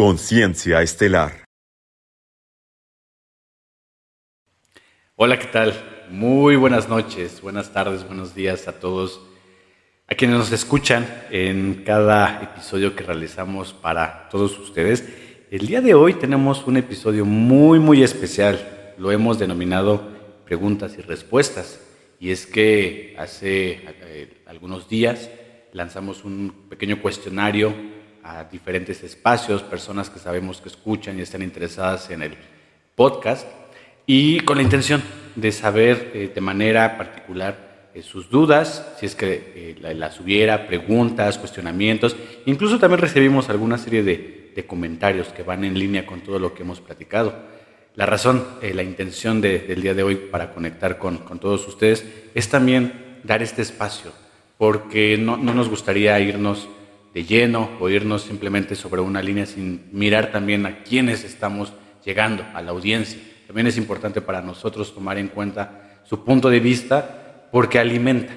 Conciencia Estelar. Hola, ¿qué tal? Muy buenas noches, buenas tardes, buenos días a todos a quienes nos escuchan en cada episodio que realizamos para todos ustedes. El día de hoy tenemos un episodio muy, muy especial. Lo hemos denominado preguntas y respuestas. Y es que hace eh, algunos días lanzamos un pequeño cuestionario a diferentes espacios, personas que sabemos que escuchan y están interesadas en el podcast, y con la intención de saber eh, de manera particular eh, sus dudas, si es que las hubiera, preguntas, cuestionamientos. Incluso también recibimos alguna serie de, de, comentarios que van en línea con todo lo que hemos platicado. La razón, la intención del día de hoy para conectar con, con todos ustedes es también dar este espacio porque no, no, nos gustaría irnos de lleno o irnos simplemente sobre una línea sin mirar también a quiénes estamos llegando, a la audiencia. También es importante para nosotros tomar en cuenta su punto de vista porque alimenta,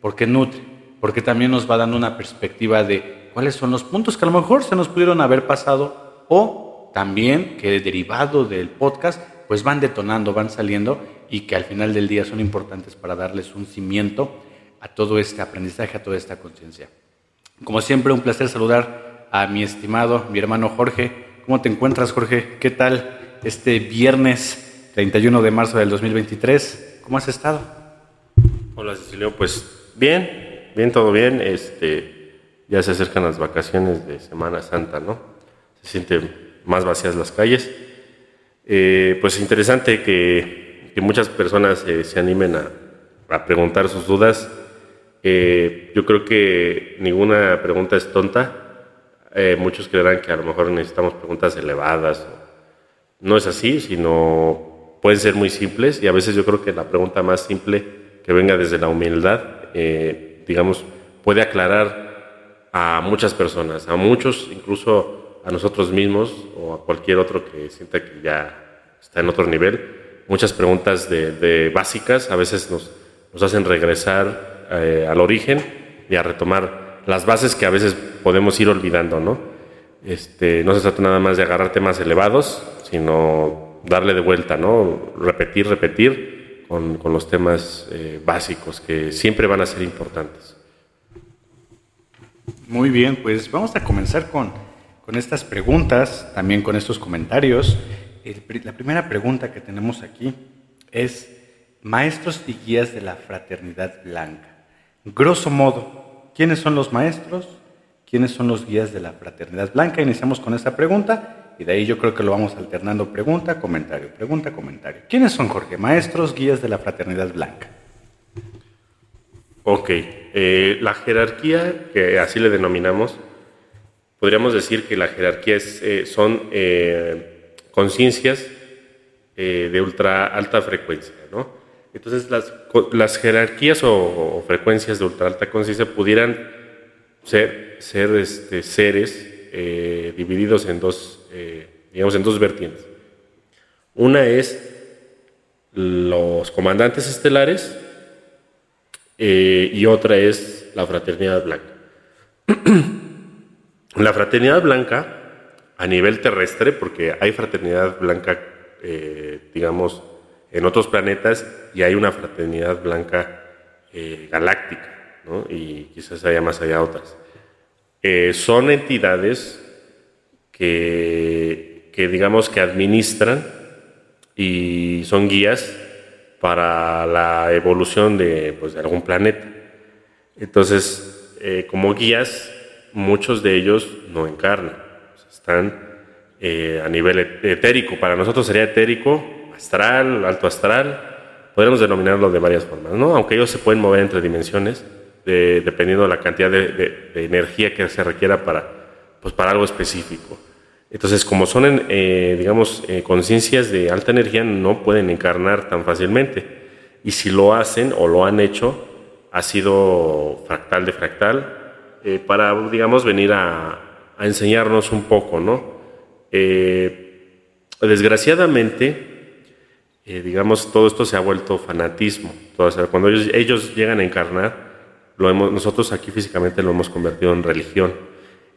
porque nutre, porque también nos va dando una perspectiva de cuáles son los puntos que a lo mejor se nos pudieron haber pasado o también que derivado del podcast pues van detonando, van saliendo y que al final del día son importantes para darles un cimiento a todo este aprendizaje, a toda esta conciencia. Como siempre, un placer saludar a mi estimado, mi hermano Jorge. ¿Cómo te encuentras, Jorge? ¿Qué tal este viernes 31 de marzo del 2023? ¿Cómo has estado? Hola, Cecilio. Pues bien, bien, todo bien. Este, ya se acercan las vacaciones de Semana Santa, ¿no? Se sienten más vacías las calles. Eh, pues interesante que, que muchas personas eh, se animen a, a preguntar sus dudas eh, yo creo que ninguna pregunta es tonta. Eh, muchos creerán que a lo mejor necesitamos preguntas elevadas. No es así, sino pueden ser muy simples y a veces yo creo que la pregunta más simple que venga desde la humildad, eh, digamos, puede aclarar a muchas personas, a muchos, incluso a nosotros mismos o a cualquier otro que sienta que ya está en otro nivel. Muchas preguntas de, básicas a veces nos, nos hacen regresar eh, al origen y a retomar las bases que a veces podemos ir olvidando, ¿no? Este, no se trata nada más de agarrar temas elevados, sino darle de vuelta, ¿no? Repetir, repetir con, con los temas eh, básicos que siempre van a ser importantes. Muy bien, pues vamos a comenzar con, con estas preguntas, también con estos comentarios. la primera pregunta que tenemos aquí es, maestros y guías de la fraternidad blanca. Grosso modo, ¿quiénes son los maestros? ¿Quiénes son los guías de la fraternidad blanca? Iniciamos con esa pregunta y de ahí yo creo que lo vamos alternando pregunta, comentario, pregunta, comentario. ¿Quiénes son, Jorge? Maestros, guías de la fraternidad blanca. Ok, eh, la jerarquía, que así le denominamos, podríamos decir que la jerarquía es, eh, son eh, conciencias de ultra alta frecuencia, ¿no? Entonces las, las jerarquías o, frecuencias de ultra alta conciencia pudieran ser, este, seres eh, divididos en dos, eh, digamos, en dos vertientes. Una es los comandantes estelares eh, y otra es la fraternidad blanca. la fraternidad blanca a nivel terrestre, porque hay fraternidad blanca, digamos, en otros planetas y hay una fraternidad blanca eh, galáctica, y quizás haya más allá otras. Eh, son entidades que, que, digamos, que administran y son guías para la evolución de, pues, de algún planeta. Entonces, eh, como guías, muchos de ellos no encarnan, están a nivel etérico. Para nosotros sería etérico astral, alto astral, podríamos denominarlo de varias formas, ¿no? Aunque ellos se pueden mover entre dimensiones, dependiendo de la cantidad de, energía que se requiera para, pues, para algo específico. Entonces, como son, eh, digamos, eh, conciencias de alta energía, no pueden encarnar tan fácilmente. Y si lo hacen o lo han hecho, ha sido fractal de fractal, eh, para, digamos, venir a, a, enseñarnos un poco, ¿no? desgraciadamente, eh, digamos, todo esto se ha vuelto fanatismo. cuando ellos, llegan a encarnar, lo hemos, nosotros aquí físicamente lo hemos convertido en religión.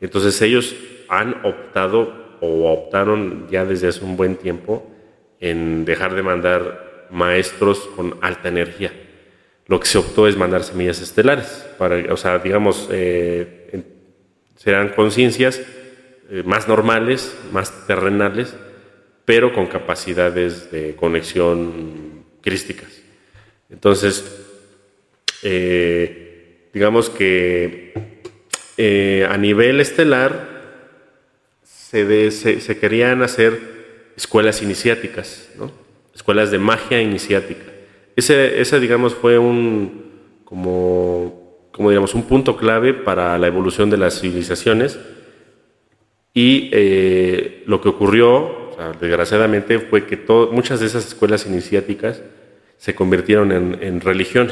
Entonces ellos han optado o optaron ya desde hace un buen tiempo en dejar de mandar maestros con alta energía. Lo que se optó es mandar semillas estelares, para, o sea, digamos, eh, serán conciencias eh, más normales, más terrenales, pero con capacidades de conexión crísticas. Entonces, eh, digamos que a nivel estelar, se, querían hacer escuelas iniciáticas, escuelas de magia iniciática. Ese, ese digamos, fue un, como, como digamos, un punto clave para la evolución de las civilizaciones. Y eh, lo que ocurrió, desgraciadamente, fue que muchas de esas escuelas iniciáticas se convirtieron en, religión.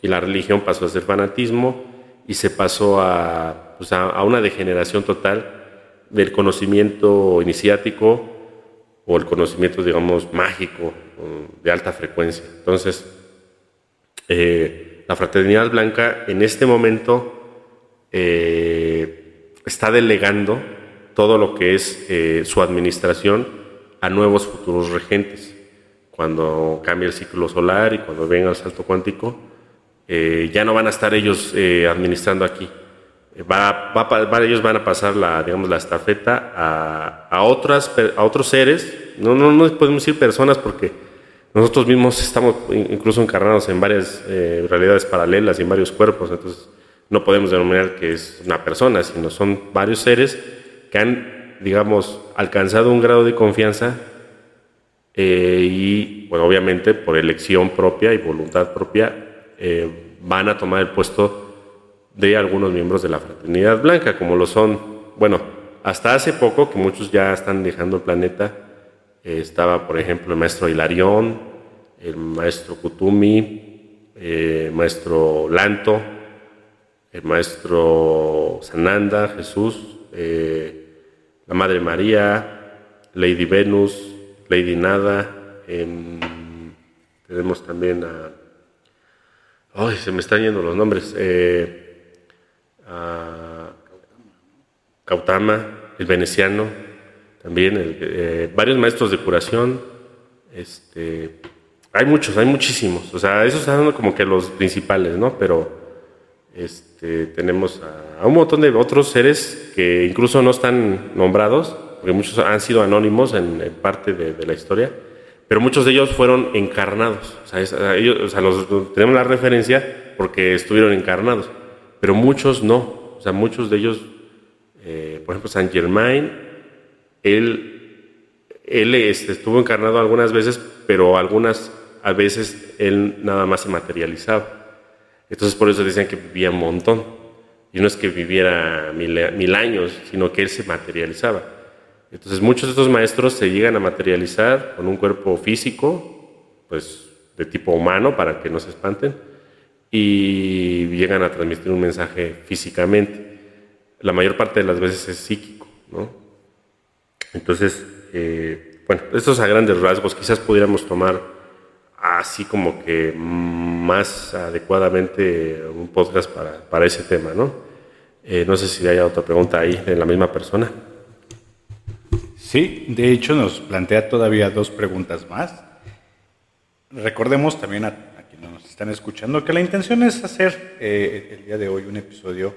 Y la religión pasó a ser fanatismo y se pasó a, pues, a una degeneración total del conocimiento iniciático o el conocimiento, digamos, mágico, de alta frecuencia. Entonces, eh, la Fraternidad Blanca en este momento eh, está delegando todo lo que es eh, su administración a nuevos futuros regentes. Cuando cambie el ciclo solar y cuando venga el salto cuántico, ya no van a estar ellos administrando aquí, Va, va, ellos van a pasar la, digamos, la estafeta a, a, otras, a otros seres, no, no, no podemos decir personas porque nosotros mismos estamos incluso encarnados en varias eh, realidades paralelas y en varios cuerpos, entonces no podemos denominar que es una persona, sino son varios seres que han, digamos, alcanzado un grado de confianza eh, y, bueno, obviamente por elección propia y voluntad propia, eh, van a tomar el puesto de algunos miembros de la Fraternidad Blanca, como lo son, bueno, hasta hace poco, que muchos ya están dejando el planeta, eh, estaba, por ejemplo, el maestro Hilarión, el maestro Kutumi, el maestro Lanto, el maestro Sananda, Jesús, la Madre María, Lady Venus, Lady Nada, em, tenemos también a... Ay, se me están yendo los nombres. Cautama, el veneciano, también eh, varios maestros de curación. Este, hay muchos, hay muchísimos. O sea, esos son como que los principales, ¿no? Pero este, tenemos a, un montón de otros seres que incluso no están nombrados, porque muchos han sido anónimos en, parte de, la historia, pero muchos de ellos fueron encarnados. O sea, ellos, sea tenemos la referencia porque estuvieron encarnados pero muchos no. O sea, muchos de ellos, eh, por ejemplo, Saint Germain, él, él este, estuvo encarnado algunas veces, pero algunas a veces él nada más se materializaba. Entonces por eso decían que vivía un montón. Y no es que viviera mil, años, sino que él se materializaba. Entonces muchos de estos maestros se llegan a materializar con un cuerpo físico, pues de tipo humano, para que no se espanten y llegan a transmitir un mensaje físicamente. La mayor parte de las veces es psíquico, ¿no? Entonces, eh, bueno, estos a grandes rasgos quizás pudiéramos tomar así como que más adecuadamente un podcast para, para ese tema, ¿no? Eh, no sé si hay otra pregunta ahí de la misma persona. Sí, de hecho nos plantea todavía dos preguntas más. Recordemos también a nos están escuchando, que la intención es hacer eh, el día de hoy un episodio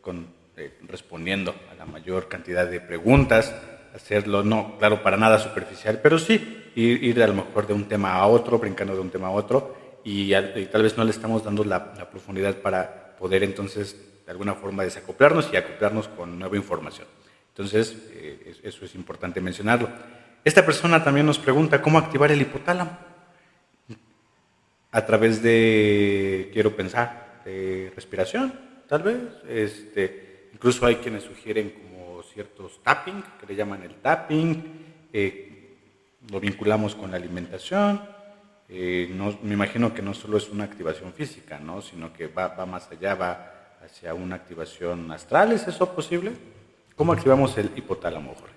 con, eh, respondiendo a la mayor cantidad de preguntas, hacerlo, no, claro, para nada superficial, pero sí ir, ir a lo mejor de un tema a otro, brincando de un tema a otro, y, tal vez no le estamos dando la, profundidad para poder entonces de alguna forma desacoplarnos y acoplarnos con nueva información. Entonces, eh, eso es importante mencionarlo. Esta persona también nos pregunta cómo activar el hipotálamo a través de, quiero pensar, de respiración, tal vez. Este, incluso hay quienes sugieren como ciertos tapping, que le llaman el tapping, eh, lo vinculamos con la alimentación. Eh, no, me imagino que no solo es una activación física, ¿no? sino que va, más allá, va hacia una activación astral. ¿Es eso posible? ¿Cómo activamos el hipotálamo, Jorge?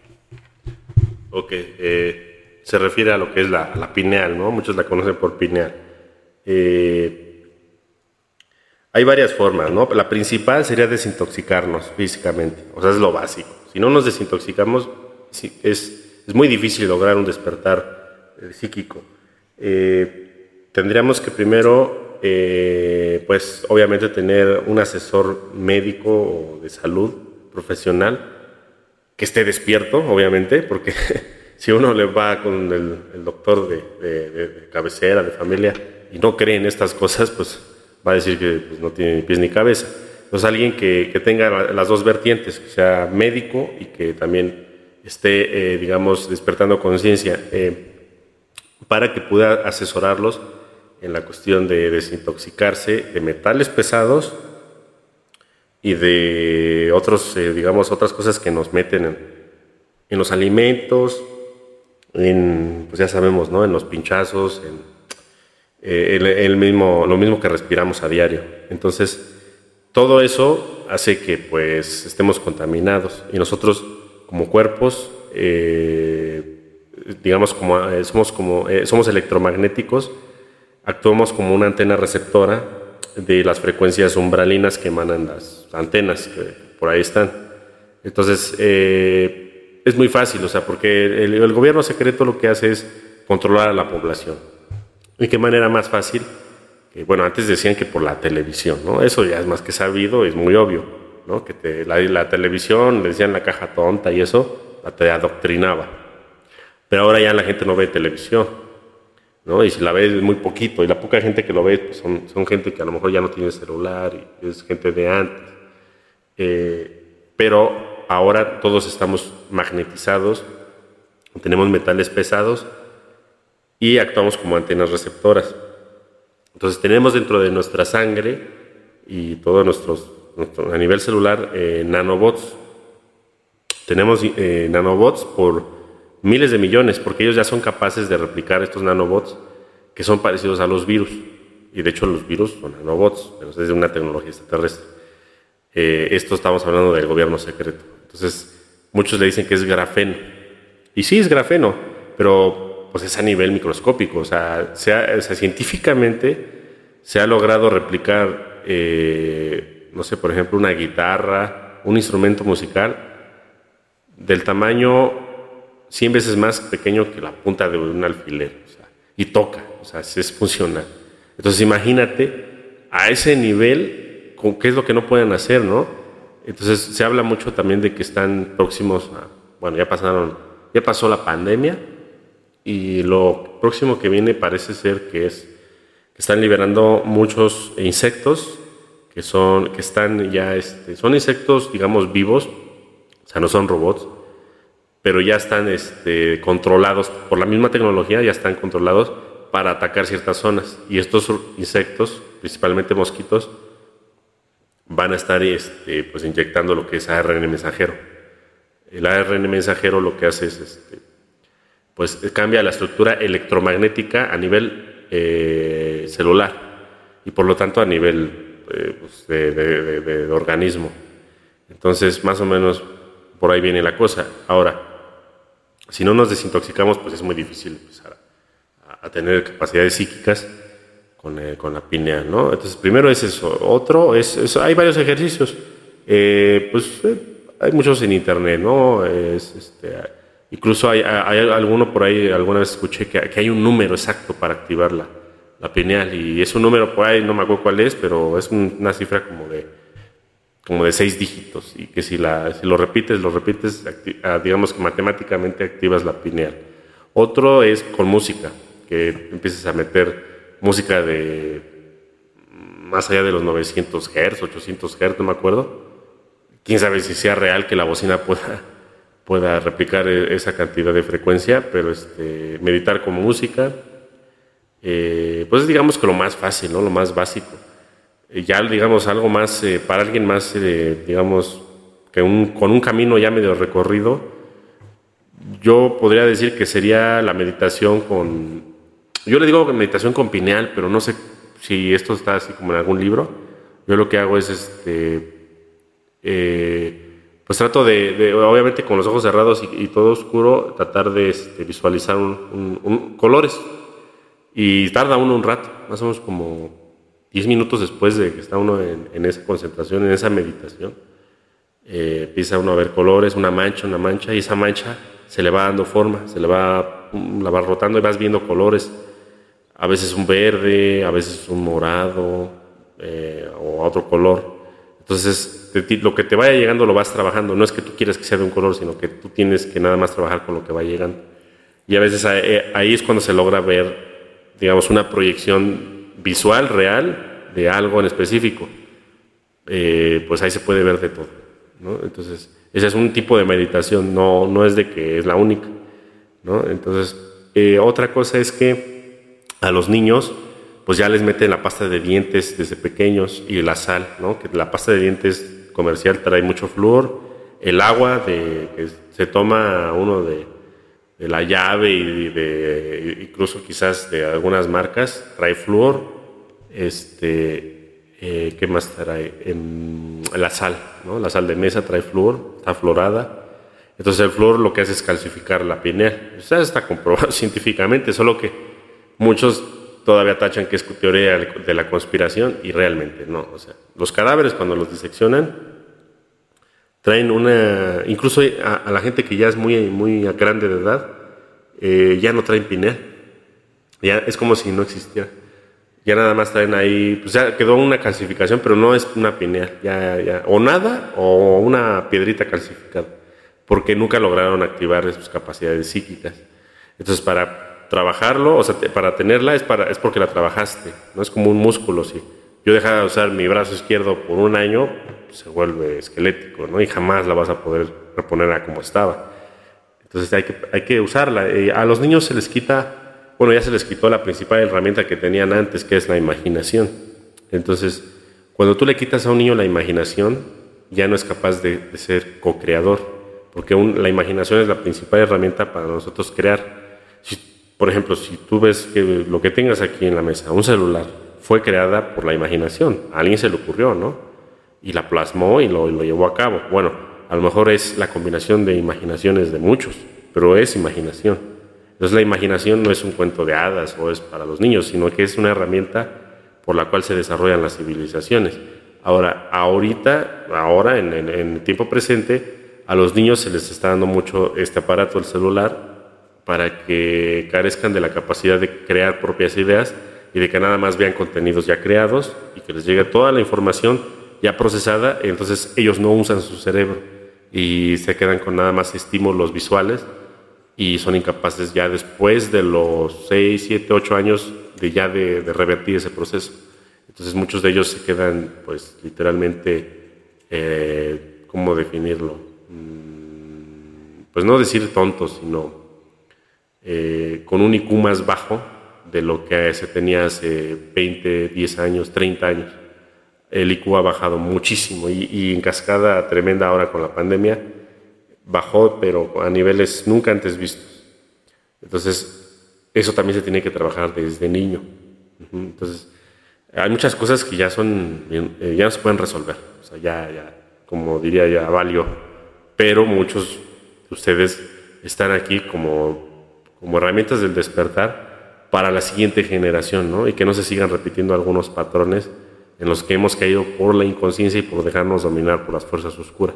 Ok, eh, se refiere a lo que es la, la pineal, ¿no? Muchos la conocen por pineal. Eh, hay varias formas, ¿no? La principal sería desintoxicarnos físicamente, o sea, es lo básico. Si no nos desintoxicamos, es, es muy difícil lograr un despertar eh, psíquico. Eh, tendríamos que primero, eh, pues obviamente tener un asesor médico o de salud profesional que esté despierto, obviamente, porque si uno le va con el, doctor de, cabecera, de familia, y no cree en estas cosas, pues va a decir que pues, no tiene ni pies ni cabeza. Entonces alguien que, que tenga las dos vertientes, que sea médico y que también esté, eh, digamos, despertando conciencia, eh, para que pueda asesorarlos en la cuestión de desintoxicarse de metales pesados y de otros, eh, digamos, otras cosas que nos meten en, los alimentos, en, pues ya sabemos, ¿no? En los pinchazos, en el, mismo, lo mismo que respiramos a diario. Entonces, todo eso hace que pues estemos contaminados y nosotros como cuerpos, eh, digamos, como, eh, somos, como, eh, somos electromagnéticos, actuamos como una antena receptora de las frecuencias umbralinas que emanan las antenas, que por ahí están. Entonces, es muy fácil, o sea, porque el, gobierno secreto lo que hace es controlar a la población. ¿Y qué manera más fácil? bueno, antes decían que por la televisión, ¿no? Eso ya es más que sabido, es muy obvio. ¿No? Que te, la, televisión, le decían la caja tonta y eso, te adoctrinaba. Pero ahora ya la gente no ve televisión, ¿no? Y si la ve es muy poquito, y la poca gente que lo ve pues son, gente que a lo mejor ya no tiene celular, y es gente de antes. Eh, pero ahora todos estamos magnetizados, tenemos metales pesados y actuamos como antenas receptoras. Entonces tenemos dentro de nuestra sangre y todos nuestros a nivel celular eh, nanobots. Tenemos eh, nanobots por miles de millones, porque ellos ya son capaces de replicar estos nanobots que son parecidos a los virus. Y de hecho los virus son nanobots, pero es de una tecnología extraterrestre. Eh, esto estamos hablando del gobierno secreto. Entonces, muchos le dicen que es grafeno. Y sí es grafeno, pero pues es a nivel microscópico. O sea, sea, científicamente se ha logrado replicar no sé, por ejemplo, una guitarra, un instrumento musical del tamaño 100 veces más pequeño que la punta de un alfiler, y toca, o sea, es funcional. Entonces imagínate a ese nivel, qué es lo que no pueden hacer, ¿no? Entonces se habla mucho también de que están próximos a, bueno, ya pasaron, ya pasó la pandemia y lo próximo que viene parece ser que es que están liberando muchos insectos que, son, que están ya, este, son insectos, digamos, vivos, o sea, no son robots, pero ya están este, controlados por la misma tecnología, ya están controlados para atacar ciertas zonas. Y estos insectos, principalmente mosquitos, van a estar este, pues, inyectando lo que es ARN mensajero. El ARN mensajero lo que hace es, pues cambia la estructura electromagnética a nivel eh, celular y por lo tanto a nivel eh, pues, de, organismo. Entonces, más o menos por ahí viene la cosa. Ahora, si no nos desintoxicamos, pues es muy difícil empezar a, tener capacidades psíquicas con, eh, con, la pineal, ¿no? Entonces, primero es eso. Otro es, hay varios ejercicios. Eh, pues hay muchos en internet, ¿no? Es, este, incluso hay, hay, alguno por ahí, alguna vez escuché que, que hay un número exacto para activarla la pineal y es un número por ahí, no me acuerdo cuál es, pero es una cifra como de como de seis dígitos y que si, la, si lo repites, lo repites, ah, digamos que matemáticamente activas la pineal. Otro es con música, que empieces a meter música de más allá de los 900 Hz, 800 Hz, no me acuerdo. Quién sabe si sea real que la bocina pueda, pueda replicar e, esa cantidad de frecuencia, pero este, meditar con música, eh, pues digamos que lo más fácil, ¿no? lo más básico. Eh, ya digamos algo más, eh, para alguien más, digamos, que con un camino ya medio recorrido, yo podría decir que sería la meditación con, yo le digo meditación con pineal, pero no sé si esto está así como en algún libro. Yo lo que hago es, este, pues trato de, obviamente con los ojos cerrados y, todo oscuro, tratar de este, visualizar colores, y tarda uno un rato, más o menos como 10 minutos después de que está uno en, esa concentración, en esa meditación. Eh, empieza uno a ver colores, una mancha, una mancha, y esa mancha se le va dando forma, se le va, la va rotando y vas viendo colores, a veces un verde, a veces un morado eh, o otro color. Entonces, lo que te vaya llegando lo vas trabajando. No es que tú quieras que sea de un color, sino que tú tienes que nada más trabajar con lo que va llegando. Y a veces eh, ahí es cuando se logra ver, digamos, una proyección visual, real, de algo en específico. Eh, pues ahí se puede ver de todo. ¿no? Entonces, ese es un tipo de meditación, no, no es de que es la única. ¿no? Entonces, eh, otra cosa es que a los niños, pues ya les meten la pasta de dientes desde pequeños y la sal, ¿no? que la pasta de dientes comercial trae mucho flúor, el agua de, que se toma uno de, de la llave y de, incluso quizás de algunas marcas, trae flúor, este, eh, ¿qué más trae? En, la sal, ¿no? La sal de mesa trae flúor, está florada. Entonces el flúor lo que hace es calcificar la pineal. Eso está comprobado científicamente, solo que muchos todavía tachan que es teoría de la conspiración y realmente no. O sea, los cadáveres cuando los diseccionan traen una, incluso a, la gente que ya es muy, muy grande de edad, eh, ya no traen pineal. Ya es como si no existiera. Ya nada más traen ahí, pues ya quedó una calcificación, pero no es una pineal, ya, ya, o nada, o una piedrita calcificada, porque nunca lograron activar sus capacidades psíquicas. Entonces, para trabajarlo, o sea, para tenerla es, para, es porque la trabajaste, no es como un músculo, si yo dejara de usar mi brazo izquierdo por un año, se vuelve esquelético, ¿no? Y jamás la vas a poder reponer a como estaba. Entonces hay que, hay que usarla. Eh, a los niños se les quita, bueno, ya se les quitó la principal herramienta que tenían antes, que es la imaginación. Entonces, cuando tú le quitas a un niño la imaginación, ya no es capaz de, ser co-creador, porque la imaginación es la principal herramienta para nosotros crear. Por ejemplo, si tú ves que lo que tengas aquí en la mesa, un celular, fue creada por la imaginación, a alguien se le ocurrió, ¿no? Y la plasmó y lo, llevó a cabo. Bueno, a lo mejor es la combinación de imaginaciones de muchos, pero es imaginación. Entonces la imaginación no es un cuento de hadas o es para los niños, sino que es una herramienta por la cual se desarrollan las civilizaciones. Ahora, ahorita, ahora en, en el tiempo presente, a los niños se les está dando mucho este aparato, el celular, para que carezcan de la capacidad de crear propias ideas y de que nada más vean contenidos ya creados y que les llegue toda la información ya procesada, entonces ellos no usan su cerebro y se quedan con nada más estímulos visuales y son incapaces ya después de los 6, 7, 8 años de ya de, revertir ese proceso. Entonces muchos de ellos se quedan pues literalmente, eh, ¿cómo definirlo? Mm, pues no decir tontos, sino eh, con un IQ más bajo de lo que se tenía hace 20, 10 años, 30 años. El IQ ha bajado muchísimo y, en cascada tremenda ahora con la pandemia, bajó, pero a niveles nunca antes vistos. Entonces, eso también se tiene que trabajar desde niño. Entonces, hay muchas cosas que ya son, eh, ya no se pueden resolver. O sea, ya, ya, como diría ya Valio, pero muchos de ustedes están aquí como como herramientas del despertar para la siguiente generación, ¿no? Y que no se sigan repitiendo algunos patrones en los que hemos caído por la inconsciencia y por dejarnos dominar por las fuerzas oscuras.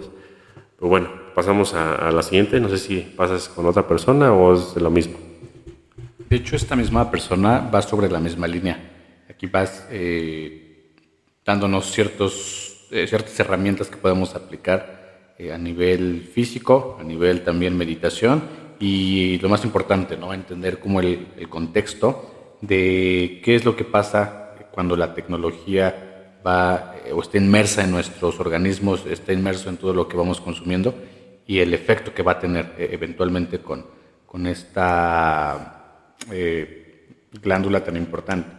Pero bueno, pasamos a, la siguiente. No sé si pasas con otra persona o es lo mismo. De hecho, esta misma persona va sobre la misma línea. Aquí vas eh, dándonos ciertos, eh, ciertas herramientas que podemos aplicar eh, a nivel físico, a nivel también meditación y lo más importante, ¿no? entender como el, el, contexto de qué es lo que pasa cuando la tecnología eh, o está inmersa en nuestros organismos, está inmerso en todo lo que vamos consumiendo y el efecto que va a tener eh, eventualmente con, con esta eh, glándula tan importante.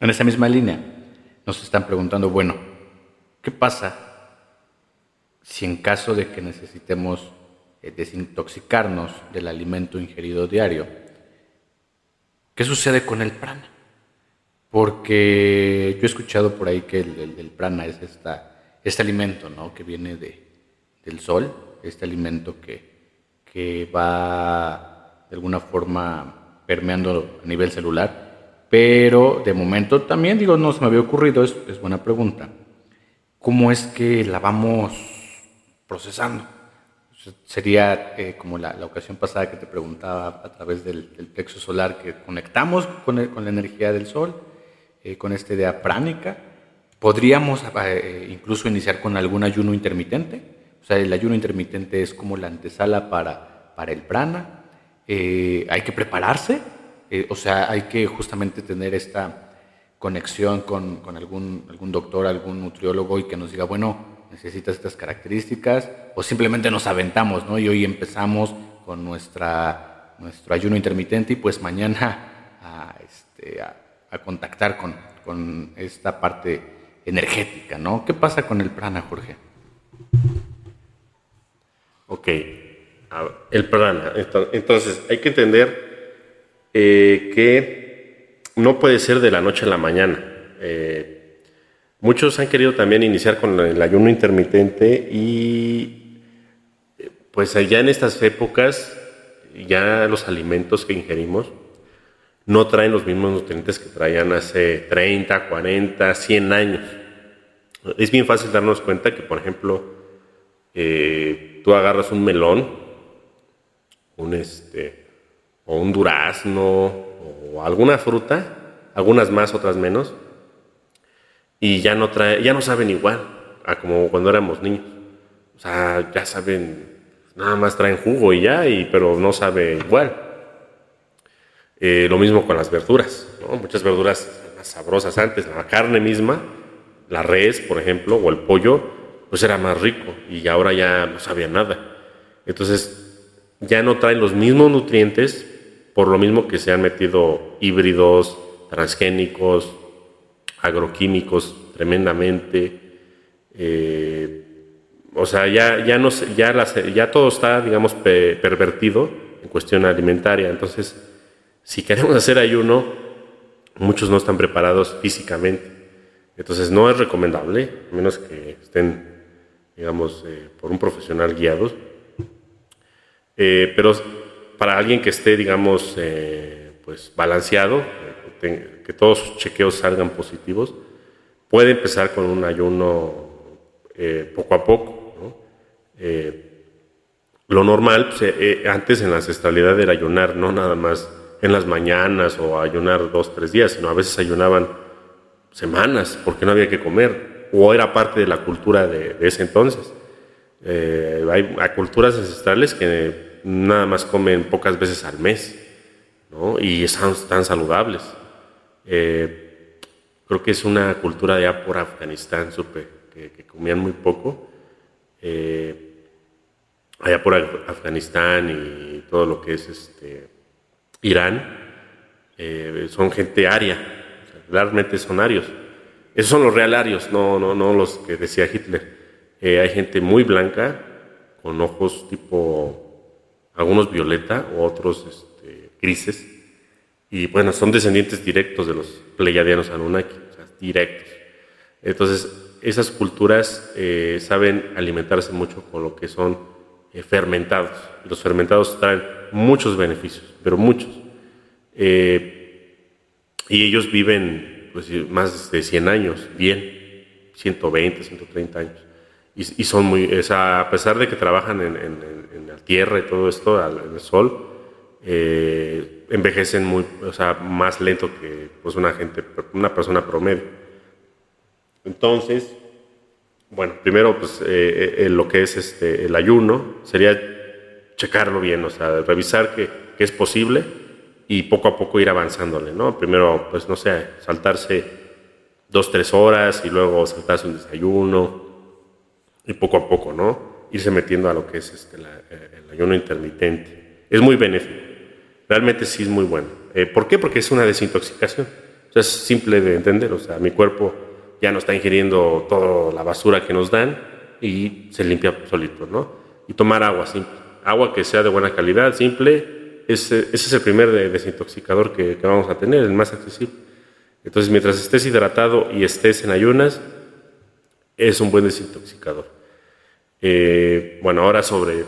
En esa misma línea nos están preguntando, bueno, ¿qué pasa si en caso de que necesitemos desintoxicarnos del alimento ingerido diario. ¿Qué sucede con el prana? Porque yo he escuchado por ahí que el, prana es esta, este alimento ¿no? que viene de, del sol, este alimento que, que va de alguna forma permeando a nivel celular, pero de momento también, digo, no se me había ocurrido, es, es buena pregunta, ¿cómo es que la vamos procesando? Sería eh, como la, ocasión pasada que te preguntaba a través del, plexo solar, que conectamos con, la energía del sol, eh, con esta idea pránica. Podríamos eh, incluso iniciar con algún ayuno intermitente. O sea, el ayuno intermitente es como la antesala para, para el prana. hay que prepararse, o sea, hay que justamente tener esta conexión con, con algún, algún doctor, algún nutriólogo y que nos diga, bueno, necesitas estas características, o simplemente nos aventamos, ¿no? Y hoy empezamos con nuestra, nuestro ayuno intermitente y pues mañana este, contactar con, con, esta parte energética, ¿no? ¿Qué pasa con el prana, Jorge? Ok, el prana. Entonces, hay que entender eh, que no puede ser de la noche a la mañana. Eh, Muchos han querido también iniciar con el ayuno intermitente y pues ya en estas épocas ya los alimentos que ingerimos no traen los mismos nutrientes que traían hace 30, 40, 100 años. Es bien fácil darnos cuenta que, por ejemplo, eh, tú agarras un melón, un este, o un durazno, o alguna fruta, algunas más, otras menos, y ya no, trae, ya no saben igual a como cuando éramos niños. O sea, ya saben, nada más traen jugo y ya, y, pero no sabe igual. Eh, lo mismo con las verduras, muchas verduras más sabrosas antes, la carne misma, la res, por ejemplo, o el pollo, pues era más rico y ahora ya no sabía nada. Entonces, ya no traen los mismos nutrientes, por lo mismo que se han metido híbridos, transgénicos, agroquímicos tremendamente. Eh, o sea, ya, ya, no, ya, ya todo está, digamos, pervertido en cuestión alimentaria. Entonces, si queremos hacer ayuno, muchos no están preparados físicamente. Entonces, no es recomendable, a menos que estén, digamos, eh, por un profesional guiados. Eh, pero para alguien que esté, digamos, pues balanceado, que todos sus chequeos salgan positivos, puede empezar con un ayuno eh, poco a poco. Eh, lo normal, pues, eh, antes en la ancestralidad era ayunar, no nada más en las mañanas o ayunar dos, tres días, sino a veces ayunaban semanas porque no había que comer, o era parte de la cultura de, ese entonces. hay, hay, culturas ancestrales que nada más comen pocas veces al mes, ¿no? y están, están saludables. Eh, creo que es una cultura ya por Afganistán, supe, que, comían muy poco. Eh, allá por Afganistán y todo lo que es este, Irán, eh, son gente aria, realmente son arios. Esos son los real arios, no, no, no los que decía Hitler. hay gente muy blanca, con ojos tipo, algunos violeta o otros este, grises y bueno, son descendientes directos de los pleyadianos Anunnaki, o sea, directos. Entonces, esas culturas eh, saben alimentarse mucho con lo que son eh, fermentados. Los fermentados traen muchos beneficios, pero muchos. Eh, y ellos viven pues, más de 100 años, bien, 120, 130 años. Y, son muy, o sea, a pesar de que trabajan en, en, la tierra y todo esto, en el sol, eh, envejecen muy, o sea, más lento que pues, una, gente, una persona promedio. Entonces, bueno, primero, pues eh, eh, lo que es este, el ayuno sería checarlo bien, o sea, revisar que, es posible y poco a poco ir avanzándole, ¿no? Primero, pues no sé, saltarse dos, tres horas y luego saltarse un desayuno y poco a poco, ¿no? Irse metiendo a lo que es este, el ayuno intermitente. Es muy benéfico. Realmente sí es muy bueno. Eh, ¿Por qué? Porque es una desintoxicación. O sea, es simple de entender. O sea, mi cuerpo ya no está ingiriendo toda la basura que nos dan y se limpia solito, ¿no? Y tomar agua simple. Agua que sea de buena calidad, simple. Ese, ese es el primer desintoxicador que, vamos a tener, el más accesible. Entonces, mientras estés hidratado y estés en ayunas, es un buen desintoxicador. Eh, bueno, ahora sobre,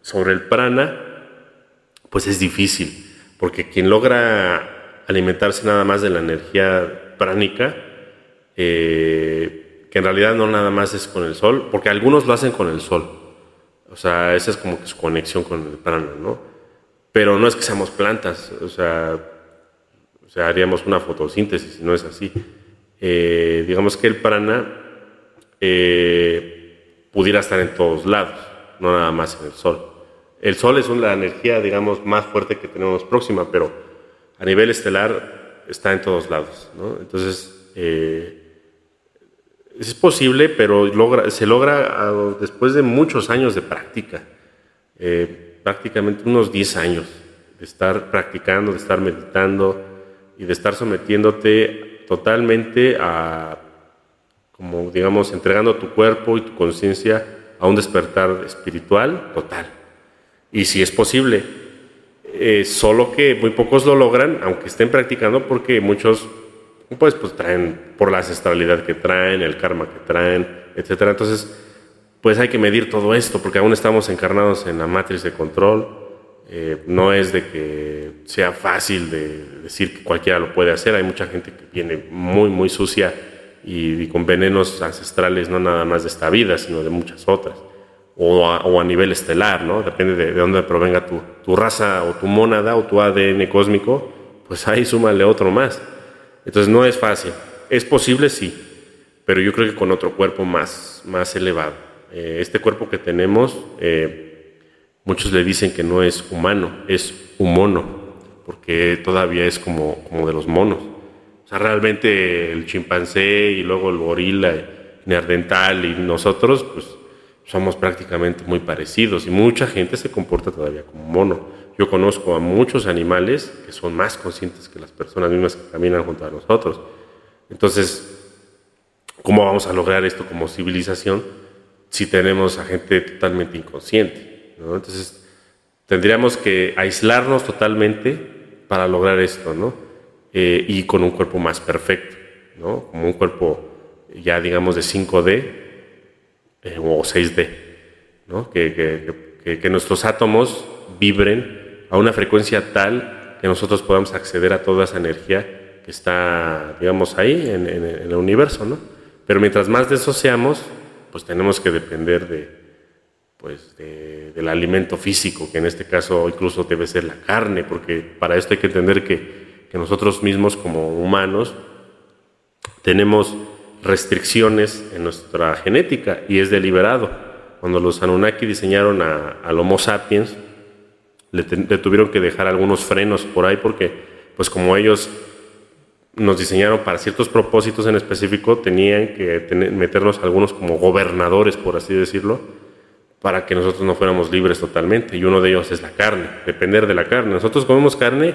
sobre el prana, pues es difícil, porque quien logra alimentarse nada más de la energía pránica, eh, que en realidad no nada más es con el sol, porque algunos lo hacen con el sol. O sea, esa es como que su conexión con el prana, ¿no? Pero no es que seamos plantas, o sea, o sea haríamos una fotosíntesis, no es así. Eh, digamos que el prana eh, pudiera estar en todos lados, no nada más en el sol. El sol es una energía, digamos, más fuerte que tenemos próxima, pero a nivel estelar está en todos lados, ¿no? Entonces, eh, es posible, pero se logra ah, después de muchos años de práctica, eh, prácticamente unos 10 años de estar practicando, de estar meditando y de estar sometiéndote totalmente a, como digamos, entregando tu cuerpo y tu conciencia a un despertar espiritual total. Y si es posible, eh, solo que muy pocos lo logran, aunque estén practicando, porque muchos pues, pues traen por la ancestralidad que traen, el karma que traen, etcétera. Entonces, pues hay que medir todo esto, porque aún estamos encarnados en la matriz de control. Eh, no es de que sea fácil de decir que cualquiera lo puede hacer. Hay mucha gente que viene muy, muy sucia y, con venenos ancestrales, no nada más de esta vida, sino de muchas otras. O a, nivel estelar, ¿no? Depende de, de dónde provenga tu, tu, raza o tu mónada o tu ADN cósmico, pues ahí súmale otro más. Entonces no es fácil. Es posible, sí, pero yo creo que con otro cuerpo más, más elevado. Eh, este cuerpo que tenemos, eh, muchos le dicen que no es humano, es humono, porque todavía es como, como de los monos. O sea, realmente el chimpancé y luego el gorila neandertal y nosotros, pues somos prácticamente muy parecidos y mucha gente se comporta todavía como mono. Yo conozco a muchos animales que son más conscientes que las personas mismas que caminan junto a nosotros. Entonces, ¿cómo vamos a lograr esto como civilización si tenemos a gente totalmente inconsciente? Entonces, tendríamos que aislarnos totalmente para lograr esto, ¿no? Eh, y con un cuerpo más perfecto, ¿no? Como un cuerpo ya, digamos, de 5D eh, o 6D, ¿no? Que, que, que nuestros átomos vibren a una frecuencia tal que nosotros podamos acceder a toda esa energía que está, digamos, ahí en, el universo, ¿no? Pero mientras más de eso seamos, pues tenemos que depender de, pues, del alimento físico, que en este caso incluso debe ser la carne, porque para esto hay que entender que, que nosotros mismos como humanos tenemos restricciones en nuestra genética y es deliberado. Cuando los Anunnaki diseñaron a, al Homo sapiens, le, tuvieron que dejar algunos frenos por ahí porque, pues como ellos nos diseñaron para ciertos propósitos en específico, tenían que meternos algunos como gobernadores, por así decirlo, para que nosotros no fuéramos libres totalmente. Y uno de ellos es la carne, depender de la carne. Nosotros comemos carne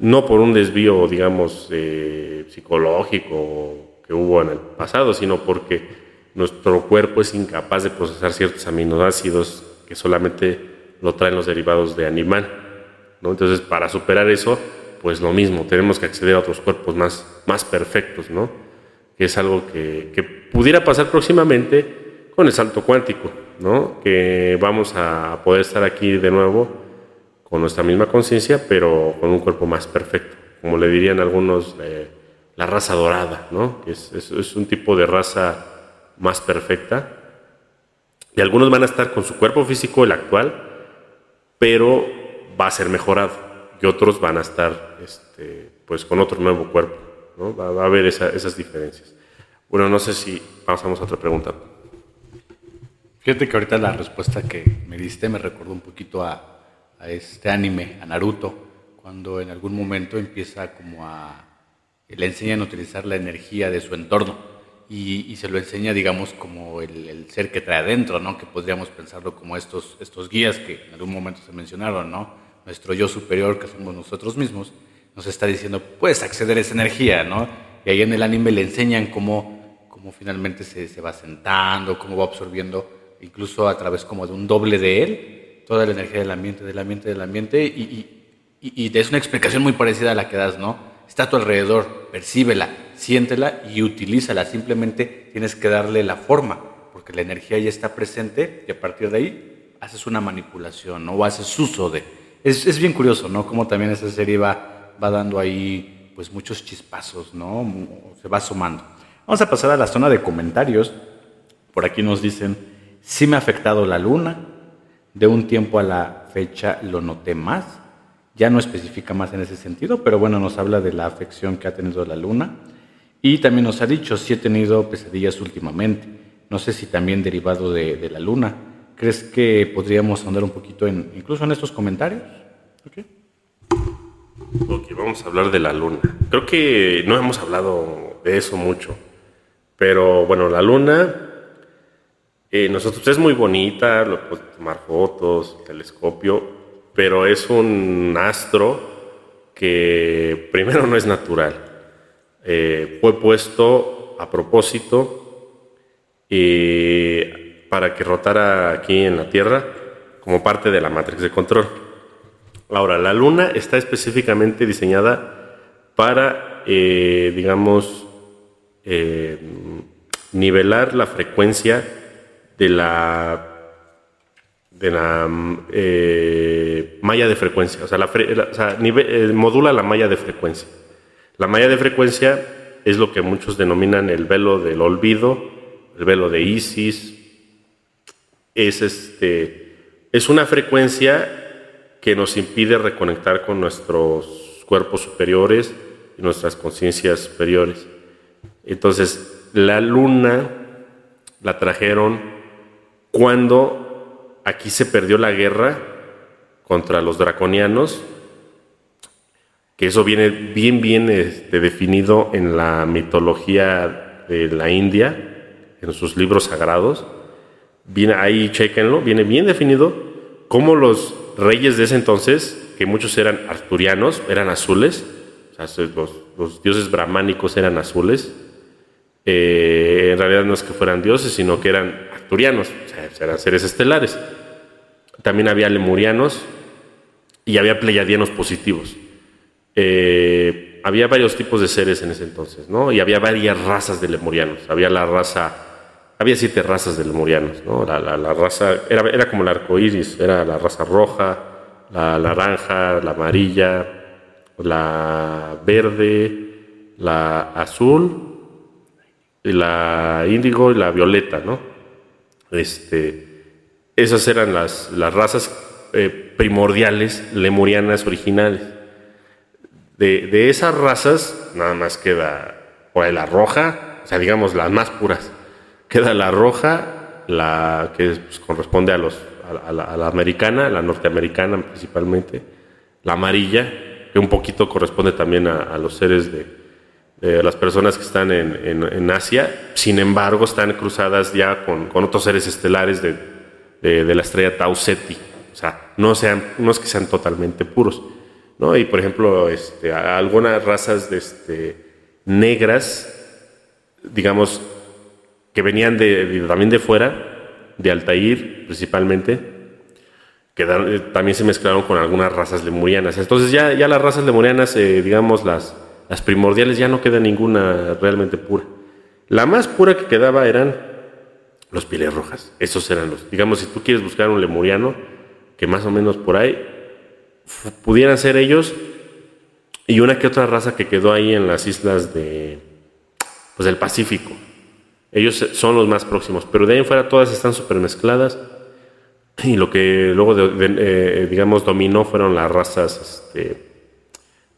no por un desvío, digamos, eh, psicológico que hubo en el pasado, sino porque nuestro cuerpo es incapaz de procesar ciertos aminoácidos que solamente lo traen los derivados de animal. ¿no? Entonces, para superar eso, pues lo mismo, tenemos que acceder a otros cuerpos más, más perfectos, ¿no? que es algo que, que pudiera pasar próximamente con el salto cuántico, ¿no? que vamos a poder estar aquí de nuevo con nuestra misma conciencia, pero con un cuerpo más perfecto, como le dirían algunos, la raza dorada, ¿no? que es, es, es un tipo de raza más perfecta, y algunos van a estar con su cuerpo físico, el actual, pero va a ser mejorado y otros van a estar este, pues con otro nuevo cuerpo. ¿no? Va, a haber esas diferencias. Bueno, no sé si pasamos a otra pregunta. Fíjate que ahorita la respuesta que me diste me recordó un poquito a, a este anime, a Naruto, cuando en algún momento empieza como a... le enseñan a utilizar la energía de su entorno y, se lo enseña, digamos, como el, ser que trae adentro, ¿no? Que podríamos pensarlo como estos, estos guías que en algún momento se mencionaron, ¿no? Nuestro yo superior, que somos nosotros mismos, nos está diciendo, puedes acceder a esa energía, ¿no? Y ahí en el anime le enseñan cómo, cómo finalmente se, se va sentando, cómo va absorbiendo, incluso a través como de un doble de él, toda la energía del ambiente, del ambiente, del ambiente, y, y, y es una explicación muy parecida a la que das, ¿no? Está a tu alrededor, percíbela, siéntela y utilízala. Simplemente tienes que darle la forma, porque la energía ya está presente y a partir de ahí haces una manipulación o haces uso de. Es, es bien curioso, ¿no? Como también esa serie va, va dando ahí pues muchos chispazos, ¿no? Se va sumando. Vamos a pasar a la zona de comentarios. Por aquí nos dicen, sí me ha afectado la luna, De un tiempo a la fecha lo noté más. Ya no especifica más en ese sentido, pero bueno, nos habla de la afección que ha tenido la luna. Y también nos ha dicho si he tenido pesadillas últimamente. No sé si también derivado de, la luna. ¿Crees que podríamos andar un poquito en, incluso en estos comentarios? Okay. ok, vamos a hablar de la luna. Creo que no hemos hablado de eso mucho. Pero bueno, la luna, eh, nosotros es muy bonita, lo podemos tomar fotos, telescopio, pero es un astro que primero no es natural. Eh, fue puesto a propósito eh, para que rotara aquí en la Tierra como parte de la matriz de control. Ahora, la Luna está específicamente diseñada para, digamos, eh, nivelar la frecuencia de la de la eh, malla de frecuencia, o sea, la, eh, modula la malla de frecuencia. La malla de frecuencia es lo que muchos denominan el velo del olvido, el velo de Isis. Es, este, es una frecuencia que nos impide reconectar con nuestros cuerpos superiores y nuestras conciencias superiores. Entonces, la luna la trajeron cuando aquí se perdió la guerra contra los draconianos, que eso viene bien, bien este, definido en la mitología de la India, en sus libros sagrados. Ahí, chequenlo, viene bien definido cómo los reyes de ese entonces, que muchos eran arturianos, eran azules, los dioses brahmánicos eran azules, eh, en realidad no es que fueran dioses, sino que eran o sea, eran seres estelares. También había lemurianos y había pleiadianos positivos. Eh, había varios tipos de seres en ese entonces, ¿no? Y había varias razas de lemurianos. Había la raza, había siete razas de lemurianos, ¿no? La, raza, era, era, como el arco iris, era la raza roja, la naranja, la amarilla, la verde, la azul la índigo y la violeta, ¿no? Este, esas eran las, las razas eh, primordiales lemurianas originales. De, de, esas razas, nada más queda o la roja, o sea, digamos las más puras. Queda la roja, la que pues, corresponde a, los, a, la, americana, la norteamericana principalmente, la amarilla, que un poquito corresponde también a los seres de, eh, las personas que están en, Asia, sin embargo, están cruzadas ya con, otros seres estelares de, la estrella Tau Ceti. O sea, no, sean, no es que sean totalmente puros. ¿no? Y por ejemplo, este, algunas razas de, este, negras, digamos, que venían de, también de fuera, de Altair principalmente, que eh, también se mezclaron con algunas razas lemurianas. Entonces ya, ya las razas lemurianas, eh, digamos, las, las primordiales ya no queda ninguna realmente pura. La más pura que quedaba eran los pieles rojas. Esos eran los. Digamos, si tú quieres buscar un lemuriano, que más o menos por ahí pudieran ser ellos, y una que otra raza que quedó ahí en las islas de, pues, del Pacífico. Ellos son los más próximos, pero de ahí en fuera todas están súper mezcladas. Y lo que luego, eh, digamos, dominó fueron las razas este,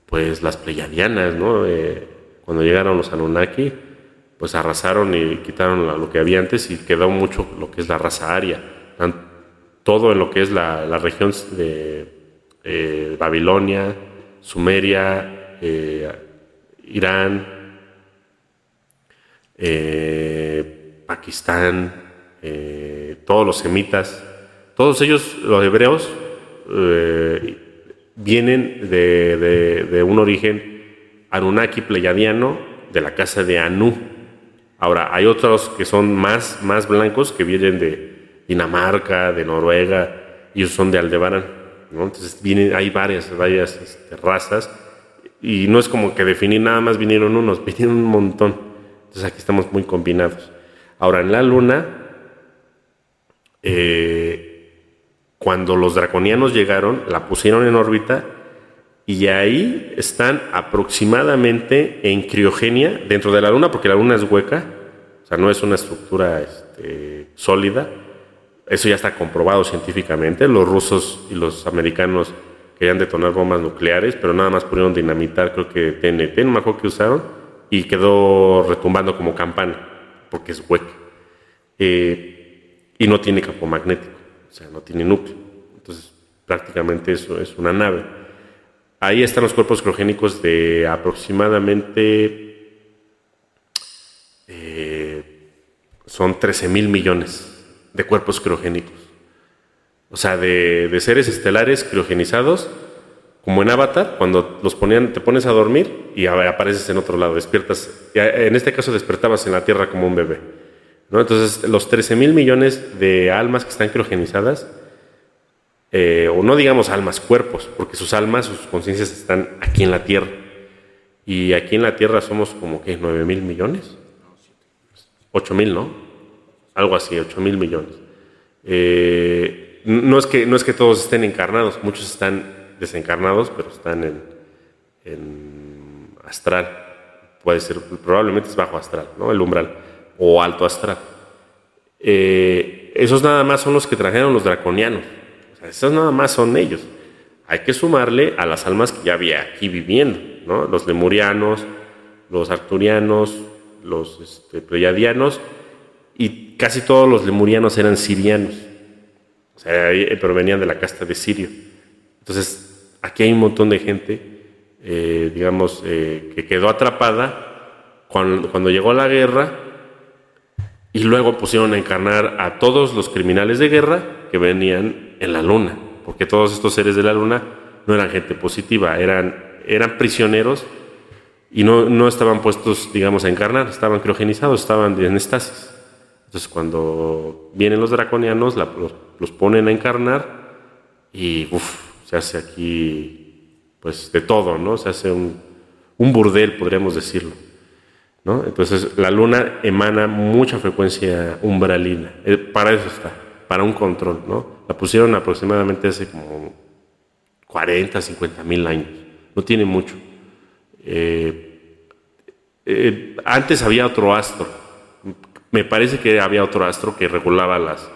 pues las pleyadianas, ¿no? Eh, cuando llegaron los Anunnaki, pues arrasaron y quitaron lo que había antes y quedó mucho lo que es la raza aria. Todo en lo que es la, región de eh, Babilonia, Sumeria, eh, Irán, Pakistán, todos los semitas, todos ellos, los hebreos, vienen de, un origen Anunnaki pleyadiano de la casa de Anu. Ahora, hay otros que son más, más blancos que vienen de Dinamarca, de Noruega, y son de Aldebarán. Entonces, vienen, hay varias, varias este, razas, y no es como que definir nada más vinieron unos, vinieron un montón. Entonces, aquí estamos muy combinados. Ahora, en la luna, eh, cuando los draconianos llegaron, la pusieron en órbita y ahí están aproximadamente en criogenia dentro de la Luna, porque la Luna es hueca, o sea, no es una estructura este, sólida. eso ya está comprobado científicamente. Los rusos y los americanos querían detonar bombas nucleares, pero nada más pudieron dinamitar, creo que TNT, no me acuerdo que usaron, y quedó retumbando como campana, porque es hueco. Eh, y no tiene campo magnético, o sea, no tiene núcleo. Entonces, prácticamente eso es una nave. Ahí están los cuerpos criogénicos de aproximadamente, eh, son 13 mil millones de cuerpos criogénicos. O sea, de, seres estelares criogenizados, como en Avatar, cuando los ponían, te pones a dormir y apareces en otro lado, despiertas. En este caso despertabas en la Tierra como un bebé. ¿No? Entonces, los 13 mil millones de almas que están criogenizadas, eh, o no digamos almas, cuerpos, porque sus almas, sus conciencias están aquí en la Tierra. Y aquí en la Tierra somos como que 9 mil millones. 8 mil, ¿no? algo así, 8 mil millones. Eh, no, es que, no es que todos estén encarnados, muchos están desencarnados, pero están en, astral. Puede ser, probablemente es bajo astral, ¿no? El umbral, o alto astral. Eh, esos nada más son los que trajeron los draconianos. esos nada más son ellos. Hay que sumarle a las almas que ya había aquí viviendo, ¿no? Los lemurianos, los arturianos, los este, pleiadianos y casi todos los lemurianos eran sirianos, o sea, eh, provenían de la casta de Sirio. Entonces, aquí hay un montón de gente, eh, digamos, que quedó atrapada cuando, cuando llegó la guerra y luego pusieron a encarnar a todos los criminales de guerra que venían en la luna, porque todos estos seres de la luna no eran gente positiva, eran, eran prisioneros y no, no estaban puestos, digamos, a encarnar, estaban criogenizados, estaban en estasis. Entonces cuando vienen los draconianos, los, ponen a encarnar y se hace aquí pues de todo, ¿no? Se hace un, burdel, podríamos decirlo. ¿No? Entonces la luna emana mucha frecuencia umbralina. Eh, para eso está, para un control, ¿no? La pusieron aproximadamente hace como 40, 50 mil años. No tiene mucho. Eh, eh, antes había otro astro me parece que había otro astro que regulaba las,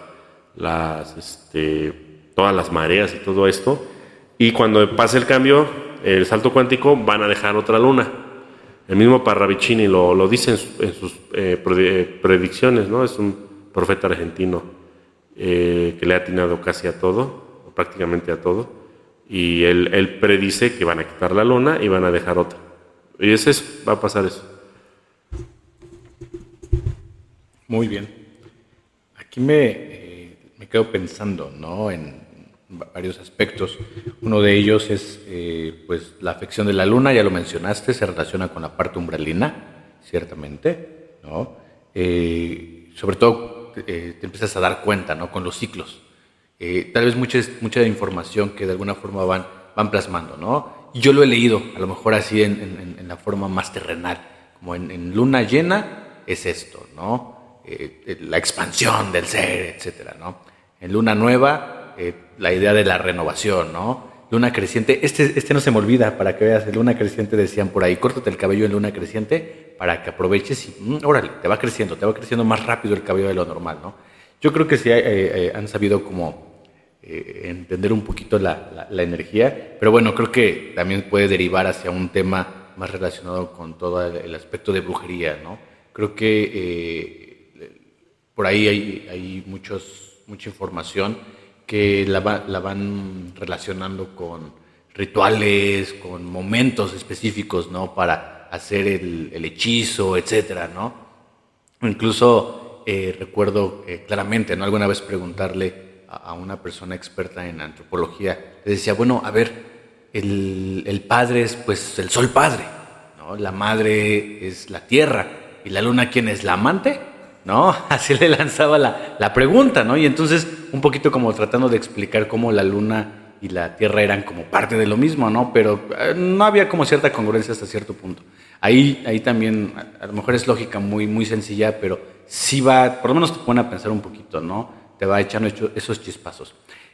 las, este, todas las mareas y todo esto. Y cuando pase el cambio, el salto cuántico, van a dejar otra luna. El mismo Parravicini lo, lo dice en, sus eh, eh, predicciones, ¿no? Es un profeta argentino eh, que le ha atinado casi a todo, o prácticamente a todo. Y él, predice que van a quitar la luna y van a dejar otra. Y es, va a pasar eso. Muy bien. Aquí me, eh, me quedo pensando ¿no? en varios aspectos. Uno de ellos es eh, pues, la afección de la luna, ya lo mencionaste, se relaciona con la parte umbralina, ciertamente. ¿no? Eh, sobre todo te empiezas a dar cuenta ¿no? con los ciclos. tal vez mucha, mucha información que de alguna forma van, van plasmando. ¿no? Yo lo he leído, a lo mejor así en, en, la forma más terrenal, como en, en luna llena es esto, ¿no? Eh, la expansión del ser, etcétera, ¿no? En Luna Nueva, eh, la idea de la renovación, ¿no? Luna creciente, este, este no se me olvida, para que veas, Luna creciente decían por ahí, córtate el cabello en Luna creciente para que aproveches y, mm, órale, te va creciendo, te va creciendo más rápido el cabello de lo normal, ¿no? Yo creo que sí eh, han sabido como entender un poquito la, la, energía, pero bueno, creo que también puede derivar hacia un tema más relacionado con todo el, aspecto de brujería, ¿no? Creo que por ahí hay, muchos, mucha información que la, van relacionando con rituales, con momentos específicos, ¿no? Para hacer el, hechizo, etcétera, ¿no? Incluso eh, recuerdo eh, claramente, ¿no? Alguna vez preguntarle a, una persona experta en antropología, le decía, bueno, a ver, el, el padre es pues el sol padre, ¿no? La madre es la tierra y la luna, ¿quién es? ¿La amante? ¿No? Así le lanzaba la, pregunta, ¿no? Y entonces un poquito como tratando de explicar cómo la luna y la Tierra eran como parte de lo mismo, ¿no? Pero eh, no había como cierta congruencia hasta cierto punto. Ahí, ahí también, a, lo mejor es lógica muy, muy sencilla, pero sí va, por lo menos te pone a pensar un poquito, ¿no? Te va echando esos chispazos.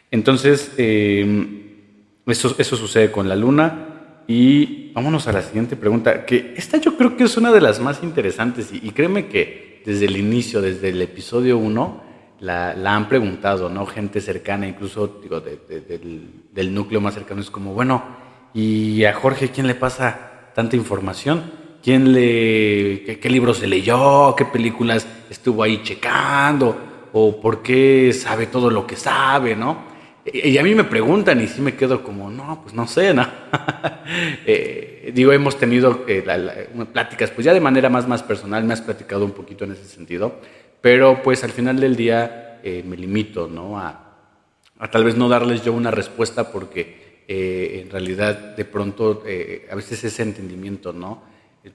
Entonces, em, eso, eso sucede con la luna. Y vámonos a la siguiente pregunta, que esta yo creo que es una de las más interesantes y créeme que desde el inicio, desde el episodio 1, La, han preguntado, ¿no? Gente cercana, incluso digo, del, núcleo más cercano, es como, bueno, ¿y a Jorge quién le pasa tanta información? ¿Quién le, qué, qué libros se leyó? ¿Qué películas estuvo ahí checando? ¿O por qué sabe todo lo que sabe, no? Y a mí me preguntan y sí me quedo como, no, pues no sé, ¿no? Eh, digo, hemos tenido eh, pláticas, pues ya de manera más, más personal, me has platicado un poquito en ese sentido, pero pues al final del día eh, me limito, ¿no? A, tal vez no darles yo una respuesta porque en realidad de pronto a veces ese entendimiento, ¿no?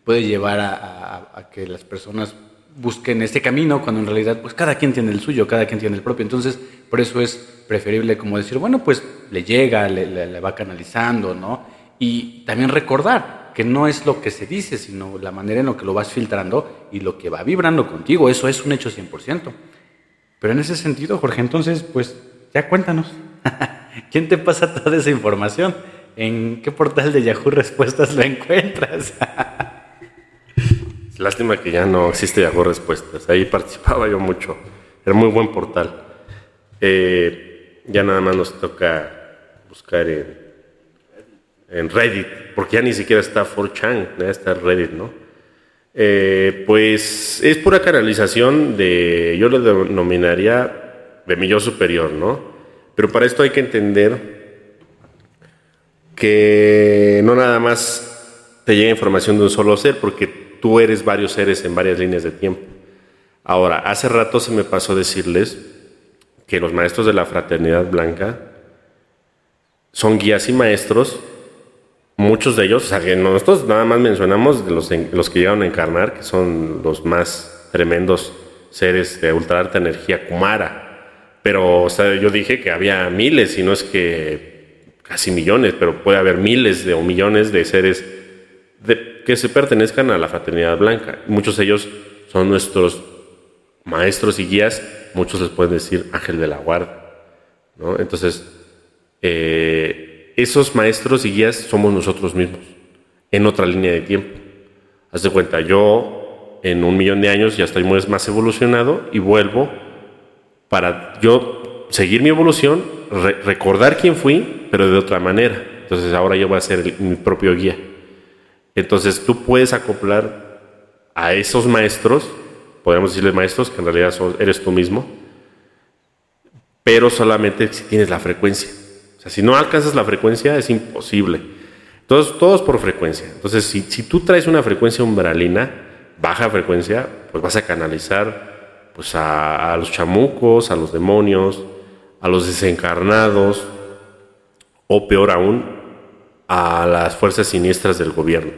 Puede llevar a que las personas busquen ese camino cuando en realidad pues cada quien tiene el suyo, cada quien tiene el propio. Entonces, por eso es preferible como decir, bueno, pues le llega, le, va canalizando, ¿no? Y también recordar que no es lo que se dice, sino la manera en la que lo vas filtrando y lo que va vibrando contigo. Eso es un hecho 100%. Pero en ese sentido, Jorge, entonces, pues ya cuéntanos. ¿Quién te pasa toda esa información? ¿En qué portal de Yahoo Respuestas lo encuentras? Lástima que ya no existe Yahoo Respuestas. Ahí participaba yo mucho. Era muy buen portal. Eh, ya nada más nos toca buscar en, en, Reddit, porque ya ni siquiera está 4chan, ya está Reddit, ¿no? Eh, pues es pura canalización de, yo lo denominaría de superior, ¿no? Pero para esto hay que entender que no nada más te llega información de un solo ser, porque tú eres varios seres en varias líneas de tiempo. Ahora, hace rato se me pasó decirles que los maestros de la fraternidad blanca son guías y maestros, muchos de ellos, o sea, nosotros nada más mencionamos los, que llegaron a encarnar, que son los más tremendos seres de ultra alta energía Kumara. Pero o sea, yo dije que había miles, y no es que casi millones, pero puede haber miles o millones de seres de, que se pertenezcan a la fraternidad blanca. Muchos de ellos son nuestros maestros y guías, muchos les pueden decir ángel de la guarda. Entonces, eh, esos maestros y guías somos nosotros mismos, en otra línea de tiempo. Haz de cuenta, yo en un millón de años ya estoy más evolucionado y vuelvo para yo seguir mi evolución, recordar quién fui, pero de otra manera. Entonces ahora yo voy a ser mi propio guía. Entonces tú puedes acoplar a esos maestros, podríamos decirles maestros, que en realidad eres tú mismo, pero solamente si tienes la frecuencia. O sea, si no alcanzas la frecuencia es imposible. Entonces, todos por frecuencia. Entonces, si, si tú traes una frecuencia umbralina, baja frecuencia, pues vas a canalizar pues, a, a los chamucos, a los demonios, a los desencarnados, o peor aún, a las fuerzas siniestras del gobierno,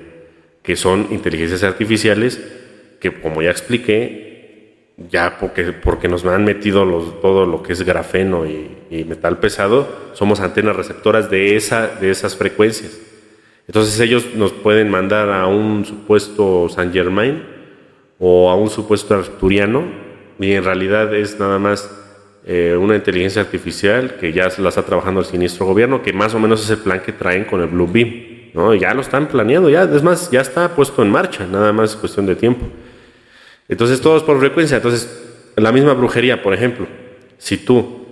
que son inteligencias artificiales que, como ya expliqué, ya porque, porque nos han metido todo lo que es grafeno y, metal pesado, somos antenas receptoras de, esa, de esas frecuencias. Entonces ellos nos pueden mandar a un supuesto Saint Germain o a un supuesto arturiano y en realidad es nada más eh, una inteligencia artificial que ya la está trabajando el siniestro gobierno, que más o menos es el plan que traen con el Blue Beam. ¿no? Ya lo están planeando, ya, es más, ya está puesto en marcha, nada más es cuestión de tiempo. Entonces, todo es por frecuencia. Entonces, la misma brujería, por ejemplo, si tú,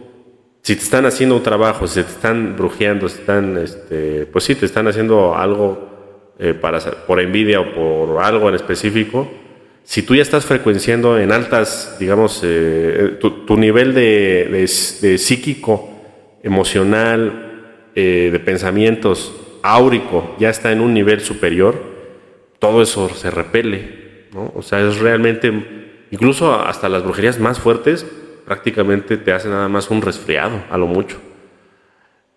si te están haciendo un trabajo, si te están brujeando, si están, este, pues sí, te están haciendo algo eh, para, por envidia o por algo en específico, si tú ya estás frecuenciando en altas, digamos, eh, tu, nivel de, psíquico, emocional, eh, de pensamientos, áurico, ya está en un nivel superior, todo eso se repele, ¿no? O sea, es realmente, incluso hasta las brujerías más fuertes, prácticamente te hace nada más un resfriado, a lo mucho.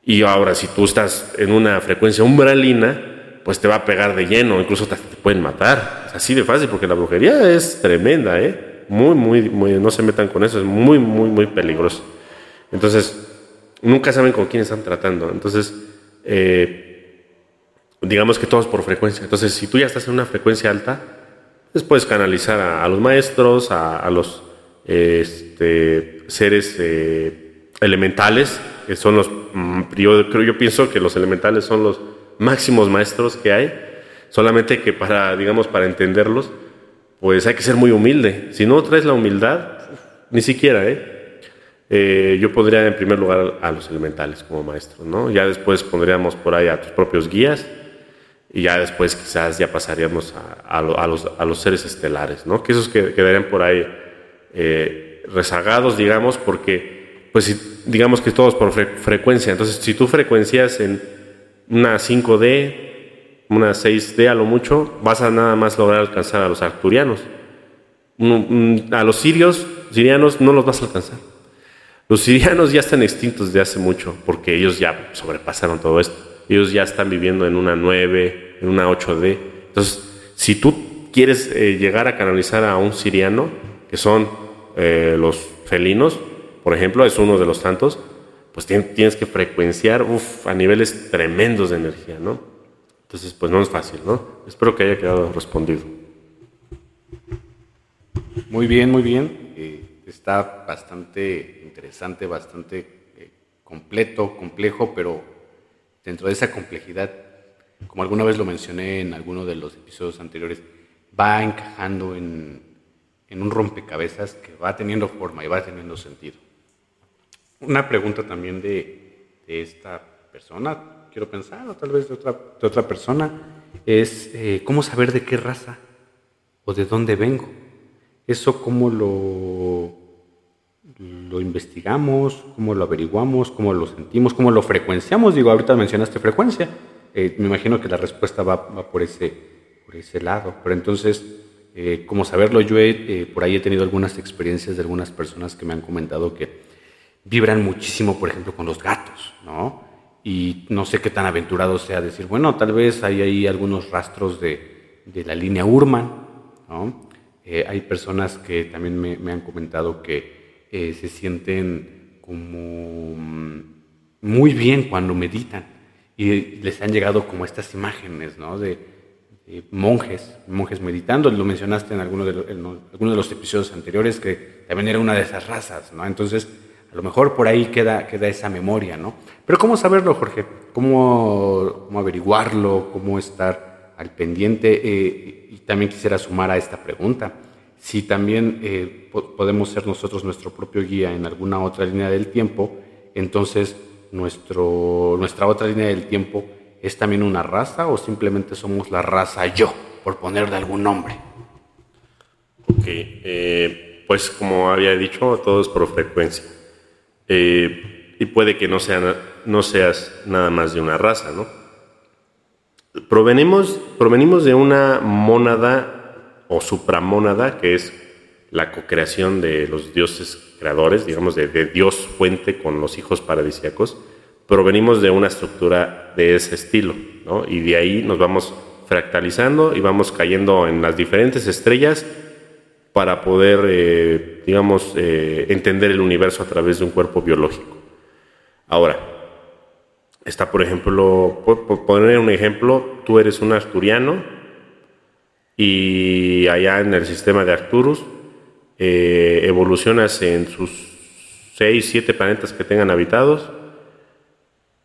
Y ahora, si tú estás en una frecuencia umbralina, pues te va a pegar de lleno, incluso te, pueden matar. Es así de fácil, porque la brujería es tremenda, ¿eh? Muy, muy, muy, no se metan con eso, es muy, muy, muy peligroso. Entonces, nunca saben con quién están tratando. Entonces, eh, digamos que todos por frecuencia. Entonces, si tú ya estás en una frecuencia alta, pues puedes canalizar a, los maestros, a, los este, seres eh, elementales, que son los, mm, yo, yo pienso que los elementales son los máximos maestros que hay, solamente que para, digamos, para entenderlos, pues hay que ser muy humilde. Si no traes la humildad, ni siquiera, ¿eh? eh, yo pondría en primer lugar a los elementales como maestros, ¿no? Ya después pondríamos por ahí a tus propios guías y ya después quizás ya pasaríamos a, los, a los, seres estelares, ¿no? Que esos que, quedarían por ahí eh, rezagados, digamos, porque, pues, digamos que todos por frecuencia. Entonces, si tú frecuencias en una 5D, una 6D a lo mucho, vas a nada más lograr alcanzar a los arturianos. A los sirios, sirianos, no los vas a alcanzar. Los sirianos ya están extintos de hace mucho, porque ellos ya sobrepasaron todo esto. Ellos ya están viviendo en una 9, en una 8D. Entonces, si tú quieres eh, llegar a canalizar a un siriano, que son eh, los felinos, por ejemplo, es uno de los tantos, pues tienes que frecuenciar a niveles tremendos de energía, ¿no? Entonces, pues no es fácil, ¿no? Espero que haya quedado respondido. Muy bien, muy bien. Eh, está bastante interesante, bastante eh, completo, complejo, pero dentro de esa complejidad, como alguna vez lo mencioné en alguno de los episodios anteriores, va encajando en, en un rompecabezas que va teniendo forma y va teniendo sentido. Una pregunta también de, de esta persona, quiero pensar, o tal vez de otra, de otra persona, es eh, cómo saber de qué raza o de dónde vengo. Eso cómo lo, lo investigamos, cómo lo averiguamos, cómo lo sentimos, cómo lo frecuenciamos. Digo, ahorita mencionaste frecuencia. Eh, me imagino que la respuesta va, va, por, ese, por ese lado. Pero entonces, eh, saberlo, yo he, por ahí he tenido algunas experiencias de algunas personas que me han comentado que vibran muchísimo, por ejemplo, con los gatos, ¿no? Y no sé qué tan aventurado sea decir, bueno, tal vez hay ahí algunos rastros de, la línea Urman, ¿no? Eh, hay personas que también me, han comentado que eh, se sienten como mm, muy bien cuando meditan y les han llegado como estas imágenes ¿no? de, monjes, monjes meditando. Lo mencionaste en alguno, de alguno de los episodios anteriores que también era una de esas razas. ¿no? Entonces, a lo mejor por ahí queda, queda esa memoria. ¿no? Pero ¿cómo saberlo, Jorge? ¿Cómo, cómo averiguarlo? ¿Cómo estar al pendiente eh, y también quisiera sumar a esta pregunta, si también eh, podemos ser nosotros nuestro propio guía en alguna otra línea del tiempo, entonces nuestro, nuestra otra línea del tiempo es también una raza o simplemente somos la raza yo, por ponerle algún nombre. Ok, eh, pues como había dicho, todo es por frecuencia. Y puede que no, sea, seas nada más de una raza, ¿no? Provenimos, provenimos de una mónada o supramónada, que es la co-creación de los dioses creadores, digamos, de, Dios fuente con los hijos paradisíacos. Provenimos de una estructura de ese estilo, ¿no? Y de ahí nos vamos fractalizando y vamos cayendo en las diferentes estrellas para poder, eh, digamos, eh, entender el universo a través de un cuerpo biológico. Ahora, Está, por ejemplo, por poner un ejemplo, tú eres un asturiano y allá en el sistema de Arcturus eh, evolucionas en sus 6, 7 planetas que tengan habitados,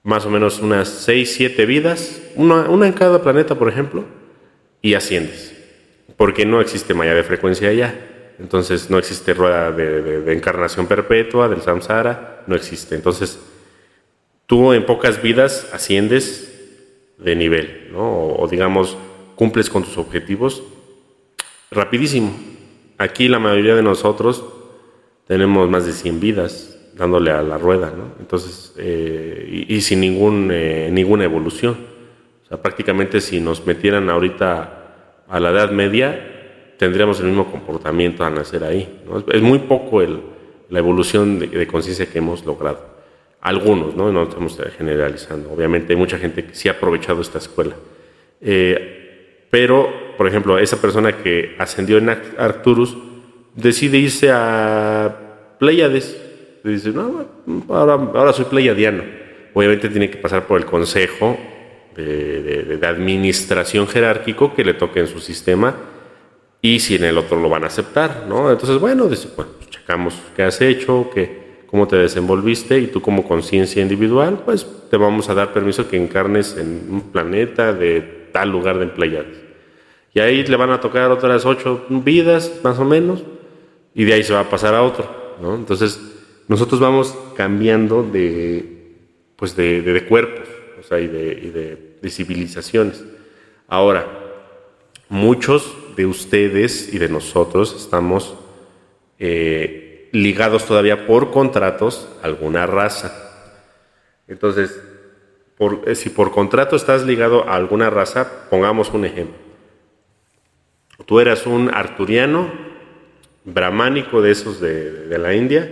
más o menos unas 6, 7 vidas, una, en cada planeta, por ejemplo, y asciendes, porque no existe malla de frecuencia allá. Entonces no existe rueda de, encarnación perpetua del samsara, no existe. Entonces tú en pocas vidas asciendes de nivel, ¿no? o, digamos, cumples con tus objetivos rapidísimo. Aquí la mayoría de nosotros tenemos más de 100 vidas dándole a la rueda, ¿no? Entonces, eh, y, sin ningún, eh, ninguna evolución. O sea, prácticamente si nos metieran ahorita a la Edad Media, tendríamos el mismo comportamiento al nacer ahí. Es muy poco el, la evolución de conciencia que hemos logrado. Algunos, ¿no? No estamos generalizando. Obviamente hay mucha gente que sí ha aprovechado esta escuela. Eh, pero, por ejemplo, esa persona que ascendió en Arcturus decide irse a Pleiades. Dice, no, ahora, ahora soy pleiadiano. Obviamente tiene que pasar por el consejo de, administración jerárquico que le toque en su sistema y si en el otro lo van a aceptar, ¿no? Entonces, bueno, dice, bueno, pues qué has hecho, qué cómo te desenvolviste y tú como conciencia individual, pues te vamos a dar permiso que encarnes en un planeta de tal lugar de Pleiades. Y ahí le van a tocar otras ocho vidas, más o menos, y de ahí se va a pasar a otro. ¿no? Entonces, nosotros vamos cambiando de, pues de, de, cuerpos, y de, de civilizaciones. Ahora, muchos de ustedes y de nosotros estamos eh, ligados todavía por contratos a alguna raza. Entonces, eh, si por contrato estás ligado a alguna raza, pongamos un ejemplo. Tú eras un arturiano, brahmánico de esos de, la India,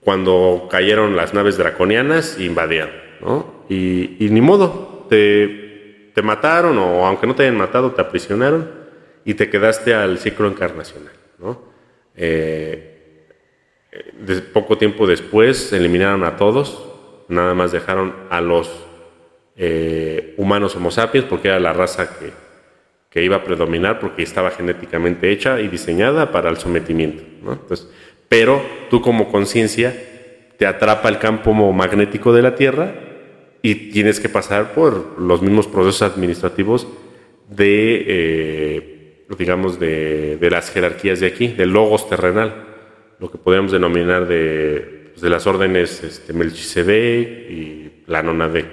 cuando cayeron las naves draconianas e invadieron, ¿no? Y, ni modo, te, te mataron o aunque no te hayan matado, te aprisionaron y te quedaste al ciclo encarnacional. ¿no? Eh, de poco tiempo después eliminaron a todos, nada más dejaron a los eh, humanos homo sapiens porque era la raza que, que, iba a predominar porque estaba genéticamente hecha y diseñada para el sometimiento. ¿no? Entonces, pero tú como conciencia te atrapa el campo magnético de la Tierra y tienes que pasar por los mismos procesos administrativos de eh, digamos, de, de, las jerarquías de aquí, del logos terrenal, lo que podríamos denominar de, pues, de las órdenes este, Melchizedek y la Nonadec,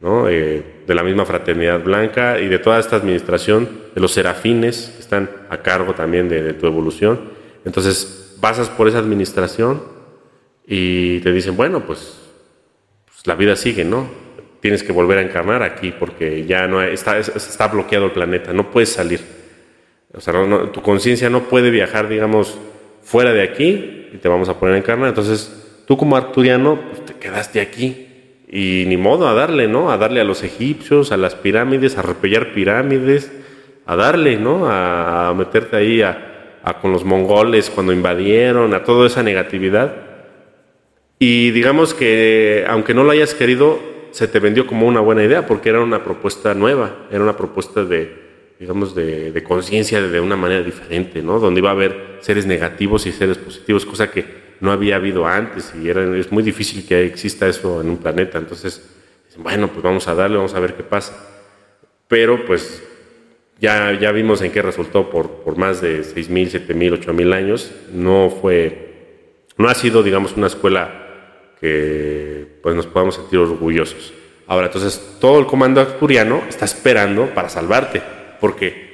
¿no? Eh, de la misma fraternidad blanca y de toda esta administración, de los serafines que están a cargo también de, de tu evolución. Entonces, pasas por esa administración y te dicen, bueno, pues, pues la vida sigue, ¿no? Tienes que volver a encarnar aquí porque ya no está, está bloqueado el planeta, no puedes salir. O sea, tu conciencia no puede viajar, digamos, fuera de aquí y te vamos a poner en carne. Entonces, tú como arturiano, pues te quedaste aquí. Y ni modo, a darle, ¿no? A darle a los egipcios, a las pirámides, a repellar pirámides, a darle, ¿no? A, meterte ahí a, a, con los mongoles cuando invadieron, a toda esa negatividad. Y digamos que, aunque no lo hayas querido, se te vendió como una buena idea, porque era una propuesta nueva, era una propuesta de, digamos, de, de conciencia de una manera diferente, ¿no? Donde iba a haber seres negativos y seres positivos, cosa que no había habido antes y era, es muy difícil que exista eso en un planeta. Entonces, bueno, pues vamos a darle, vamos a ver qué pasa. Pero pues ya, ya vimos en qué resultó por, por más de 6.000, 7.000, 8.000 años. No fue, no ha sido, digamos, una escuela que pues nos podamos sentir orgullosos. Ahora, entonces, todo el comando arturiano está esperando para salvarte porque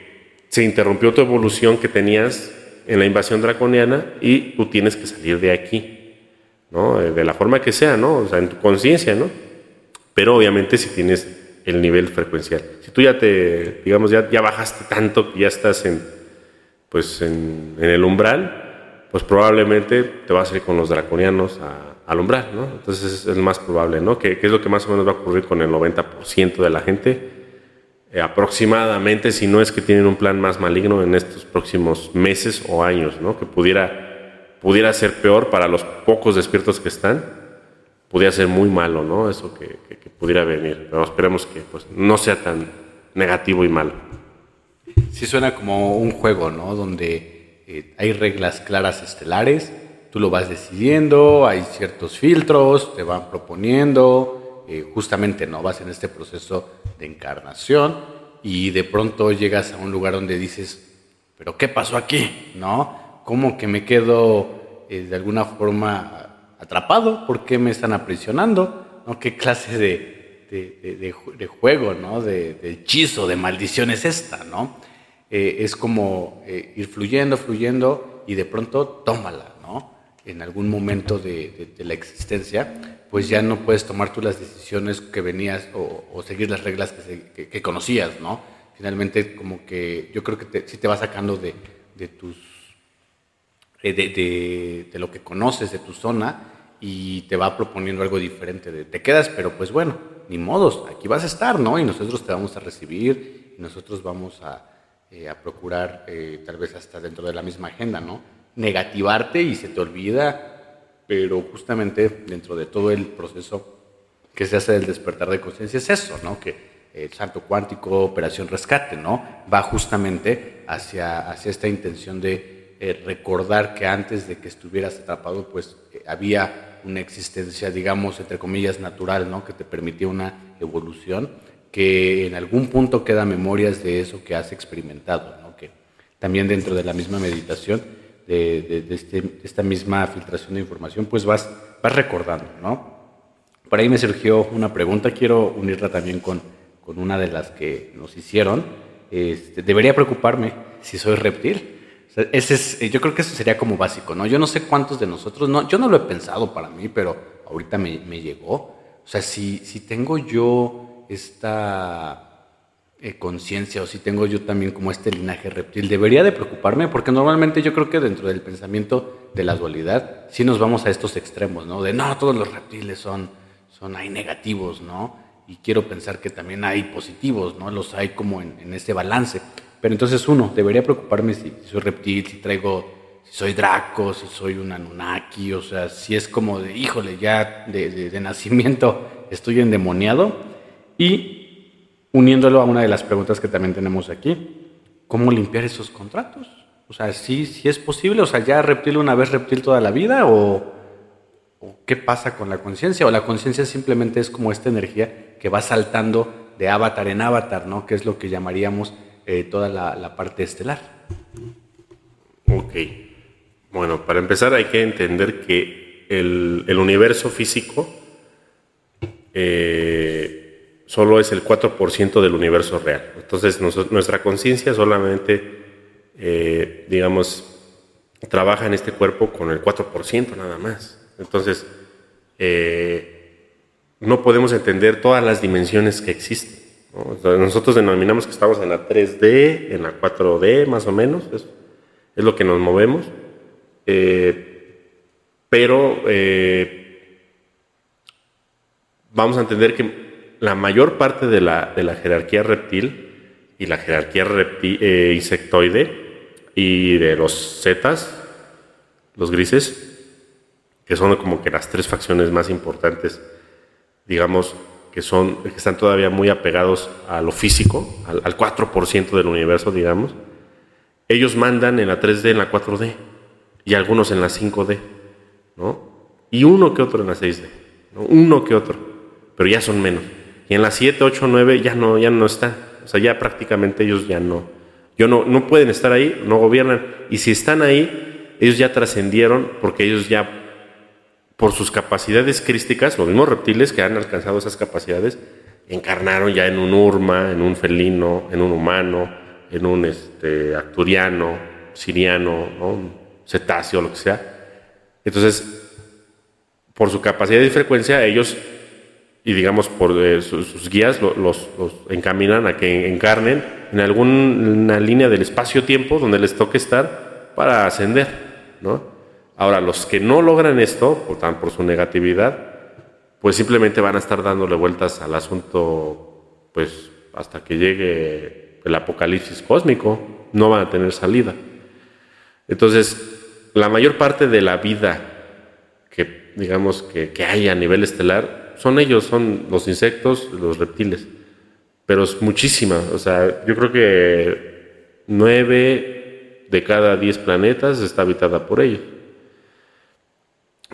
se interrumpió tu evolución que tenías en la invasión draconiana y tú tienes que salir de aquí, ¿no? De la forma que sea, ¿no? O sea, en tu conciencia, ¿no? Pero obviamente si tienes el nivel frecuencial. Si tú ya te, digamos, ya, ya bajaste tanto que ya estás en, pues en, el umbral, pues probablemente te vas a ir con los draconianos al umbral, ¿no? Entonces es, más probable, ¿no? Que, que, es lo que más o menos va a ocurrir con el 90% de la gente eh, aproximadamente, si no es que tienen un plan más maligno en estos próximos meses o años, ¿no? que pudiera, pudiera ser peor para los pocos despiertos que están, pudiera ser muy malo, ¿no? Eso que, pudiera venir. Pero esperemos que pues, no sea tan negativo y malo. Sí suena como un juego, ¿no? Donde eh, hay reglas claras estelares, tú lo vas decidiendo, hay ciertos filtros, te van proponiendo, eh, justamente no vas en este proceso de encarnación y de pronto llegas a un lugar donde dices, pero ¿qué pasó aquí? ¿No? ¿Cómo que me quedo eh, de alguna forma atrapado? ¿Por qué me están aprisionando? ¿No? ¿Qué clase de, de, juego, ¿no? de, hechizo, de maldición es esta? ¿no? Eh, es como ir fluyendo, fluyendo y de pronto tómala. En algún momento de, la existencia pues ya no puedes tomar tú las decisiones que venías o, seguir las reglas que, conocías, ¿no? Finalmente, como que yo creo que te, sí te va sacando de, tus, eh, de, de, lo que conoces, de tu zona, y te va proponiendo algo diferente. te quedas, pero pues bueno, ni modos, aquí vas a estar, ¿no? Y nosotros te vamos a recibir, y nosotros vamos a, eh, a procurar, eh, tal vez hasta dentro de la misma agenda, ¿no? Negativarte y se te olvida pero justamente dentro de todo el proceso que se hace del despertar de conciencia es eso, ¿no? Que el salto cuántico, operación rescate, ¿no? Va justamente hacia, hacia esta intención de eh, recordar que antes de que estuvieras atrapado, pues eh, había una existencia, digamos, entre comillas, natural, ¿no? Que te permitía una evolución, que en algún punto queda memorias de eso que has experimentado, ¿no? Que también dentro de la misma meditación de, este, esta misma filtración de información, pues vas, vas recordando, ¿no? Por ahí me surgió una pregunta, quiero unirla también con, con una de las que nos hicieron. Este, ¿Debería preocuparme si soy reptil? ese es, yo creo que eso sería como básico, ¿no? Yo no sé cuántos de nosotros, no, yo no lo he pensado para mí, pero ahorita me, me llegó. O sea, si, si tengo yo esta eh, conciencia o si tengo yo también como este linaje reptil, debería de preocuparme porque normalmente yo creo que dentro del pensamiento de la dualidad sí nos vamos a estos extremos, ¿no? De no, todos los reptiles son, son hay negativos, ¿no? Y quiero pensar que también hay positivos, ¿no? Los hay como en, en ese balance. Pero entonces uno, debería preocuparme si, soy reptil, si traigo, si soy Draco, si soy un Anunnaki, o sea, si es como de, híjole, ya de, de, de nacimiento estoy endemoniado. Y uniéndolo a una de las preguntas que también tenemos aquí, ¿cómo limpiar esos contratos? O sea, ¿sí, sí es posible? O sea, ¿ya reptil una vez reptil toda la vida? ¿O, qué pasa con la conciencia? ¿O la conciencia simplemente es como esta energía que va saltando de avatar en avatar, ¿no? Que es lo que llamaríamos eh, toda la, parte estelar. Ok. Bueno, para empezar hay que entender que el, el universo físico eh, solo es el 4% del universo real. Entonces nuestra conciencia solamente, eh, digamos, trabaja en este cuerpo con el 4% nada más. Entonces, eh, no podemos entender todas las dimensiones que existen. nosotros denominamos que estamos en la 3D, en la 4D más o menos, es, lo que nos movemos. Eh, pero vamos a entender que la mayor parte de la, de la jerarquía reptil y la jerarquía eh, insectoide y de los zetas, los grises, que son como que las tres facciones más importantes, digamos, que, son, que están todavía muy apegados a lo físico, al, al 4% del universo, digamos, ellos mandan en la 3D, en la 4D, y algunos en la 5D, ¿no? Y uno que otro en la 6D, ¿no? uno que otro, pero ya son menos. Y en las 7, 8, 9 ya no, ya no están. O sea, ya prácticamente ellos ya no. Yo no, no pueden estar ahí, no gobiernan. Y si están ahí, ellos ya trascendieron porque ellos ya, por sus capacidades crísticas, los mismos reptiles que han alcanzado esas capacidades, encarnaron ya en un urma, en un felino, en un humano, en un este, acturiano, siriano, un cetáceo, lo que sea. Entonces, por su capacidad de frecuencia, ellos y digamos por eh, sus, guías los, encaminan a que encarnen en alguna línea del espacio-tiempo donde les toque estar para ascender, ¿no? Ahora, los que no logran esto, por, por su negatividad, pues simplemente van a estar dándole vueltas al asunto, pues hasta que llegue el apocalipsis cósmico, no van a tener salida. Entonces, la mayor parte de la vida que, digamos, que, que hay a nivel estelar son ellos, son los insectos, los reptiles. Pero es muchísima. O sea, yo creo que nueve de cada diez planetas está habitada por ellos.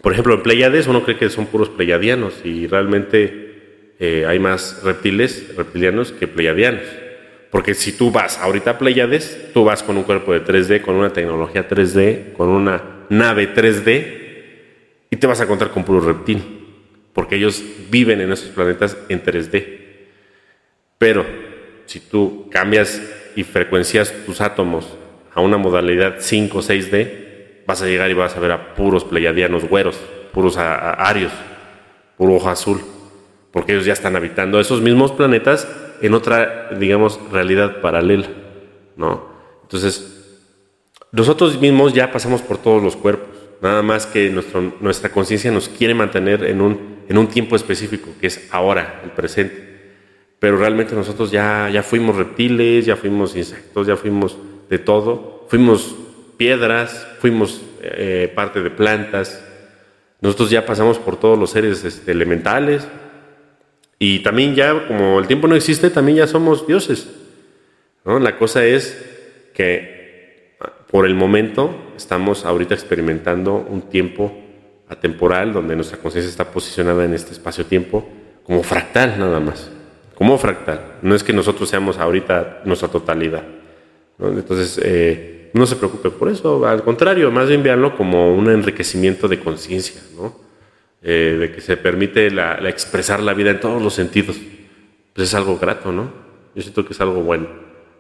Por ejemplo, en Pleiades uno cree que son puros pleiadianos y realmente eh, hay más reptiles, reptilianos que pleiadianos. Porque si tú vas ahorita a Pleiades, tú vas con un cuerpo de 3D, con una tecnología 3D, con una nave 3D, y te vas a encontrar con puro reptil porque ellos viven en esos planetas en 3D. Pero si tú cambias y frecuencias tus átomos a una modalidad 5 o 6D, vas a llegar y vas a ver a puros pleiadianos güeros, puros arios, puro ojo azul, porque ellos ya están habitando esos mismos planetas en otra, digamos, realidad paralela, ¿no? Entonces, nosotros mismos ya pasamos por todos los cuerpos, nada más que nuestro, nuestra conciencia nos quiere mantener en un en un tiempo específico, que es ahora, el presente. Pero realmente nosotros ya, ya fuimos reptiles, ya fuimos insectos, ya fuimos de todo, fuimos piedras, fuimos eh, parte de plantas, nosotros ya pasamos por todos los seres este, elementales y también ya, como el tiempo no existe, también ya somos dioses. ¿no? La cosa es que por el momento estamos ahorita experimentando un tiempo atemporal, donde nuestra conciencia está posicionada en este espacio-tiempo, como fractal nada más, como fractal. No es que nosotros seamos ahorita nuestra totalidad. Entonces, eh, no se preocupe por eso, al contrario, más bien veanlo como un enriquecimiento de conciencia, ¿no? Eh, de que se permite la, expresar la vida en todos los sentidos. Pues es algo grato, ¿no? Yo siento que es algo bueno.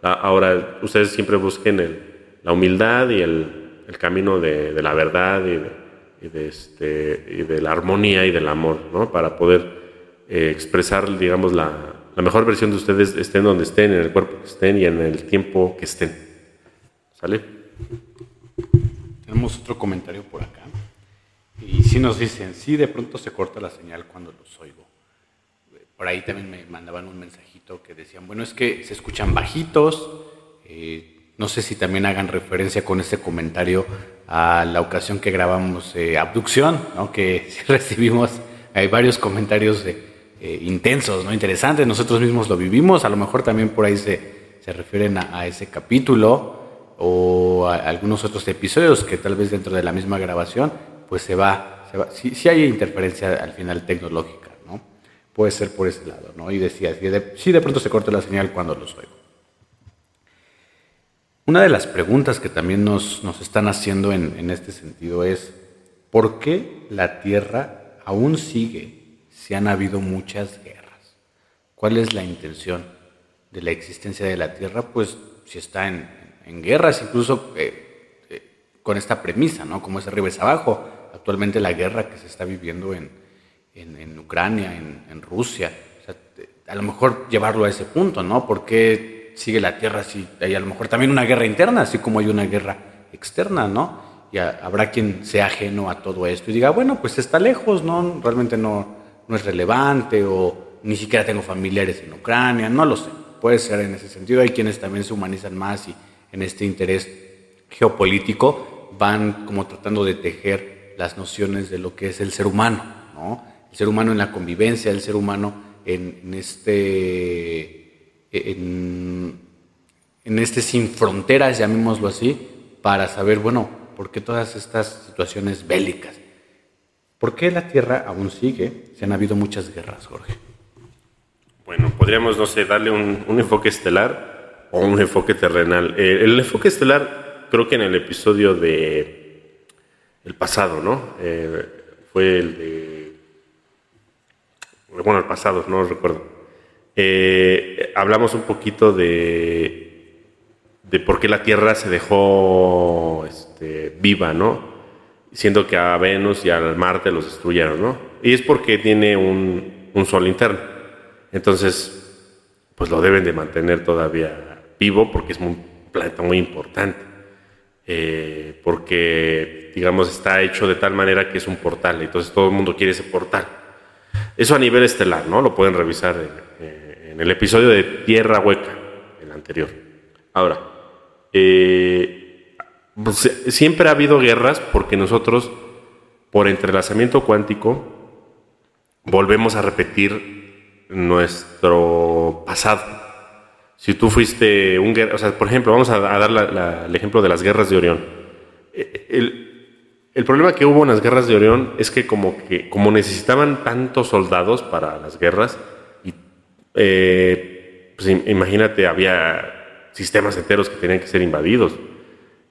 Ahora, ustedes siempre busquen el, la humildad y el, el camino de, de, la verdad y de, y de, este, y de la armonía y del amor, ¿no? Para poder eh, expresar, digamos, la, la mejor versión de ustedes estén donde estén, en el cuerpo que estén y en el tiempo que estén. ¿Sale? Tenemos otro comentario por acá. Y si nos dicen, sí, de pronto se corta la señal cuando los oigo. Por ahí también me mandaban un mensajito que decían, bueno, es que se escuchan bajitos. Eh, no sé si también hagan referencia con ese comentario a la ocasión que grabamos eh, Abducción, ¿no? que recibimos, hay varios comentarios de, eh, intensos, ¿no? interesantes. Nosotros mismos lo vivimos, a lo mejor también por ahí se, se refieren a, ese capítulo o a algunos otros episodios que tal vez dentro de la misma grabación, pues se va, se va. Si, hay interferencia al final tecnológica, ¿no? Puede ser por ese lado, ¿no? Y decía, si de, de pronto se corta la señal cuando los oigo. Una de las preguntas que también nos, nos están haciendo en, en este sentido es, ¿por qué la Tierra aún sigue si han habido muchas guerras. ¿Cuál es la intención de la existencia de la Tierra? Pues si está en, guerras, incluso eh, eh, con esta premisa, ¿no? Como es arriba es abajo. Actualmente la guerra que se está viviendo en, en, Ucrania, en, Rusia, a lo mejor llevarlo a ese punto, ¿no? ¿Por qué sigue la Tierra si hay a lo mejor también una guerra interna, así como hay una guerra externa, ¿no? Y habrá quien sea ajeno a todo esto y diga, bueno, pues está lejos, ¿no? Realmente no, no es relevante o ni siquiera tengo familiares en Ucrania, no lo sé. Puede ser en ese sentido. Hay quienes también se humanizan más y en este interés geopolítico van como tratando de tejer las nociones de lo que es el ser humano, ¿no? El ser humano en la convivencia, el ser humano en, este en, este sin fronteras, llamémoslo así, para saber, bueno, por qué todas estas situaciones bélicas ¿Por qué la Tierra aún sigue? Se han habido muchas guerras, Jorge. Bueno, podríamos, no sé, darle un, enfoque estelar o un enfoque terrenal. Eh, el enfoque estelar, creo que en el episodio de el pasado, ¿no? Eh, fue el de... Bueno, el pasado, no recuerdo. Eh, hablamos un poquito de, de por qué la Tierra se dejó este, viva, ¿no? siendo que a Venus y al Marte los destruyeron, ¿no? Y es porque tiene un, un sol interno. Entonces, pues lo deben de mantener todavía vivo porque es un planeta muy importante. Eh, porque, digamos, está hecho de tal manera que es un portal. Entonces todo el mundo quiere ese portal. Eso a nivel estelar, ¿no? Lo pueden revisar en, en el episodio de Tierra Hueca, el anterior. Ahora, eh, pues, siempre ha habido guerras porque nosotros, por entrelazamiento cuántico, volvemos a repetir nuestro pasado. Si tú fuiste un guerrero, o sea, por ejemplo, vamos a, dar el ejemplo de las guerras de Orión. Eh, el, problema que hubo en las guerras de Orión es que como, que, como necesitaban tantos soldados para las guerras, eh, pues, imagínate, había sistemas enteros que tenían que ser invadidos.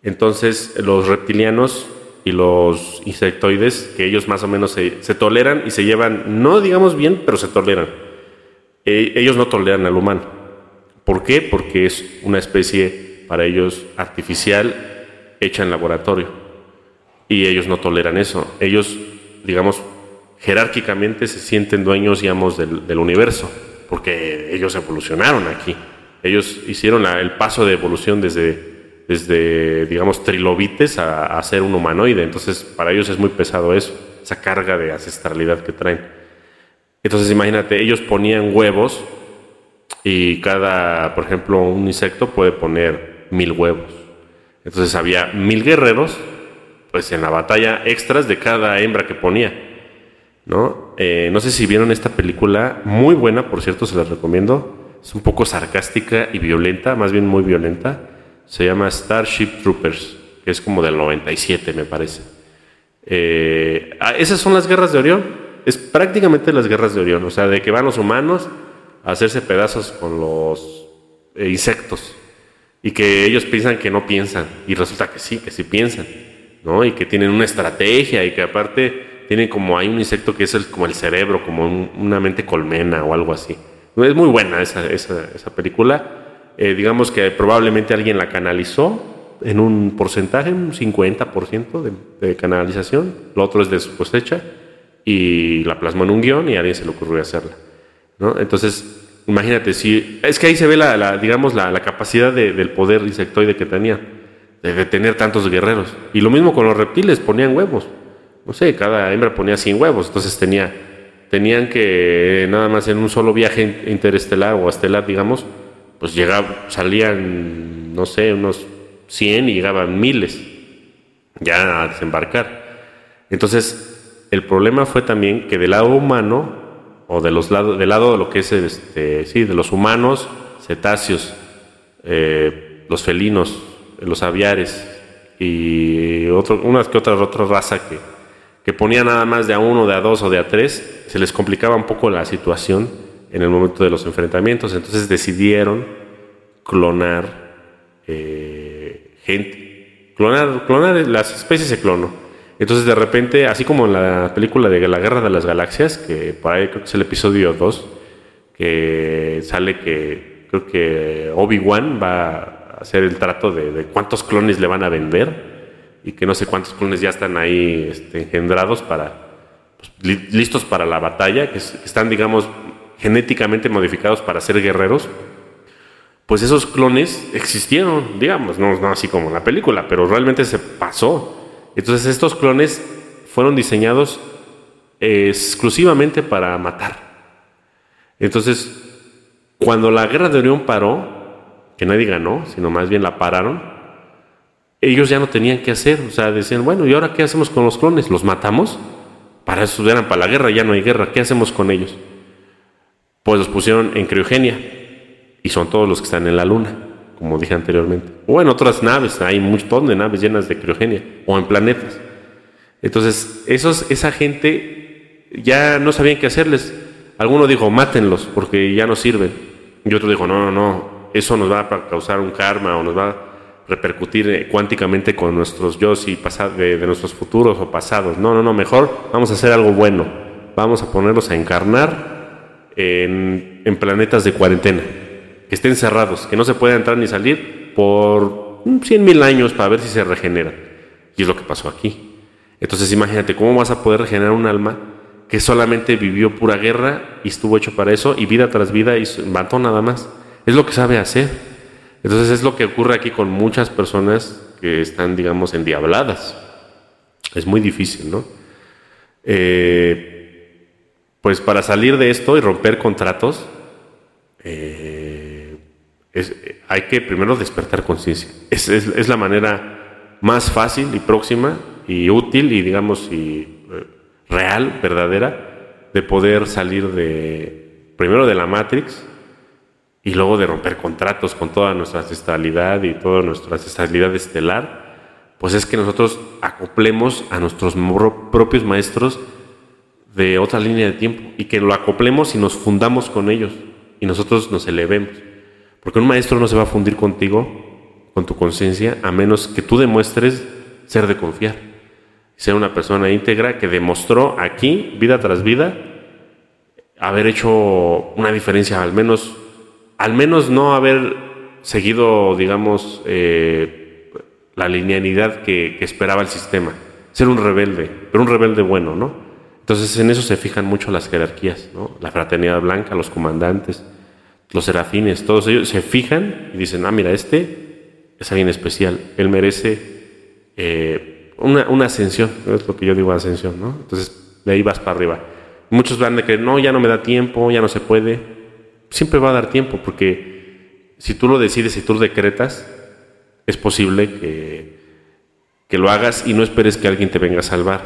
Entonces los reptilianos y los insectoides, que ellos más o menos se, toleran y se llevan, no digamos bien, pero se toleran. E, ellos no toleran al humano. ¿Por qué? Porque es una especie para ellos artificial hecha en laboratorio. Y ellos no toleran eso. Ellos, digamos, jerárquicamente se sienten dueños y amos del, universo, porque ellos evolucionaron aquí. Ellos hicieron el paso de evolución desde desde, digamos, trilobites a, ser un humanoide. Entonces, para ellos es muy pesado eso, esa carga de ancestralidad que traen. Entonces, imagínate, ellos ponían huevos y cada, por ejemplo, un insecto puede poner mil huevos. Entonces, había mil guerreros, pues en la batalla extras de cada hembra que ponía. ¿No? Eh, no sé si vieron esta película, muy buena, por cierto, se las recomiendo. Es un poco sarcástica y violenta, más bien muy violenta se llama Starship Troopers, que es como del 97, me parece. Eh, ah, esas son las guerras de Orión. Es prácticamente las guerras de Orión, o sea, de que van los humanos a hacerse pedazos con los eh, insectos. y que ellos piensan que no piensan y resulta que sí, que sí piensan, ¿no? Y que tienen una estrategia y que aparte tienen como hay un insecto que es el, como el cerebro, como una mente colmena o algo así. Es muy buena esa, esa, película. Eh, digamos que probablemente alguien la canalizó en un porcentaje, un 50% de, de canalización, lo otro es de su cosecha y la plasmó en un guion y a alguien se le ocurrió hacerla. Entonces, imagínate, si es que ahí se ve la, digamos, la, capacidad del poder insectoide que tenía, de, tener tantos guerreros. Y lo mismo con los reptiles, ponían huevos. No sé, cada hembra ponía 100 huevos, entonces tenía, tenían que nada más en un solo viaje interestelar o estelar, digamos, pues llegaba, salían, no sé, unos 100 y llegaban miles ya a desembarcar. Entonces, el problema fue también que del lado humano, o de los lados, del lado de lo que es, este, sí, de los humanos, cetáceos, eh, los felinos, los aviares y otro, unas que otras otra raza que, que ponía nada más de a uno, de a dos o de a tres, se les complicaba un poco la situación en el momento de los enfrentamientos. Entonces decidieron clonar eh, gente. Clonar, clonar las especies se clonó. Entonces de repente, así como en la película de la Guerra de las Galaxias, que por ahí creo que es el episodio 2, que sale que creo que Obi-Wan va a hacer el trato de, cuántos clones le van a vender y que no sé cuántos clones ya están ahí este, engendrados para, pues, listos para la batalla, que, están, digamos, genéticamente modificados para ser guerreros. Pues esos clones existieron, digamos, no, no así como en la película, pero realmente se pasó. Entonces estos clones fueron diseñados exclusivamente para matar. Entonces, cuando la guerra de Orión paró, que nadie ganó, sino más bien la pararon, ellos ya no tenían que hacer, o sea, decían, bueno, ¿y ahora qué hacemos con los clones? ¿Los matamos? Para eso eran para la guerra, ya no hay guerra, ¿qué hacemos con ellos? Pues los pusieron en criogenia, y son todos los que están en la luna como dije anteriormente. O en otras naves, hay un montón de naves llenas de criogenia, o en planetas. Entonces, esos, esa gente ya no sabían qué hacerles. Alguno dijo, mátenlos, porque ya no sirven. Y otro dijo, no, no, no, eso nos va a causar un karma o nos va repercutir eh, cuánticamente con nuestros yo y de, de nuestros futuros o pasados. No, no, no, mejor vamos a hacer algo bueno. Vamos a ponerlos a encarnar en, en planetas de cuarentena que estén cerrados, que no se pueda entrar ni salir por 100 mil años para ver si se regeneran. Y es lo que pasó aquí. Entonces imagínate cómo vas a poder regenerar un alma que solamente vivió pura guerra y estuvo hecho para eso y vida tras vida y mató nada más. Es lo que sabe hacer. Entonces es lo que ocurre aquí con muchas personas que están, digamos, endiabladas. Es muy difícil, ¿no? Eh, pues para salir de esto y romper contratos, eh, es, hay que primero despertar conciencia. Es, la manera más fácil y próxima y útil y digamos y eh, real, verdadera, de poder salir de primero de la Matrix y luego de romper contratos con toda nuestra ancestralidad y toda nuestra ancestralidad estelar, pues es que nosotros acoplemos a nuestros propios maestros de otra línea de tiempo y que lo acoplemos y nos fundamos con ellos y nosotros nos elevemos. Porque un maestro no se va a fundir contigo, con tu conciencia, a menos que tú demuestres ser de confiar. Ser una persona íntegra que demostró aquí, vida tras vida, haber hecho una diferencia, al menos, al menos no haber seguido, digamos, eh, la linealidad que, esperaba el sistema. Ser un rebelde, pero un rebelde bueno, ¿no? Entonces en eso se fijan mucho las jerarquías, ¿no? La fraternidad blanca, los comandantes, los serafines, todos ellos se fijan y dicen, ah, mira, este es alguien especial, él merece eh, una, ascensión, es lo que yo digo ascensión, ¿no? Entonces, de ahí vas para arriba. Muchos van de que no, ya no me da tiempo, ya no se puede. Siempre va a dar tiempo, porque si tú lo decides, y tú lo decretas, es posible que, que lo hagas y no esperes que alguien te venga a salvar,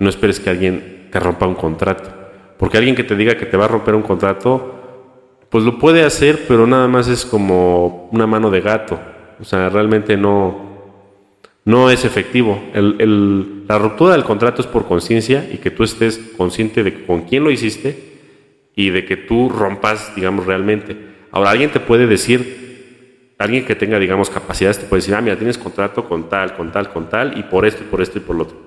no esperes que alguien te rompa un contrato. Porque alguien que te diga que te va a romper un contrato, pues lo puede hacer, pero nada más es como una mano de gato. O sea, realmente no, no es efectivo. la ruptura del contrato es por conciencia y que tú estés consciente de con quién lo hiciste y de que tú rompas, digamos, realmente. Ahora, alguien te puede decir, alguien que tenga, digamos, capacidades te puede decir, ah, mira, tienes contrato con tal, con tal, con tal, y por esto, y por esto, y por lo otro.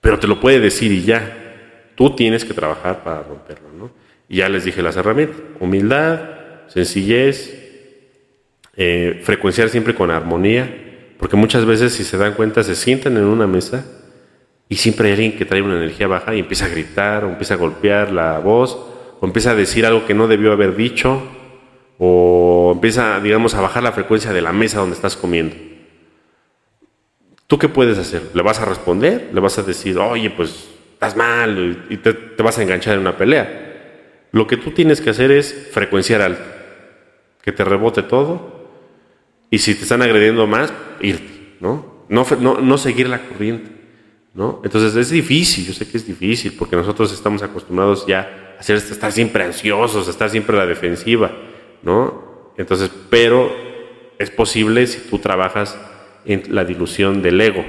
Pero te lo puede decir y ya. Tú tienes que trabajar para romperlo, ¿no? Y ya les dije las herramientas. Humildad, sencillez, eh, frecuenciar siempre con armonía, porque muchas veces, si se dan cuenta, se sientan en una mesa y siempre hay alguien que trae una energía baja y empieza a gritar, o empieza a golpear la voz, o empieza a decir algo que no debió haber dicho, o empieza, digamos, a bajar la frecuencia de la mesa donde estás comiendo. ¿Tú qué puedes hacer? ¿Le vas a responder? ¿Le vas a decir, oye, pues estás mal y te, vas a enganchar en una pelea? Lo que tú tienes que hacer es frecuenciar alto, que te rebote todo y si te están agrediendo más, irte, ¿no? No, no, seguir la corriente, ¿no? Entonces es difícil, yo sé que es difícil, porque nosotros estamos acostumbrados ya a, hacer, estar siempre ansiosos, a estar siempre a la defensiva, ¿no? Entonces, pero es posible si tú trabajas en la dilución del ego,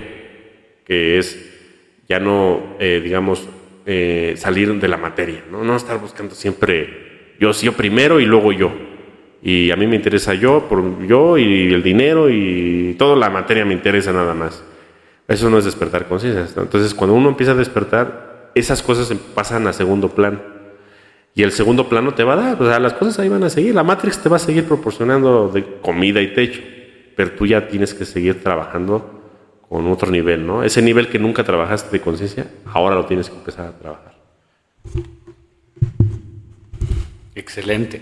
que es ya no, eh, digamos, eh, salir de la materia, ¿no? No estar buscando siempre yo, yo primero y luego yo, y a mí me interesa yo, por yo y el dinero y toda la materia me interesa nada más. Eso no es despertar conciencia. Entonces, cuando uno empieza a despertar, esas cosas pasan a segundo plano. Y el segundo plano te va a dar, o sea, las cosas ahí van a seguir. La Matrix te va a seguir proporcionando de comida y techo, pero tú ya tienes que seguir trabajando con otro nivel, ¿no? Ese nivel que nunca trabajaste de conciencia, ahora lo tienes que empezar a trabajar. Excelente.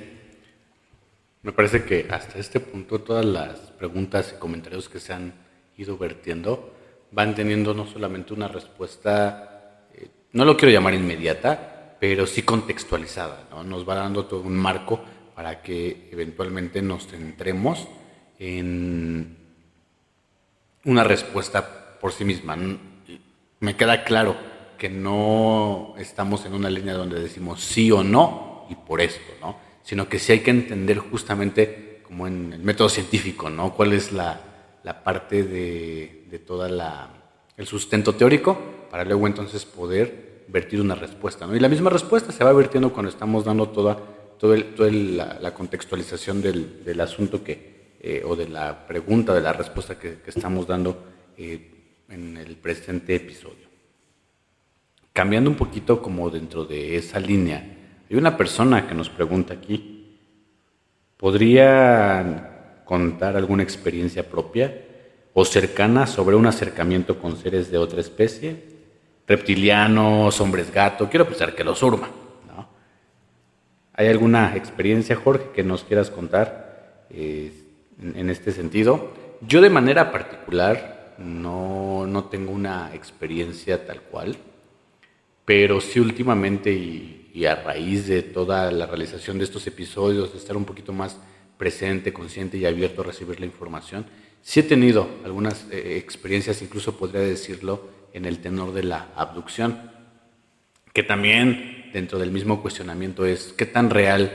Me parece que hasta este punto todas las preguntas y comentarios que se han ido vertiendo van teniendo no solamente una respuesta, eh, no lo quiero llamar inmediata, pero sí contextualizada, ¿no? Nos va dando todo un marco para que eventualmente nos centremos en una respuesta por sí misma. Me queda claro que no estamos en una línea donde decimos sí o no y por esto, ¿no? sino que sí hay que entender justamente, como en el método científico, ¿no? cuál es la, parte de, de todo el sustento teórico para luego entonces poder vertir una respuesta. ¿no? Y la misma respuesta se va vertiendo cuando estamos dando toda, todo la, contextualización del, asunto que, eh, o de la pregunta, de la respuesta que, estamos dando eh, en el presente episodio. Cambiando un poquito como dentro de esa línea, hay una persona que nos pregunta aquí, ¿podría contar alguna experiencia propia o cercana sobre un acercamiento con seres de otra especie? Reptilianos, hombres gato, quiero pensar que los urma. ¿Hay alguna experiencia, Jorge, que nos quieras contar eh, en, este sentido? Yo de manera particular no, no tengo una experiencia tal cual, pero sí últimamente y y a raíz de toda la realización de estos episodios, de estar un poquito más presente, consciente y abierto a recibir la información, sí he tenido algunas eh, experiencias, incluso podría decirlo, en el tenor de la abducción, que también dentro del mismo cuestionamiento es qué tan real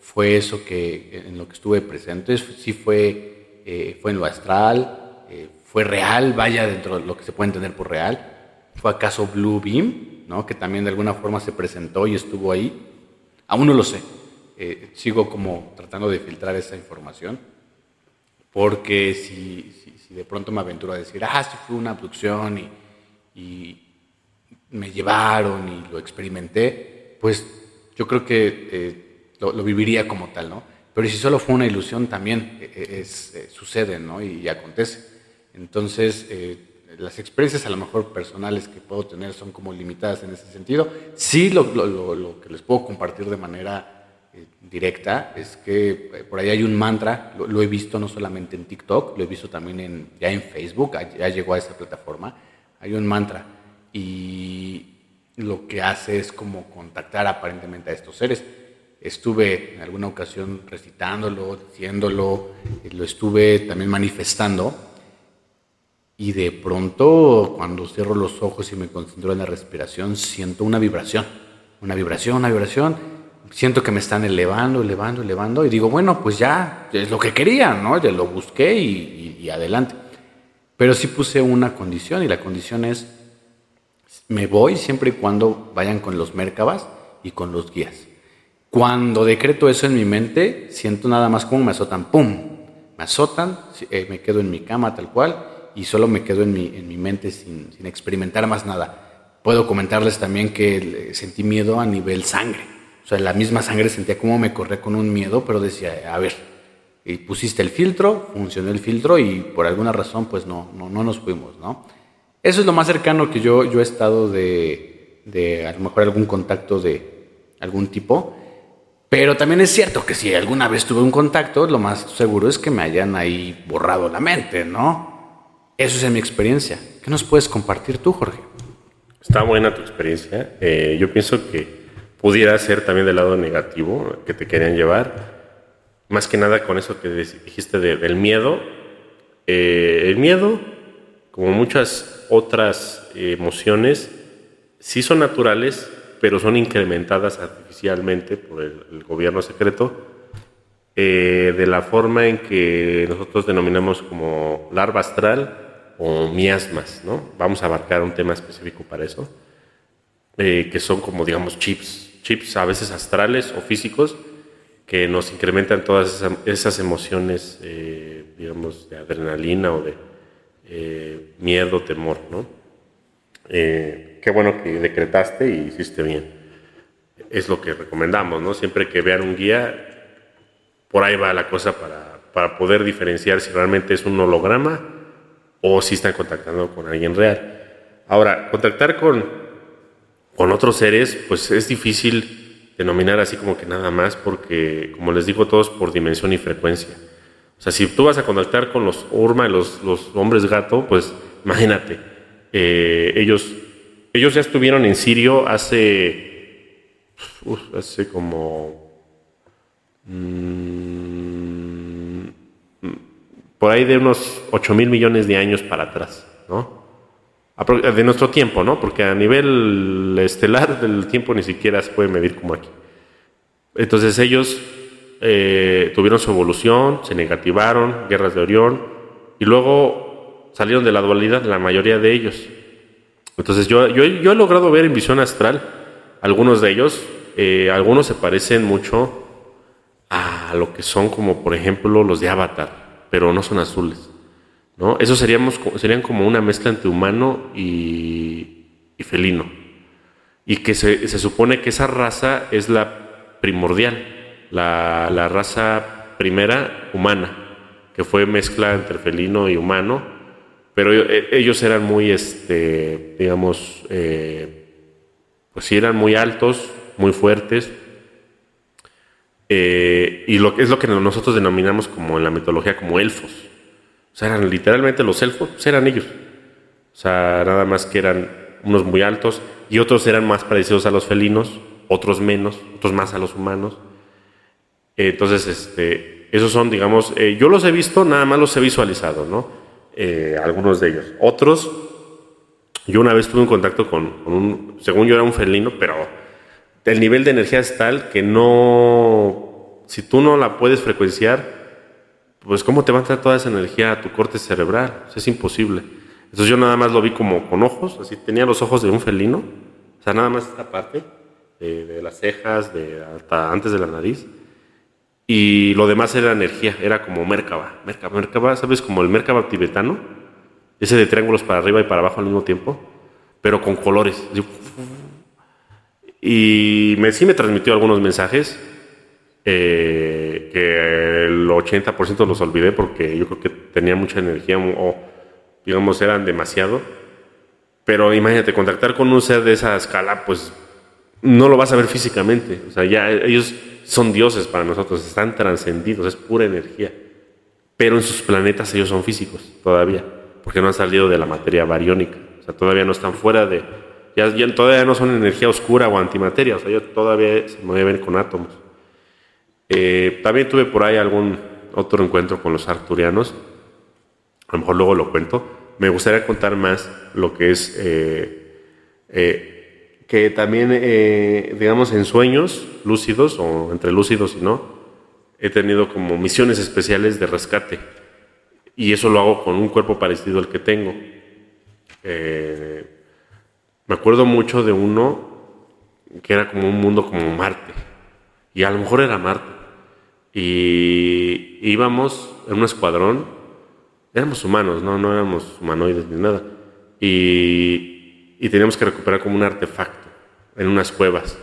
fue eso que en lo que estuve presente, si fue, eh, fue en lo astral, eh, fue real, vaya dentro de lo que se puede entender por real, fue acaso Blue Beam, que también de alguna forma se presentó y estuvo ahí. Aún no lo sé. Sigo como tratando de filtrar esa información, porque si, si, de pronto me aventuro a decir, ah, sí fue una abducción y, y me llevaron y lo experimenté, pues yo creo que eh, lo, viviría como tal, ¿no? Pero si solo fue una ilusión, también eh, es, sucede, ¿no? Y, acontece. Entonces, las experiencias a lo mejor personales que puedo tener son como limitadas en ese sentido. Sí, lo, lo, que les puedo compartir de manera eh, directa es que eh, por ahí hay un mantra, lo, he visto no solamente en TikTok, lo he visto también en, ya en Facebook, ya llegó a esa plataforma, hay un mantra y lo que hace es como contactar aparentemente a estos seres. Estuve en alguna ocasión recitándolo, diciéndolo, eh, lo estuve también manifestando y de pronto, cuando cierro los ojos y me concentro en la respiración, siento una vibración, una vibración, una vibración. Siento que me están elevando, elevando, elevando. Y digo, bueno, pues ya, es lo que quería, ¿no? Ya lo busqué y, adelante. Pero sí puse una condición y la condición es, me voy siempre y cuando vayan con los Merkabas y con los guías. Cuando decreto eso en mi mente, siento nada más como me azotan, ¡pum! me azotan, eh, me quedo en mi cama tal cual y solo me quedo en mi, en mi mente sin, sin experimentar más nada. Puedo comentarles también que sentí miedo a nivel sangre. O sea, la misma sangre sentía como me corría con un miedo, pero decía, a ver, y pusiste el filtro, funcionó el filtro y por alguna razón pues no, no, no nos fuimos, ¿no? Eso es lo más cercano que yo, yo he estado de, de a lo mejor algún contacto de algún tipo. Pero también es cierto que si alguna vez tuve un contacto, lo más seguro es que me hayan ahí borrado la mente, ¿no? Eso es mi experiencia. ¿Qué nos puedes compartir tú, Jorge? Está buena tu experiencia. Eh, yo pienso que pudiera ser también del lado negativo que te querían llevar. Más que nada con eso que dijiste del miedo. Eh, el miedo, como muchas otras emociones, sí son naturales, pero son incrementadas artificialmente por el, gobierno secreto eh, de la forma en que nosotros denominamos como larva astral o miasmas, ¿no? Vamos a abarcar un tema específico para eso, eh, que son como, digamos, chips, chips a veces astrales o físicos, que nos incrementan todas esas, emociones, eh, digamos, de adrenalina o de miedo, temor, ¿no? qué bueno que decretaste y hiciste bien. Es lo que recomendamos, ¿no? Siempre que vean un guía, por ahí va la cosa para, para poder diferenciar si realmente es un holograma o si están contactando con alguien real. Ahora, contactar con, con otros seres, pues es difícil denominar así como que nada más, porque, como les digo, todos por dimensión y frecuencia. O sea, si tú vas a contactar con los Urma, los, los hombres gato, pues imagínate, eh, ellos ellos ya estuvieron en Sirio hace, hace como, mm, por ahí de unos 8 mil millones de años para atrás, ¿no? De nuestro tiempo, ¿no? Porque a nivel estelar del tiempo ni siquiera se puede medir como aquí. Entonces ellos eh, tuvieron su evolución, se negativaron, guerras de Orión, y luego salieron de la dualidad, la mayoría de ellos. Entonces yo, yo, he logrado ver en visión astral algunos de ellos, eh, algunos se parecen mucho a lo que son como por ejemplo los de Avatar, pero no son azules. ¿No? Esos seríamos, serían como una mezcla entre humano y, felino. Y que se, supone que esa raza es la primordial, la, la raza primera humana, que fue mezcla entre felino y humano pero eh, ellos eran muy, este, digamos, eh, pues sí eran muy altos, muy fuertes, eh, y lo, es lo que nosotros denominamos como en la mitología como elfos. O sea, eran literalmente los elfos, pues eran ellos. O sea, nada más que eran unos muy altos y otros eran más parecidos a los felinos, otros menos, otros más a los humanos. entonces, este, esos son, digamos, yo los he visto, nada más los he visualizado, ¿no? Eh, algunos de ellos. Otros, yo una vez tuve un contacto con, un, según yo era un felino, pero el nivel de energía es tal que no, si tú no la puedes frecuenciar, pues cómo te va a entrar toda esa energía a tu corte cerebral, es imposible. Entonces yo nada más lo vi como con ojos, así tenía los ojos de un felino, o sea, nada más esta parte, de, las cejas, de hasta antes de la nariz, y lo demás era energía, era como Merkaba. Merkaba, Merkaba, ¿sabes? Como el Merkaba tibetano, ese de triángulos para arriba y para abajo al mismo tiempo, pero con colores. Y me, sí me transmitió algunos mensajes, eh, que el 80% los olvidé porque yo creo que tenía mucha energía o, digamos, eran demasiado. Pero imagínate, contactar con un ser de esa escala, pues no lo vas a ver físicamente. O sea, ya ellos son dioses para nosotros, están trascendidos, es pura energía. Pero en sus planetas ellos son físicos todavía, porque no han salido de la materia bariónica. O sea, todavía no están fuera de... Ya, todavía no son energía oscura o antimateria, o sea, ellos todavía se mueven con átomos. Eh, también tuve por ahí algún otro encuentro con los arturianos, a lo mejor luego lo cuento. Me gustaría contar más lo que es eh, eh, que también, digamos, en sueños lúcidos o entre lúcidos y no, he tenido como misiones especiales de rescate. Y eso lo hago con un cuerpo parecido al que tengo. Me acuerdo mucho de uno que era como un mundo como Marte. Y a lo mejor era Marte. Y íbamos en un escuadrón, éramos humanos, no, no éramos humanoides ni nada, y, y teníamos que recuperar como un artefacto en unas cuevas.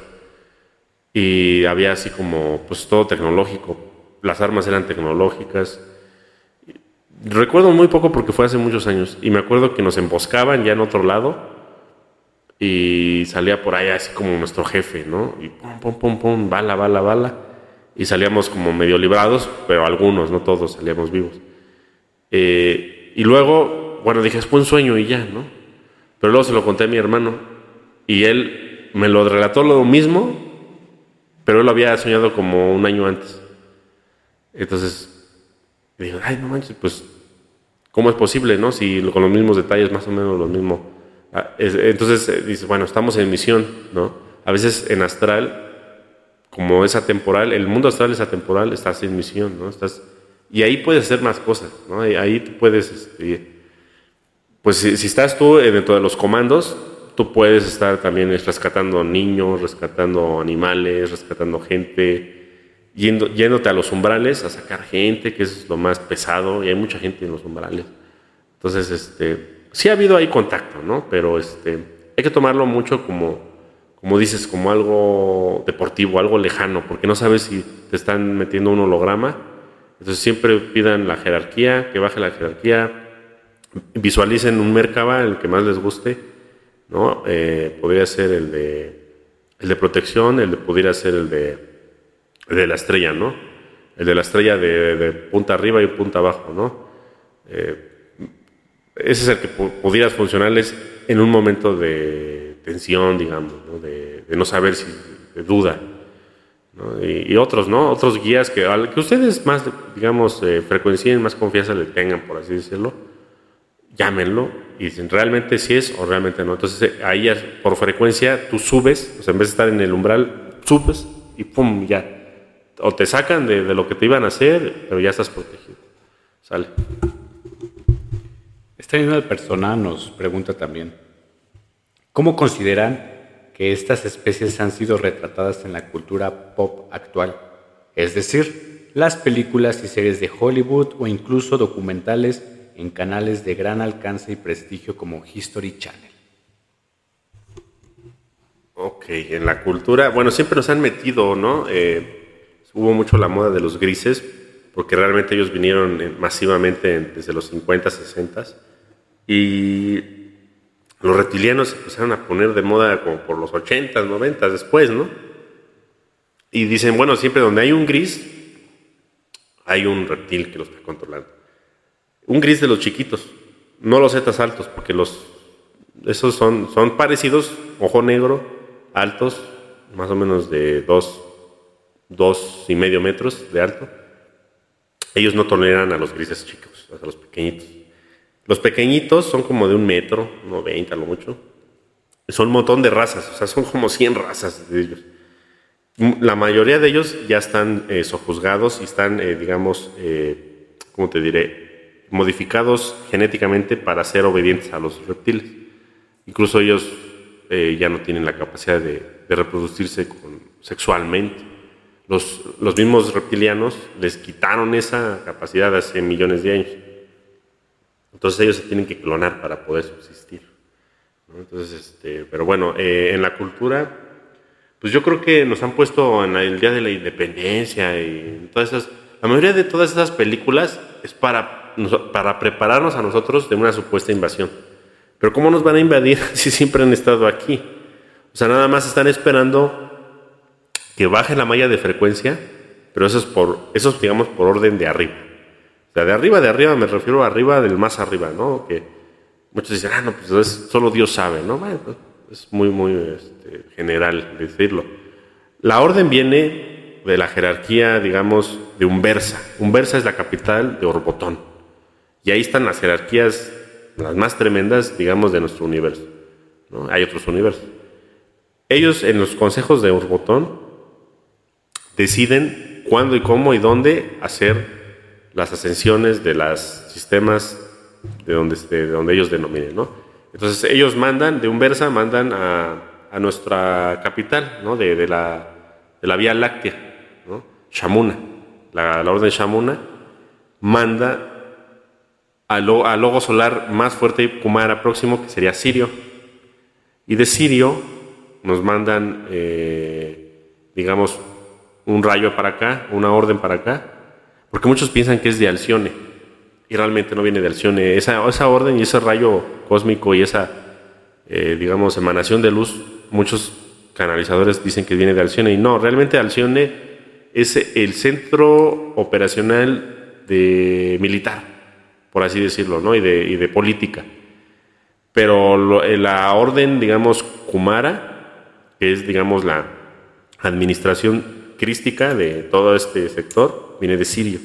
Y había así como, pues todo tecnológico, las armas eran tecnológicas. Recuerdo muy poco porque fue hace muchos años, y me acuerdo que nos emboscaban ya en otro lado, y salía por ahí así como nuestro jefe, ¿no? Y pum, pum, pum, pum, bala, bala, bala. Y salíamos como medio librados, pero algunos, no todos, salíamos vivos. Eh, y luego, bueno, dije, fue un sueño y ya, ¿no? Pero luego se lo conté a mi hermano y él me lo relató lo mismo, pero él lo había soñado como un año antes. Entonces, dije, ay, no manches, pues, ¿cómo es posible, no? Si con los mismos detalles, más o menos lo mismo Ah, entonces eh, dice, bueno, estamos en misión, ¿no? A veces en astral, como es atemporal, el mundo astral es atemporal, estás en misión, ¿no? Estás, y ahí puedes hacer más cosas, ¿no? Ahí, tú puedes, este, pues si, estás tú dentro de los comandos, tú puedes estar también rescatando niños, rescatando animales, rescatando gente, yendo, yéndote a los umbrales a sacar gente, que es lo más pesado, y hay mucha gente en los umbrales. Entonces, este, sí ha habido ahí contacto, ¿no? Pero este, hay que tomarlo mucho como, como dices, como algo deportivo, algo lejano, porque no sabes si te están metiendo un holograma. Entonces siempre pidan la jerarquía, que baje la jerarquía, visualicen un Merkaba, el que más les guste, ¿no? Eh, podría ser el de, el de protección, el de pudiera ser el de, de la estrella, ¿no? El de la estrella de, punta arriba y punta abajo, ¿no? Eh, ese es el que pudieras funcionarles en un momento de tensión, digamos, De, no saber si, de duda. Y, otros, ¿no? Otros guías que, que ustedes más, digamos, eh, frecuencien, más confianza le tengan, por así decirlo, llámenlo y dicen realmente si es o realmente no. Entonces eh, ahí por frecuencia tú subes, o sea, en vez de estar en el umbral, subes y pum, ya. O te sacan de, de lo que te iban a hacer, pero ya estás protegido. Sale. Esta misma persona nos pregunta también, ¿cómo consideran que estas especies han sido retratadas en la cultura pop actual? Es decir, las películas y series de Hollywood o incluso documentales en canales de gran alcance y prestigio como History Channel. Ok, en la cultura, bueno, siempre nos han metido, ¿no? Eh, hubo mucho la moda de los grises, porque realmente ellos vinieron masivamente desde los 50, 60 y los reptilianos se empezaron a poner de moda como por los 80, 90 después, ¿no? Y dicen, bueno, siempre donde hay un gris, hay un reptil que lo está controlando. Un gris de los chiquitos, no los zetas altos, porque los esos son, son parecidos, ojo negro, altos, más o menos de dos, dos y medio metros de alto. Ellos no toleran a los grises chicos, a los pequeñitos. Los pequeñitos son como de un metro, 90 lo mucho. Son un montón de razas, o sea, son como 100 razas de ellos. La mayoría de ellos ya están eh, sojuzgados y están, eh, digamos, eh, ¿cómo te diré? Modificados genéticamente para ser obedientes a los reptiles. Incluso ellos eh, ya no tienen la capacidad de, reproducirse sexualmente. Los, los mismos reptilianos les quitaron esa capacidad hace millones de años. Entonces ellos se tienen que clonar para poder subsistir. Entonces, este, pero bueno, eh, en la cultura, pues yo creo que nos han puesto en el Día de la Independencia y todas esas, la mayoría de todas esas películas es para, para prepararnos a nosotros de una supuesta invasión. Pero ¿cómo nos van a invadir si siempre han estado aquí? O sea, nada más están esperando que baje la malla de frecuencia, pero eso es por, eso es, digamos, por orden de arriba de arriba, de arriba, me refiero a arriba del más arriba, ¿no? Que muchos dicen, ah, no, pues solo Dios sabe, ¿no? Bueno, pues, es muy, muy este, general decirlo. La orden viene de la jerarquía, digamos, de Umbersa. Umbersa es la capital de Orbotón. Y ahí están las jerarquías, las más tremendas, digamos, de nuestro universo. ¿no? Hay otros universos. Ellos en los consejos de Orbotón deciden cuándo y cómo y dónde hacer las ascensiones de los sistemas de donde, de donde ellos denominen, ¿no? Entonces ellos mandan, de un versa, mandan a, a nuestra capital, ¿no? De, de, la, de, la, Vía Láctea, ¿no? Shamuna. la, la orden Shamuna, manda al, logo solar más fuerte Kumara próximo, que sería Sirio. Y de Sirio nos mandan, eh, digamos, un rayo para acá, una orden para acá, porque muchos piensan que es de Alcione, y realmente no viene de Alcione. Esa, esa orden y ese rayo cósmico y esa, eh, digamos, emanación de luz, muchos canalizadores dicen que viene de Alcione, y no, realmente Alcione es el centro operacional de militar, por así decirlo, ¿no? y, de, y de política. Pero eh, la orden, digamos, Kumara, que es, digamos, la administración crística de todo este sector, viene de Sirio.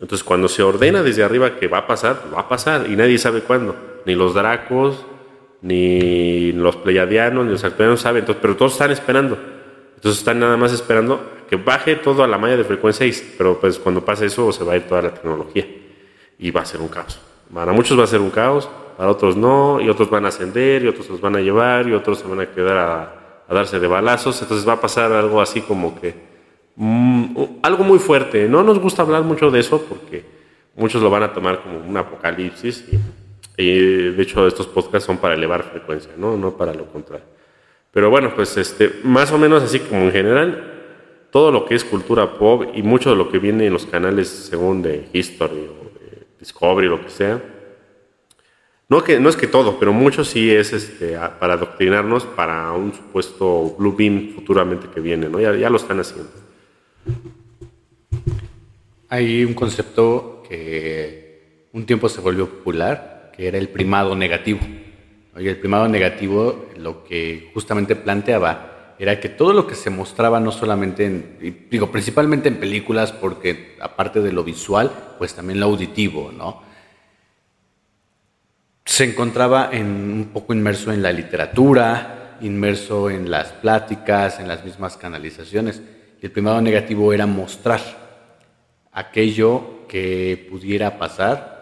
Entonces, cuando se ordena desde arriba que va a pasar, va a pasar, y nadie sabe cuándo. Ni los dracos, ni los pleiadianos, ni los arcturianos saben, entonces, pero todos están esperando. Entonces están nada más esperando que baje todo a la malla de frecuencia 6, pero pues cuando pase eso se va a ir toda la tecnología y va a ser un caos. Para muchos va a ser un caos, para otros no, y otros van a ascender, y otros los van a llevar, y otros se van a quedar a, darse de balazos, entonces va a pasar algo así como que mm, algo muy fuerte. No nos gusta hablar mucho de eso porque muchos lo van a tomar como un apocalipsis y, y de hecho estos podcasts son para elevar frecuencia, no, no para lo contrario. Pero bueno, pues este, más o menos así como en general, todo lo que es cultura pop y mucho de lo que viene en los canales según de History o de Discovery, lo que sea. No, que, no es que todo, pero mucho sí es este, para adoctrinarnos para un supuesto Blue Beam futuramente que viene, ¿no? Ya, ya lo están haciendo. Hay un concepto que un tiempo se volvió popular, que era el primado negativo. Y el primado negativo lo que justamente planteaba era que todo lo que se mostraba no solamente en, digo, principalmente en películas, porque aparte de lo visual, pues también lo auditivo, ¿no? Se encontraba en, un poco inmerso en la literatura, inmerso en las pláticas, en las mismas canalizaciones. Y el primado negativo era mostrar aquello que pudiera pasar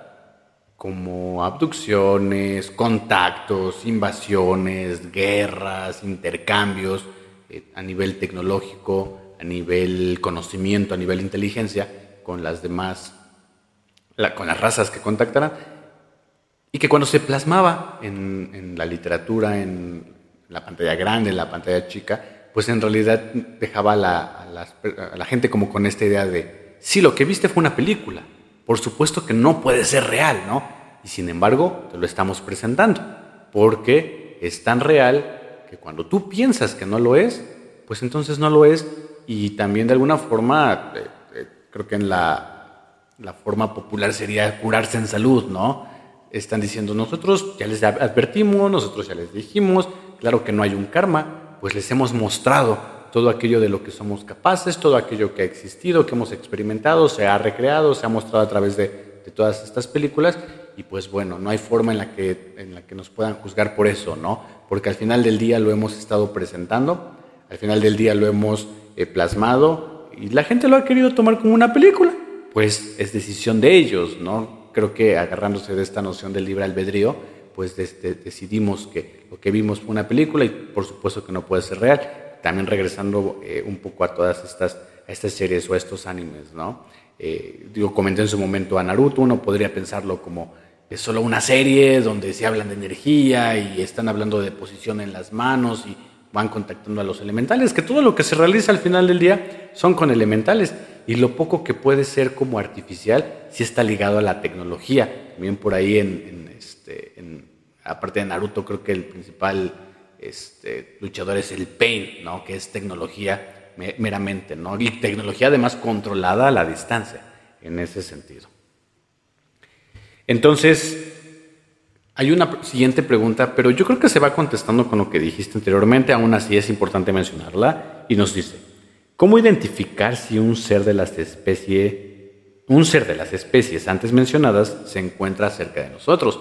como abducciones, contactos, invasiones, guerras, intercambios eh, a nivel tecnológico, a nivel conocimiento, a nivel inteligencia con las demás, con las razas que contactaran, y que cuando se plasmaba en, la literatura, en la pantalla grande, en la pantalla chica, pues en realidad dejaba a la gente como con esta idea de, sí, lo que viste fue una película, por supuesto que no puede ser real, ¿no? Y sin embargo, te lo estamos presentando, porque es tan real que cuando tú piensas que no lo es, pues entonces no lo es. Y también de alguna forma, eh, eh, creo que en la, la forma popular sería curarse en salud, ¿no? Están diciendo, nosotros ya les advertimos, nosotros ya les dijimos, claro que no hay un karma, pues les hemos mostrado todo aquello de lo que somos capaces, todo aquello que ha existido, que hemos experimentado, se ha recreado, se ha mostrado a través de, todas estas películas y pues bueno, no hay forma en la, que, en la que nos puedan juzgar por eso, ¿no? Porque al final del día lo hemos estado presentando, al final del día lo hemos eh, plasmado y la gente lo ha querido tomar como una película, pues es decisión de ellos, ¿no? Creo que agarrándose de esta noción del libre albedrío, pues decidimos que lo que vimos fue una película y por supuesto que no puede ser real también regresando eh, un poco a todas estas, estas series o a estos animes, ¿no? Eh, digo, comenté en su momento a Naruto, uno podría pensarlo como es solo una serie donde se hablan de energía y están hablando de posición en las manos y van contactando a los elementales, que todo lo que se realiza al final del día son con elementales y lo poco que puede ser como artificial sí está ligado a la tecnología. También por ahí en, este, aparte de Naruto creo que el principal este, luchadores el Pain, ¿no? que es tecnología meramente, ¿no? y tecnología además controlada a la distancia, en ese sentido. Entonces, hay una siguiente pregunta, pero yo creo que se va contestando con lo que dijiste anteriormente, aún así es importante mencionarla, y nos dice, ¿cómo identificar si un ser de las especies, un ser de las especies antes mencionadas se encuentra cerca de nosotros?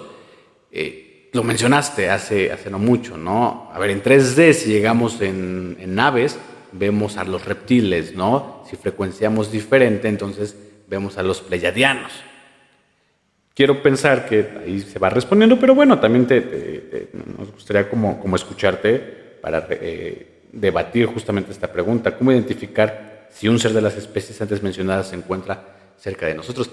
Eh, lo mencionaste hace, hace no mucho, ¿no? A ver, en 3D, si llegamos en, en naves, vemos a los reptiles, ¿no? Si frecuenciamos diferente, entonces vemos a los pleiadianos. Quiero pensar que ahí se va respondiendo, pero bueno, también te, nos gustaría como, como escucharte para eh, debatir justamente esta pregunta. ¿Cómo identificar si un ser de las especies antes mencionadas se encuentra cerca de nosotros.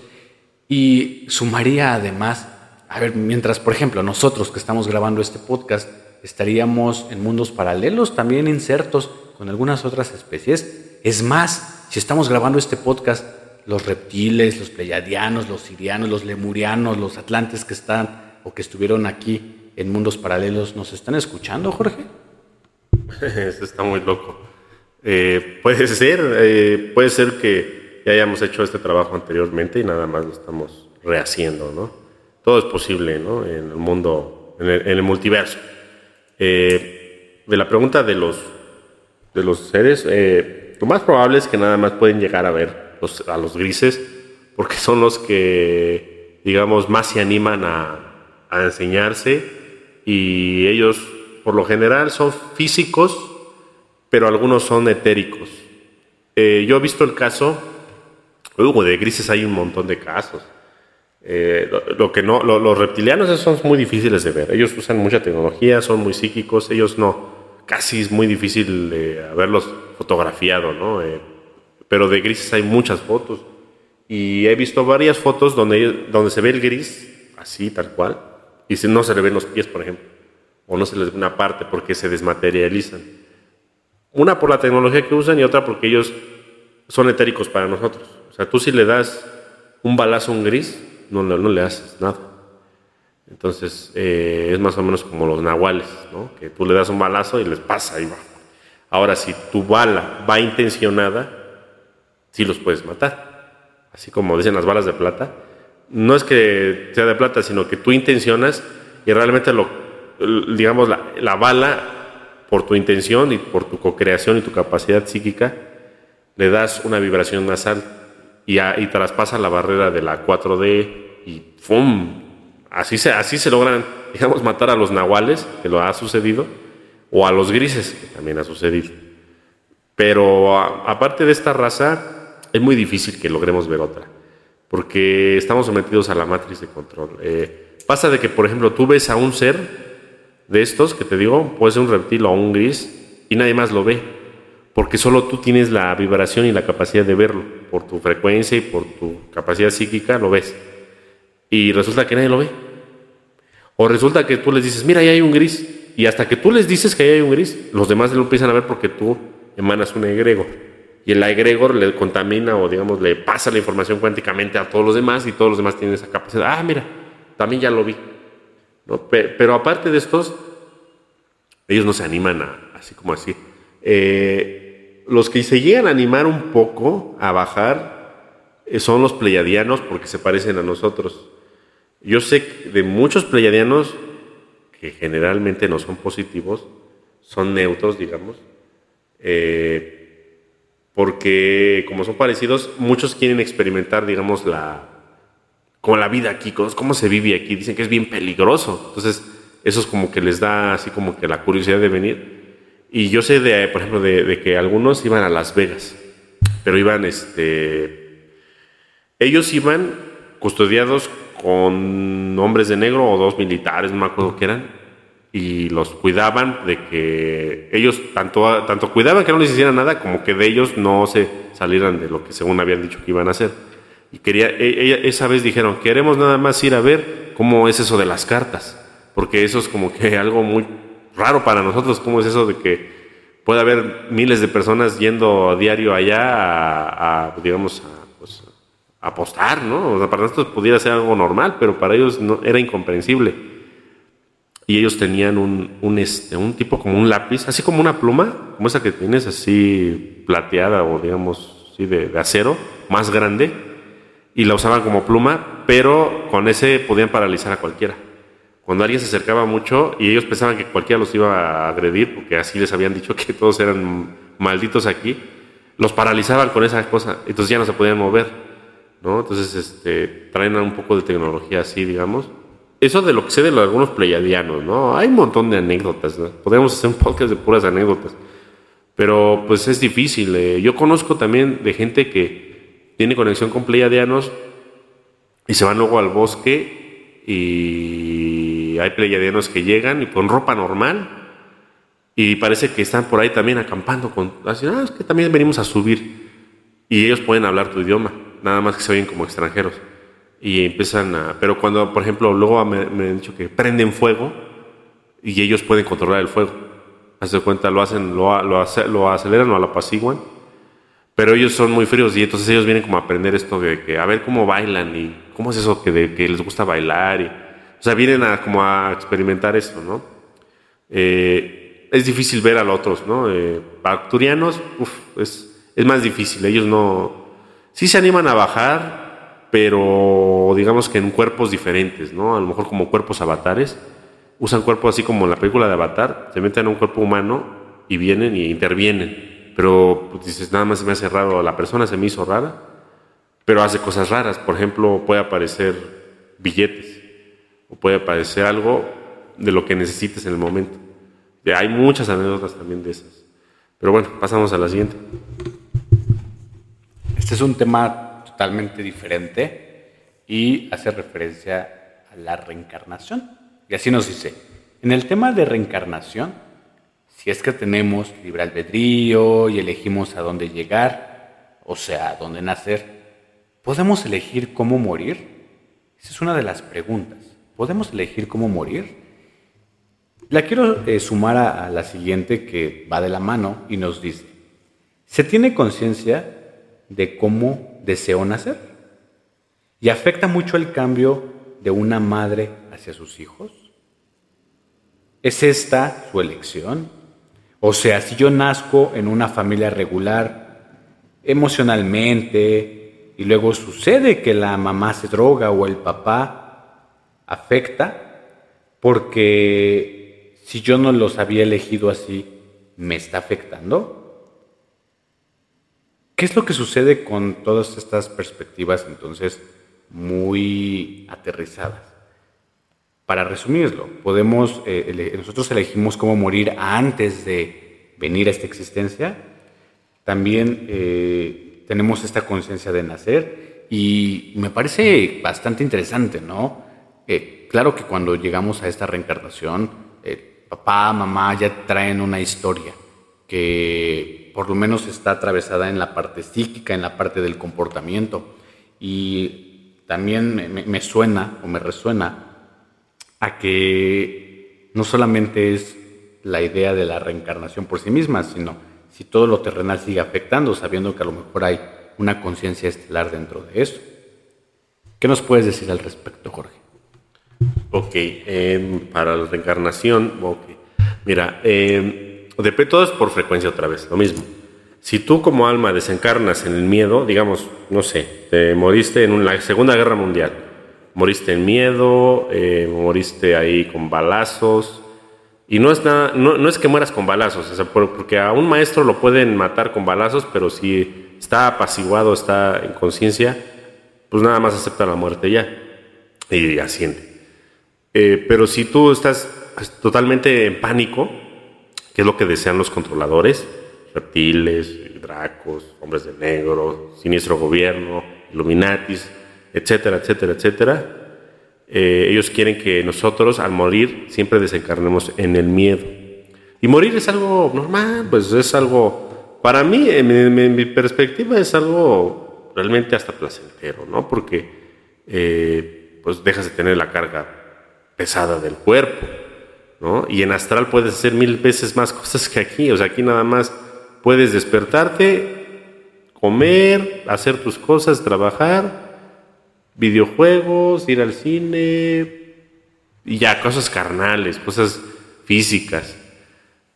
Y sumaría además, a ver, mientras, por ejemplo, nosotros que estamos grabando este podcast, estaríamos en mundos paralelos, también insertos con algunas otras especies. Es más, si estamos grabando este podcast, los reptiles, los pleiadianos, los sirianos, los lemurianos, los atlantes que están o que estuvieron aquí en mundos paralelos, ¿nos están escuchando, Jorge? Eso está muy loco. Eh, puede ser, eh, puede ser que ya hayamos hecho este trabajo anteriormente y nada más lo estamos rehaciendo, ¿no? Todo es posible, ¿no? En el mundo, en el, multiverso. Eh, de la pregunta de los, de los seres, lo más probable es que nada más pueden llegar a ver a los grises, porque son los que, digamos, más se animan a, enseñarse y ellos, por lo general, son físicos pero algunos son etéricos. Eh, yo he visto el caso, de grises hay un montón de casos. Eh, lo, que no, los reptilianos son muy difíciles de ver. Ellos usan mucha tecnología, son muy psíquicos. Ellos no, casi es muy difícil haberlos fotografiado, ¿no? Pero de grises hay muchas fotos. Y he visto varias fotos donde, donde se ve el gris, así, tal cual, y no se le ven los pies, por ejemplo, o no se les ve una parte porque se desmaterializan. Una por la tecnología que usan y otra porque ellos son etéricos para nosotros. O sea, tú si le das un balazo a un gris, no, no, le haces nada. Entonces, eh, es más o menos como los nahuales, ¿no? Que tú le das un balazo y les pasa y va. Ahora, si tu bala va intencionada, sí los puedes matar. Así como dicen las balas de plata. No es que sea de plata, sino que tú intencionas y realmente lo, digamos, la, la bala por tu intención y por tu co-creación y tu capacidad psíquica, le das una vibración nasal y, y traspasa la barrera de la 4D y ¡fum! Así se, así se logran, digamos, matar a los nahuales, que lo ha sucedido, o a los grises, que también ha sucedido. Pero aparte de esta raza, es muy difícil que logremos ver otra, porque estamos sometidos a la matriz de control. Eh, pasa de que, por ejemplo, tú ves a un ser de estos que te digo, puede ser un reptil o un gris, y nadie más lo ve, porque solo tú tienes la vibración y la capacidad de verlo, por tu frecuencia y por tu capacidad psíquica lo ves. Y resulta que nadie lo ve. O resulta que tú les dices, mira, ahí hay un gris, y hasta que tú les dices que ahí hay un gris, los demás lo empiezan a ver porque tú emanas un egregor. Y el egregor le contamina o, digamos, le pasa la información cuánticamente a todos los demás y todos los demás tienen esa capacidad. Ah, mira, también ya lo vi. Pero, aparte de estos, ellos no se animan a, así como así. Eh, los que se llegan a animar un poco a bajar eh, son los pleiadianos porque se parecen a nosotros. Yo sé de muchos pleiadianos que generalmente no son positivos, son neutros, digamos, eh, porque como son parecidos, muchos quieren experimentar, digamos, la, como la vida aquí, cómo se vive aquí. Dicen que es bien peligroso. Entonces, eso es como que les da así como que la curiosidad de venir. Y yo sé, de, por ejemplo, de, que algunos iban a Las Vegas, pero iban, este, ellos iban custodiados con hombres de negro o dos militares, no me acuerdo qué eran, y los cuidaban de que ellos tanto, tanto cuidaban que no les hicieran nada, como que de ellos no se salieran de lo que según habían dicho que iban a hacer. Y quería, e, esa vez dijeron, queremos nada más ir a ver cómo es eso de las cartas, porque eso es como que algo muy raro para nosotros, cómo es eso de que puede haber miles de personas yendo a diario allá a, digamos, a, pues, apostar, ¿no? O sea, para nosotros pudiera ser algo normal, pero para ellos no, era incomprensible. Y ellos tenían un, un, este, un tipo como un lápiz, así como una pluma, como esa que tienes, así plateada o digamos, así de, de acero, más grande, y la usaban como pluma, pero con ese podían paralizar a cualquiera. Cuando alguien se acercaba mucho y ellos pensaban que cualquiera los iba a agredir, porque así les habían dicho que todos eran malditos aquí, los paralizaban con esa cosa, entonces ya no se podían mover, ¿no? Entonces este, traen un poco de tecnología así, digamos. Eso de lo que sé de algunos pleiadianos, ¿no? Hay un montón de anécdotas, ¿no? Podríamos hacer un podcast de puras anécdotas, pero pues es difícil. Eh. Yo conozco también de gente que tiene conexión con pleiadianos y se van luego al bosque y hay pleiadianos que llegan y con ropa normal y parece que están por ahí también acampando con así, ah, es que también venimos a subir. y ellos pueden hablar tu idioma, nada más que se oyen como extranjeros. Y empiezan a... Pero cuando, por ejemplo, luego me, me han dicho que prenden fuego y ellos pueden controlar el fuego. Hace cuenta, lo hacen, lo, lo, lo aceleran o lo apaciguan. Pero ellos son muy fríos y entonces ellos vienen como a aprender esto de que a ver cómo bailan y cómo es eso que, de, que les gusta bailar. Y, o sea, vienen a como a experimentar esto, ¿no? Eh, es difícil ver a los otros, ¿no? Eh, acturianos, uf, es, es más difícil. Ellos no... Sí se animan a bajar, pero digamos que en cuerpos diferentes, ¿no? A lo mejor como cuerpos avatares usan cuerpos así como en la película de Avatar, se meten en un cuerpo humano y vienen y intervienen. Pero pues, dices, nada más se me hace raro, la persona se me hizo rara, pero hace cosas raras. Por ejemplo, puede aparecer billetes o puede aparecer algo de lo que necesites en el momento. Hay muchas anécdotas también de esas. Pero bueno, pasamos a la siguiente. Este es un tema totalmente diferente y hace referencia a la reencarnación. Y así nos dice, en el tema de reencarnación, si es que tenemos libre albedrío y elegimos a dónde llegar, o sea, a dónde nacer, ¿podemos elegir cómo morir? Esa es una de las preguntas. ¿Podemos elegir cómo morir? La quiero eh, sumar a, a la siguiente que va de la mano y nos dice, ¿se tiene conciencia de cómo deseo nacer? ¿Y afecta mucho el cambio de una madre hacia sus hijos? ¿Es esta su elección? O sea, si yo nazco en una familia regular, emocionalmente, y luego sucede que la mamá se droga o el papá afecta, porque si yo no los había elegido así, ¿me está afectando? ¿Qué es lo que sucede con todas estas perspectivas entonces muy aterrizadas? Para resumirlo, podemos, eh, nosotros elegimos cómo morir antes de venir a esta existencia. También eh, tenemos esta conciencia de nacer y me parece bastante interesante, ¿no? Eh, claro que cuando llegamos a esta reencarnación, papá, mamá ya traen una historia que por lo menos está atravesada en la parte psíquica, en la parte del comportamiento. Y también me, suena o me resuena a que no solamente es la idea de la reencarnación por sí misma, sino si todo lo terrenal sigue afectando, sabiendo que a lo mejor hay una conciencia estelar dentro de eso. ¿Qué nos puedes decir al respecto, Jorge? Ok, em, para la reencarnación, okay. mira, eh, todo es por frecuencia otra vez, lo mismo. Si tú como alma desencarnas en el miedo, digamos, no sé, te moriste en la Segunda Guerra Mundial, moriste en miedo, eh, moriste ahí con balazos. Y no es, nada, no, es que mueras con balazos, porque a un maestro lo pueden matar con balazos, pero si está apaciguado, está en conciencia, pues nada más acepta la muerte ya y asiente. Eh, pero si tú estás pues, totalmente en pánico, que es lo que desean los controladores, reptiles, dracos, hombres de negro, siniestro gobierno, illuminatis, etcétera, etcétera, etcétera. Eh, ellos quieren que nosotros al morir siempre desencarnemos en el miedo. Y morir es algo normal, pues es algo, para mí, en mi, perspectiva, es algo realmente hasta placentero, ¿no? Porque eh, pues dejas de tener la carga pesada del cuerpo, ¿no? Y en astral puedes hacer mil veces más cosas que aquí, o sea, aquí nada más puedes despertarte, comer, hacer tus cosas, trabajar, videojuegos, ir al cine y ya cosas carnales, cosas físicas.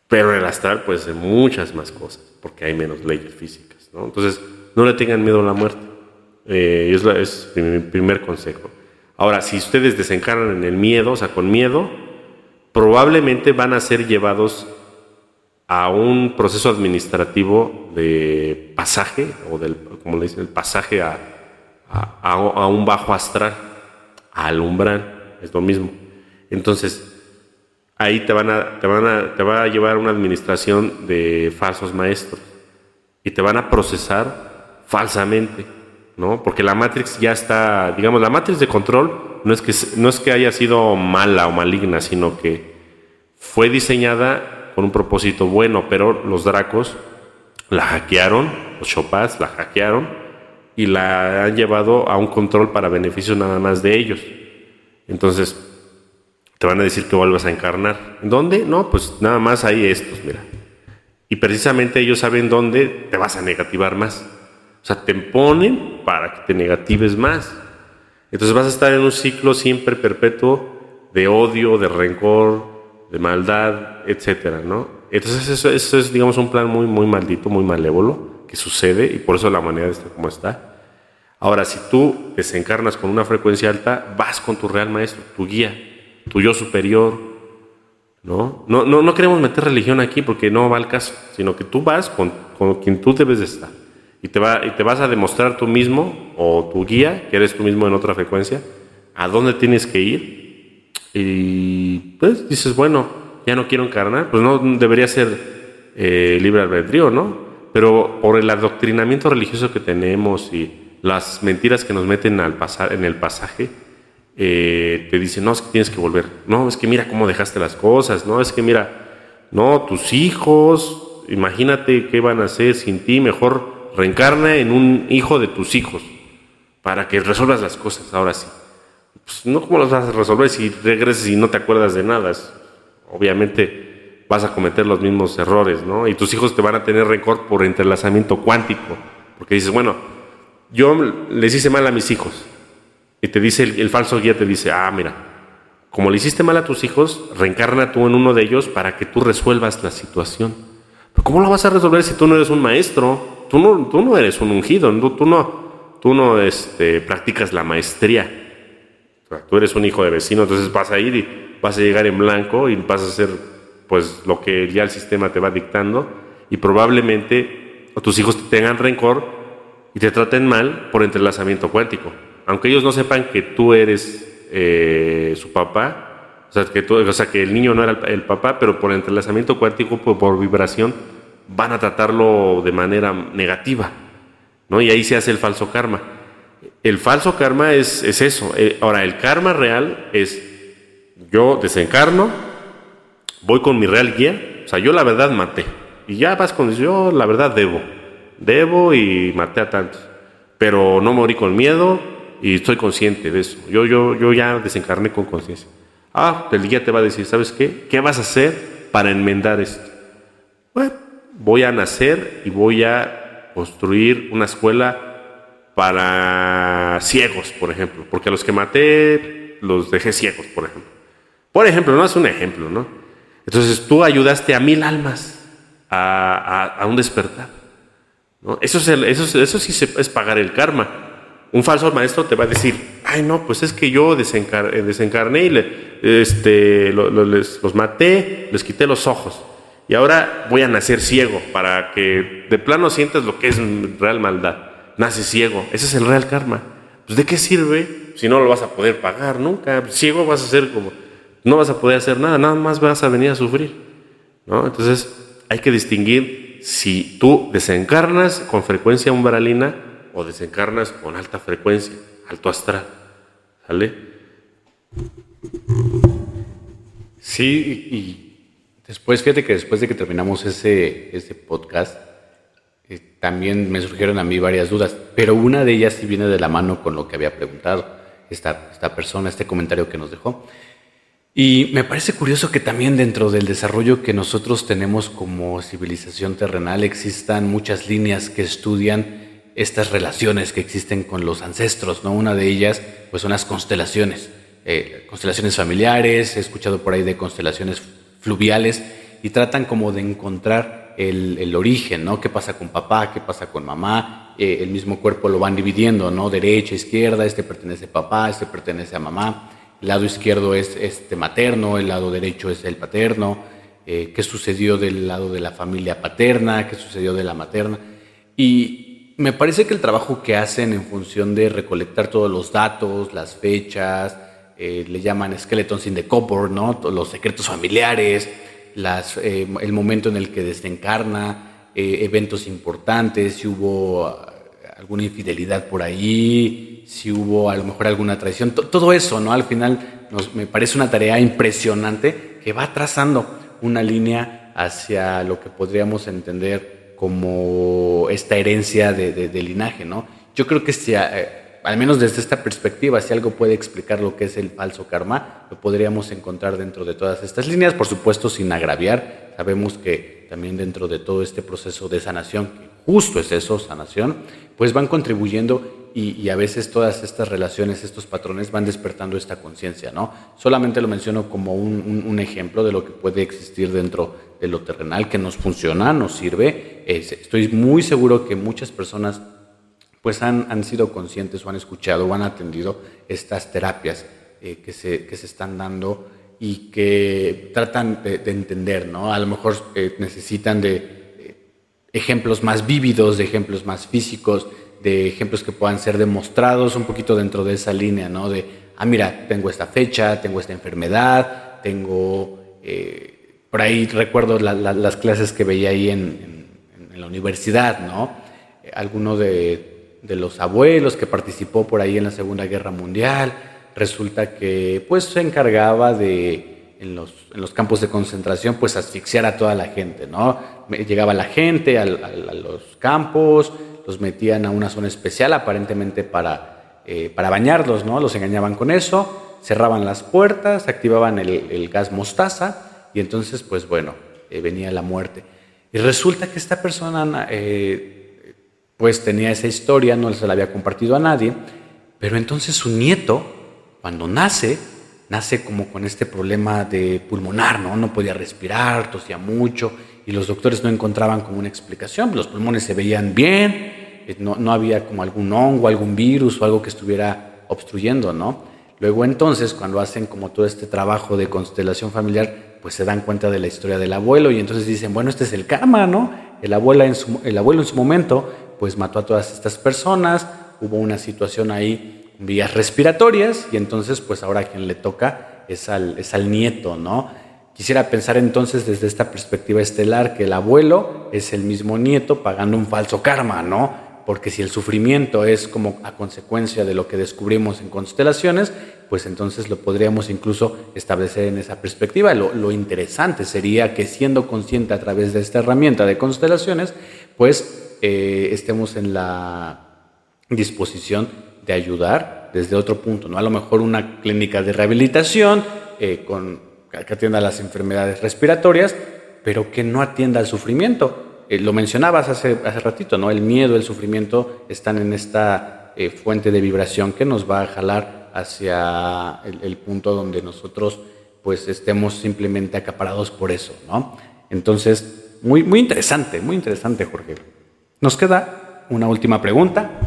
Pero en el astral puede ser muchas más cosas, porque hay menos leyes físicas. ¿no? Entonces, no le tengan miedo a la muerte. Eh, es, es mi primer consejo. Ahora, si ustedes desencarnan en el miedo, o sea, con miedo, probablemente van a ser llevados a un proceso administrativo de pasaje, o del, como le dicen, el pasaje a, un bajo astral, a alumbrar, es lo mismo. Entonces, ahí te van a, te van a, te va a llevar una administración de falsos maestros y te van a procesar falsamente, ¿no? Porque la Matrix ya está, digamos, la Matrix de control no es que, no es que haya sido mala o maligna, sino que fue diseñada con un propósito bueno, pero los dracos la hackearon, los Chopaz la hackearon y la han llevado a un control para beneficio nada más de ellos. Entonces, te van a decir que vuelvas a encarnar. ¿Dónde? No, pues nada más hay estos, mira. Y precisamente ellos saben dónde te vas a negativar más. O sea, te ponen para que te negatives más. Entonces vas a estar en un ciclo siempre perpetuo de odio, de rencor, de maldad, etcétera, ¿no? Entonces eso, es, digamos, un plan muy, muy maldito, muy malévolo que sucede y por eso la humanidad está como está. Ahora, si tú desencarnas con una frecuencia alta, vas con tu real maestro, tu guía, tu yo superior, ¿no? No, no, no queremos meter religión aquí porque no va al caso, sino que tú vas con, con quien tú debes de estar y te, va, y te vas a demostrar tú mismo o tu guía, que eres tú mismo en otra frecuencia, a dónde tienes que ir. Y pues dices, bueno, ya no quiero encarnar, pues no debería ser eh, libre albedrío, ¿no? Pero por el adoctrinamiento religioso que tenemos y las mentiras que nos meten al pasar, en el pasaje, eh, te dicen, no, es que tienes que volver. No, es que mira cómo dejaste las cosas. No, es que mira, no, tus hijos, imagínate qué van a hacer sin ti. Mejor reencarna en un hijo de tus hijos para que resuelvas las cosas ahora sí. Pues no cómo las vas a resolver si regresas y no te acuerdas de nada. Obviamente vas a cometer los mismos errores, ¿no? Y tus hijos te van a tener rencor por entrelazamiento cuántico, porque dices, bueno, yo les hice mal a mis hijos. Y te dice el, el falso guía te dice, "Ah, mira, como le hiciste mal a tus hijos, reencarna tú en uno de ellos para que tú resuelvas la situación." Pero ¿cómo lo vas a resolver si tú no eres un maestro? Tú no, tú no eres un ungido, tú no, tú no este, practicas la maestría. tú eres un hijo de vecino, entonces vas a ir y vas a llegar en blanco y vas a hacer pues lo que ya el sistema te va dictando y probablemente tus hijos te tengan rencor y te traten mal por entrelazamiento cuántico. Aunque ellos no sepan que tú eres eh, su papá, o sea, que o sea, que el niño no era el, papá, pero por entrelazamiento cuántico, por vibración, van a tratarlo de manera negativa, ¿no? Y ahí se hace el falso karma. El falso karma es, es eso. Eh, ahora, el karma real es yo desencarno, voy con mi real guía, o sea, yo la verdad maté. Y ya vas con yo la verdad debo. Debo y maté a tantos. Pero no morí con miedo y estoy consciente de eso. Yo, yo, yo ya desencarné con conciencia. Ah, el guía te va a decir, ¿sabes qué? ¿Qué vas a hacer para enmendar esto? Bueno, voy a nacer y voy a construir una escuela para ciegos, por ejemplo, porque a los que maté los dejé ciegos, por ejemplo. Por ejemplo, no es un ejemplo, ¿no? Entonces tú ayudaste a mil almas a, un despertar. ¿no? Eso, es eso, eso sí es pagar el karma. Un falso maestro te va a decir, ay no, pues es que yo eh, desencarné y le, este, los maté, les quité los ojos. Y ahora voy a nacer ciego para que de plano sientas lo que es real maldad. Nace ciego. Ese es el real karma. Pues ¿de qué sirve si no lo vas a poder pagar nunca? Ciego vas a ser como... No vas a poder hacer nada, nada más vas a venir a sufrir. ¿no? Entonces hay que distinguir si tú desencarnas con frecuencia umbralina o desencarnas con alta frecuencia, alto astral. ¿Sale? Sí, y Después, fíjate que después de que terminamos ese, ese podcast, eh, también me surgieron a mí varias dudas, pero una de ellas sí viene de la mano con lo que había preguntado esta, esta persona, este comentario que nos dejó. Y me parece curioso que también dentro del desarrollo que nosotros tenemos como civilización terrenal existan muchas líneas que estudian estas relaciones que existen con los ancestros, ¿no? Una de ellas, pues son las constelaciones, eh, constelaciones familiares, he escuchado por ahí de constelaciones fluviales y tratan como de encontrar el, origen, ¿no? ¿Qué pasa con papá? ¿Qué pasa con mamá? Eh, el mismo cuerpo lo van dividiendo, ¿no? Derecha, izquierda, este pertenece a papá, este pertenece a mamá, el lado izquierdo es este materno, el lado derecho es el paterno, eh, qué sucedió del lado de la familia paterna, qué sucedió de la materna. Y me parece que el trabajo que hacen en función de recolectar todos los datos, las fechas, eh, le llaman skeletons in the cupboard, ¿no? Los secretos familiares, las, eh, el momento en el que desencarna, eh, eventos importantes, si hubo alguna infidelidad por ahí, si hubo a lo mejor alguna traición, todo eso, ¿no? Al final me parece una tarea impresionante que va trazando una línea hacia lo que podríamos entender como esta herencia de, linaje, ¿no? Yo creo que si, al menos desde esta perspectiva, si algo puede explicar lo que es el falso karma, lo podríamos encontrar dentro de todas estas líneas, por supuesto sin agraviar. Sabemos que también dentro de todo este proceso de sanación, que justo es eso, sanación, pues van contribuyendo y, a veces todas estas relaciones, estos patrones van despertando esta conciencia, ¿no? Solamente lo menciono como un, ejemplo de lo que puede existir dentro de lo terrenal, que nos funciona, nos sirve. estoy muy seguro que muchas personas pues han, han, sido conscientes o han escuchado o han atendido estas terapias eh, que, se, que se están dando y que tratan de, entender, ¿no? A lo mejor eh, necesitan de eh, ejemplos más vívidos, de ejemplos más físicos, de ejemplos que puedan ser demostrados un poquito dentro de esa línea, ¿no? De, ah, mira, tengo esta fecha, tengo esta enfermedad, tengo... Por ahí recuerdo las clases que veía ahí en, la universidad, ¿no? Alguno de, de, los abuelos que participó por ahí en la Segunda Guerra Mundial, resulta que pues se encargaba de, en los, en los campos de concentración, pues asfixiar a toda la gente, ¿no? Llegaba la gente a los campos, los metían a una zona especial aparentemente para, eh, para bañarlos, ¿no? Los engañaban con eso, cerraban las puertas, activaban el, gas mostaza y entonces, pues bueno, eh, venía la muerte. Y resulta que esta persona, eh, pues tenía esa historia, no se la había compartido a nadie, pero entonces su nieto, cuando nace, nace como con este problema de pulmonar, ¿no? No podía respirar, tosía mucho y los doctores no encontraban como una explicación. Los pulmones se veían bien, eh, no, había como algún hongo, algún virus o algo que estuviera obstruyendo, ¿no? Luego entonces, cuando hacen como todo este trabajo de constelación familiar, pues se dan cuenta de la historia del abuelo y entonces dicen, bueno, este es el karma, ¿no? El abuelo en su, el abuelo en su momento, pues mató a todas estas personas, hubo una situación ahí, vías respiratorias, y entonces, pues ahora quien le toca es al, es al nieto, ¿no? Quisiera pensar entonces desde esta perspectiva estelar que el abuelo es el mismo nieto pagando un falso karma, ¿no? Porque si el sufrimiento es como a consecuencia de lo que descubrimos en constelaciones, pues entonces lo podríamos incluso establecer en esa perspectiva. Lo, interesante sería que siendo consciente a través de esta herramienta de constelaciones, pues eh, estemos en la disposición de ayudar desde otro punto, ¿no? A lo mejor una clínica de rehabilitación eh, con, que atienda las enfermedades respiratorias, pero que no atienda al sufrimiento eh, lo mencionabas hace, hace ratito, ¿no? El miedo, el sufrimiento están en esta eh, fuente de vibración que nos va a jalar hacia el, punto donde nosotros pues estemos simplemente acaparados por eso, ¿no? Entonces, muy, muy interesante, muy interesante, Jorge. Nos queda una última pregunta.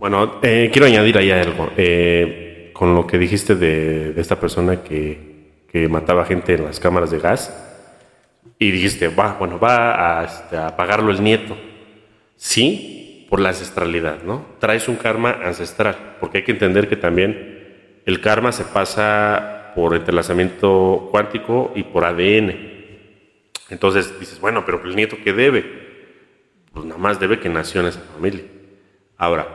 Bueno, eh, quiero añadir ahí algo. con lo que dijiste de, de esta persona que, que mataba gente en las cámaras de gas, y dijiste, va, bueno, va a, este, pagarlo el nieto. Sí, por la ancestralidad, ¿no? Traes un karma ancestral, porque hay que entender que también el karma se pasa por entrelazamiento cuántico y por ADN. Entonces dices, bueno, pero el nieto que debe, pues nada más debe que nació en esa familia. Ahora,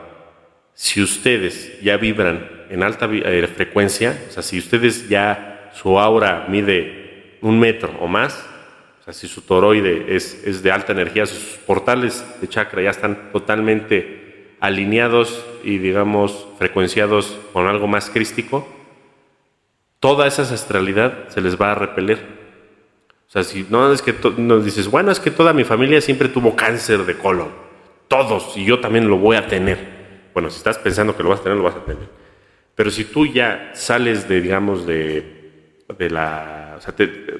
si ustedes ya vibran en alta eh, frecuencia, o sea, si ustedes ya su aura mide un metro o más, si su toroide es, de alta energía, sus portales de chakra ya están totalmente alineados y, digamos, frecuenciados con algo más crístico, toda esa astralidad se les va a repeler. O sea, si no es que nos dices, bueno, es que toda mi familia siempre tuvo cáncer de colon, todos, y yo también lo voy a tener. Bueno, si estás pensando que lo vas a tener, lo vas a tener. Pero si tú ya sales de, digamos, de, de la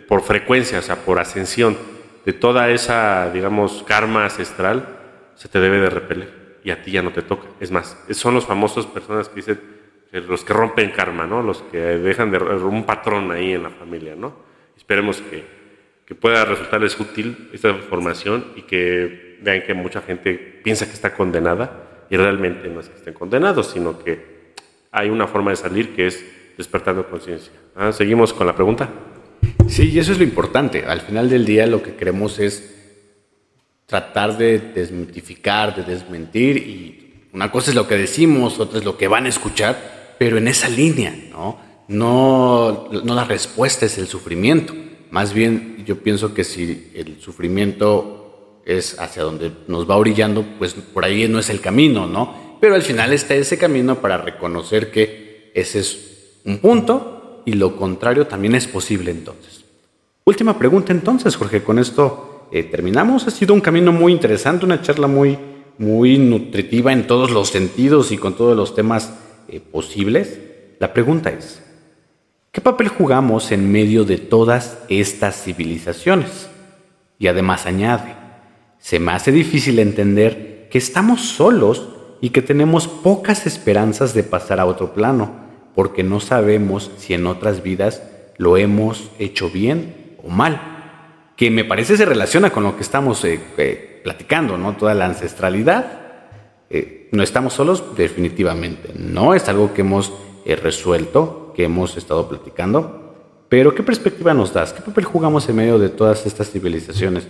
por frecuencia, o sea, por ascensión de toda esa, digamos, karma ancestral, se te debe de repeler y a ti ya no te toca. Es más, son los famosos personas que dicen, los que rompen karma, ¿no? Los que dejan de un patrón ahí en la familia, ¿no? Esperemos que, que pueda resultarles útil esta información y que vean que mucha gente piensa que está condenada y realmente no es que estén condenados, sino que hay una forma de salir que es despertando conciencia. ¿Ah? ¿Seguimos con la pregunta? Sí, y eso es lo importante. Al final del día lo que queremos es tratar de desmitificar, de desmentir y una cosa es lo que decimos, otra es lo que van a escuchar, pero en esa línea, ¿no? No, no la respuesta es el sufrimiento. Más bien yo pienso que si el sufrimiento es hacia donde nos va orillando, pues por ahí no es el camino, ¿no? Pero al final está ese camino para reconocer que ese es un punto y lo contrario también es posible entonces. Última pregunta entonces, Jorge, con esto eh, terminamos. Ha sido un camino muy interesante, una charla muy, muy nutritiva en todos los sentidos y con todos los temas eh, posibles. La pregunta es, ¿qué papel jugamos en medio de todas estas civilizaciones? Y además añade, se me hace difícil entender que estamos solos y que tenemos pocas esperanzas de pasar a otro plano, porque no sabemos si en otras vidas lo hemos hecho bien o mal. Que me parece se relaciona con lo que estamos eh, eh, platicando, ¿no? Toda la ancestralidad. Eh, no estamos solos, definitivamente. No es algo que hemos resuelto, que hemos estado platicando. Pero ¿qué perspectiva nos das? ¿Qué papel jugamos en medio de todas estas civilizaciones?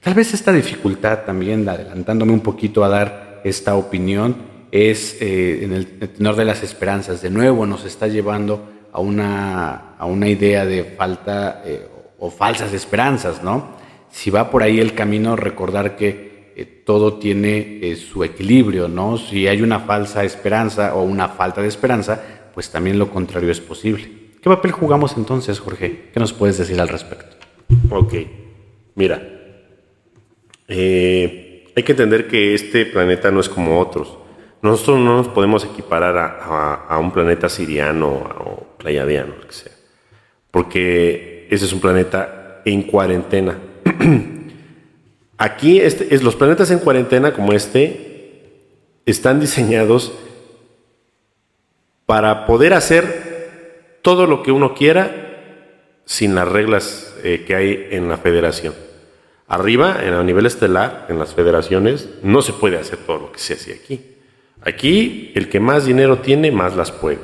Tal vez esta dificultad también, adelantándome un poquito a dar esta opinión, es eh, en el tenor de las esperanzas. De nuevo nos está llevando a una, a una idea de falta eh, o falsas esperanzas, ¿no? Si va por ahí el camino, recordar que eh, todo tiene su equilibrio, ¿no? Si hay una falsa esperanza o una falta de esperanza, pues también lo contrario es posible. ¿Qué papel jugamos entonces, Jorge? ¿Qué nos puedes decir al respecto? Ok, mira, hay que entender que este planeta no es como otros. Nosotros no nos podemos equiparar a, un planeta siriano o playadiano, lo que sea, porque ese es un planeta en cuarentena. Aquí este, es, los planetas en cuarentena como este están diseñados para poder hacer todo lo que uno quiera sin las reglas eh, que hay en la federación. Arriba, en a nivel estelar, en las federaciones, no se puede hacer todo lo que se hace aquí. Aquí, el que más dinero tiene, más las puede.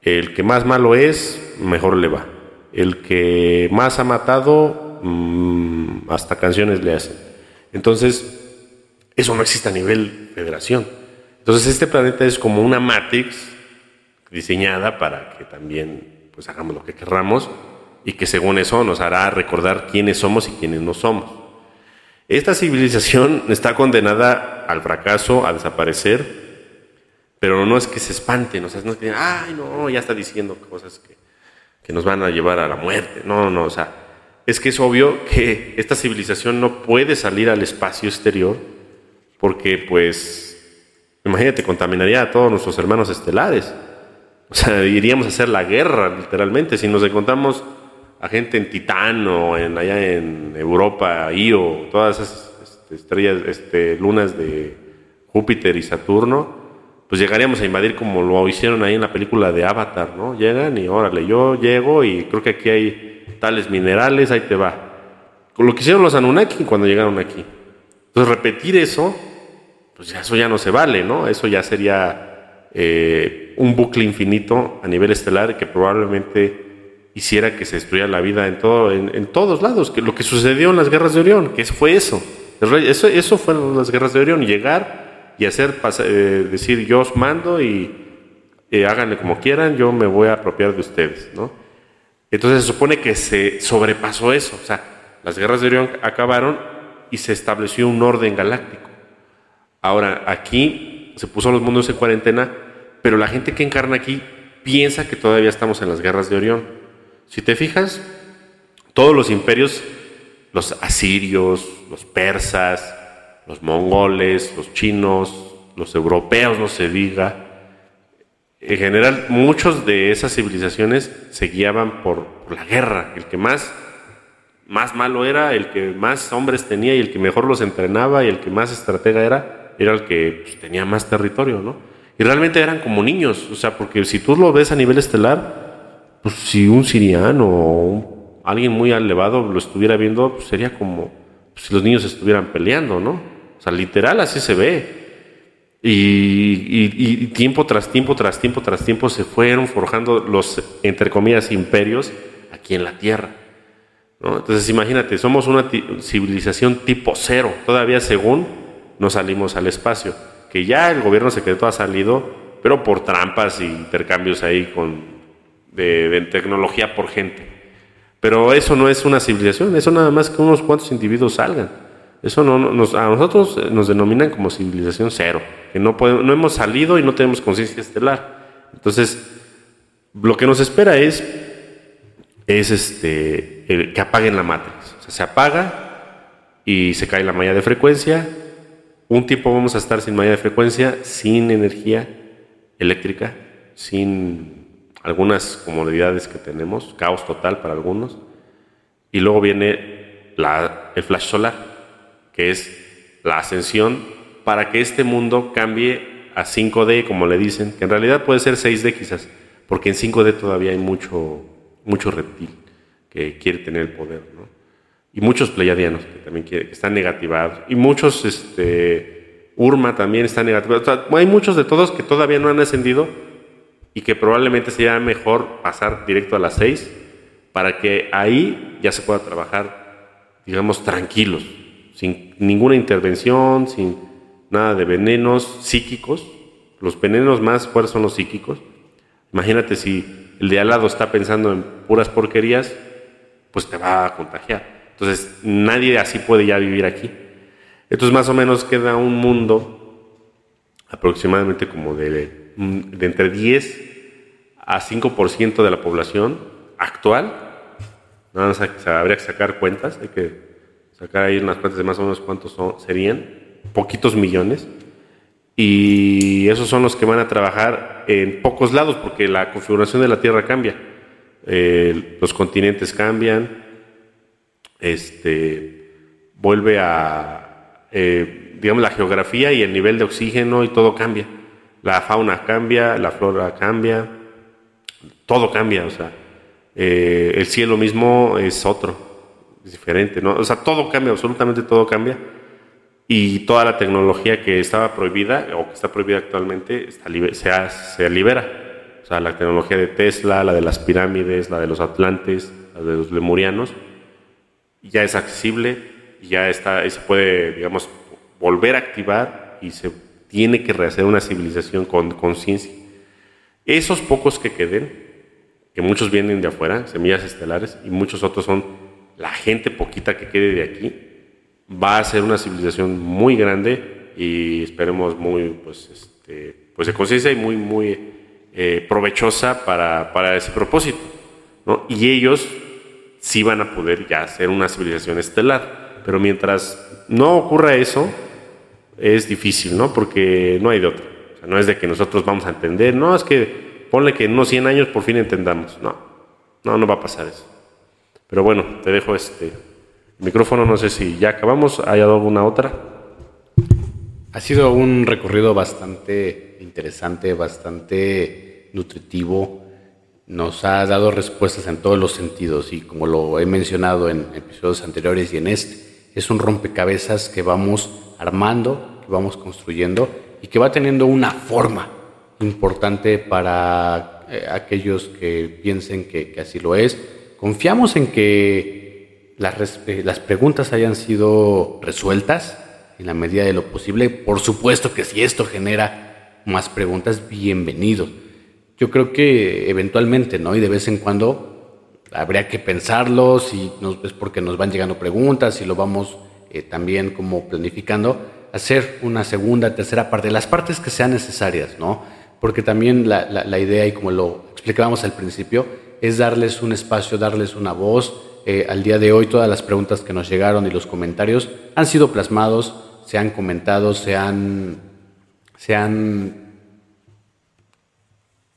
El que más malo es, mejor le va. El que más ha matado, mm, hasta canciones le hacen. Entonces, eso no existe a nivel federación. Entonces, este planeta es como una Matrix diseñada para que también pues hagamos lo que querramos y que según eso nos hará recordar quiénes somos y quiénes no somos. Esta civilización está condenada al fracaso, a desaparecer, pero no es que se espanten, o sea, no es que, ay, no, ya está diciendo cosas que, que nos van a llevar a la muerte. No, no, o sea, es que es obvio que esta civilización no puede salir al espacio exterior porque, pues, imagínate, contaminaría a todos nuestros hermanos estelares. O sea, iríamos a hacer la guerra, literalmente, si nos encontramos a gente en Titán o en, allá en Europa, Io, todas esas este, estrellas, este, lunas de Júpiter y Saturno, pues llegaríamos a invadir como lo hicieron ahí en la película de Avatar, ¿no? Llegan y órale, yo llego y creo que aquí hay tales minerales, ahí te va. Con lo que hicieron los Anunnaki cuando llegaron aquí. Entonces repetir eso, pues eso ya no se vale, ¿no? Eso ya sería eh, un bucle infinito a nivel estelar que probablemente hiciera que se destruyera la vida en, todo, en, todos lados. Que lo que sucedió en las guerras de Orión, que fue eso. Eso, eso fueron las guerras de Orión, llegar y hacer, eh, decir yo os mando y eh, háganle como quieran, yo me voy a apropiar de ustedes. ¿no? Entonces se supone que se sobrepasó eso. O sea, las guerras de Orión acabaron y se estableció un orden galáctico. Ahora, aquí se puso los mundos en cuarentena, pero la gente que encarna aquí piensa que todavía estamos en las guerras de Orión. Si te fijas, todos los imperios, los asirios, los persas, los mongoles, los chinos, los europeos, no se diga, en general muchos de esas civilizaciones se guiaban por, la guerra. El que más, más malo era, el que más hombres tenía y el que mejor los entrenaba y el que más estratega era, era el que pues, tenía más territorio, ¿no? Y realmente eran como niños, o sea, porque si tú lo ves a nivel estelar, pues si un siriano o alguien muy elevado lo estuviera viendo, pues, sería como pues, si los niños estuvieran peleando, ¿no? O sea, literal así se ve. Y, tiempo tras tiempo, tras tiempo, tras tiempo se fueron forjando los, entre comillas, imperios aquí en la Tierra. ¿no? Entonces imagínate, somos una civilización tipo cero, todavía según no salimos al espacio, que ya el gobierno secreto ha salido, pero por trampas y intercambios ahí con de, tecnología por gente. Pero eso no es una civilización, eso nada más que unos cuantos individuos salgan. Eso no, nos, a nosotros nos denominan como civilización cero, que no, podemos, no hemos salido y no tenemos conciencia estelar. Entonces, lo que nos espera es, es este, que apaguen la matriz. O sea, se apaga y se cae la malla de frecuencia. Un tiempo vamos a estar sin malla de frecuencia, sin energía eléctrica, sin algunas comodidades que tenemos, caos total para algunos. Y luego viene la, el flash solar que es la ascensión para que este mundo cambie a 5D, como le dicen, que en realidad puede ser 6D quizás, porque en 5D todavía hay mucho, mucho reptil que quiere tener el poder, ¿no? Y muchos pleiadianos que también quieren, que están negativados, y muchos, este, Urma también está negativado. hay muchos de todos que todavía no han ascendido y que probablemente sería mejor pasar directo a las 6 para que ahí ya se pueda trabajar, digamos, tranquilos, sin ninguna intervención, sin nada de venenos psíquicos. Los venenos más fuertes son los psíquicos. Imagínate si el de al lado está pensando en puras porquerías, pues te va a contagiar. Entonces, nadie así puede ya vivir aquí. Entonces, más o menos queda un mundo aproximadamente como de, de entre 10 a 5% de la población actual. Nada más habría que sacar cuentas, hay que sacar ahí unas cuentas de más o menos cuántos son, serían, poquitos millones. Y esos son los que van a trabajar en pocos lados porque la configuración de la Tierra cambia. Eh, los continentes cambian, este, vuelve a, eh, digamos, la geografía y el nivel de oxígeno y todo cambia. La fauna cambia, la flora cambia, todo cambia, o sea, eh, el cielo mismo es otro es diferente, ¿no? O sea, todo cambia, absolutamente todo cambia. Y toda la tecnología que estaba prohibida o que está prohibida actualmente está se, se libera. O sea, la tecnología de Tesla, la de las pirámides, la de los atlantes, la de los lemurianos, ya es accesible, ya está, y se puede, digamos, volver a activar y se tiene que rehacer una civilización con conciencia. Esos pocos que queden, que muchos vienen de afuera, semillas estelares, y muchos otros son la gente poquita que quede de aquí va a ser una civilización muy grande y esperemos muy, pues, este, pues de conciencia y muy, muy eh, provechosa para, para, ese propósito. ¿no? Y ellos sí van a poder ya ser una civilización estelar, pero mientras no ocurra eso, es difícil, ¿no? Porque no hay de otra. O sea, no es de que nosotros vamos a entender, no, es que ponle que en unos 100 años por fin entendamos. No, no, no va a pasar eso. Pero bueno, te dejo este micrófono, no sé si ya acabamos, ¿hay alguna otra? Ha sido un recorrido bastante interesante, bastante nutritivo. Nos ha dado respuestas en todos los sentidos y como lo he mencionado en episodios anteriores y en este, es un rompecabezas que vamos armando, que vamos construyendo y que va teniendo una forma importante para eh, aquellos que piensen que así lo es Confiamos en que eh, las, preguntas hayan sido resueltas en la medida de lo posible. Por supuesto que si esto genera más preguntas, bienvenido. Yo creo que eventualmente, ¿no? Y de vez en cuando habría que pensarlo, si nos, es porque nos van llegando preguntas, y lo vamos eh, también como planificando, hacer una segunda, tercera parte, las partes que sean necesarias, ¿no? Porque también la, la idea, y como lo explicábamos al principio, es darles un espacio, darles una voz. Eh, al día de hoy todas las preguntas que nos llegaron y los comentarios han sido plasmados, se han comentado, se han, se han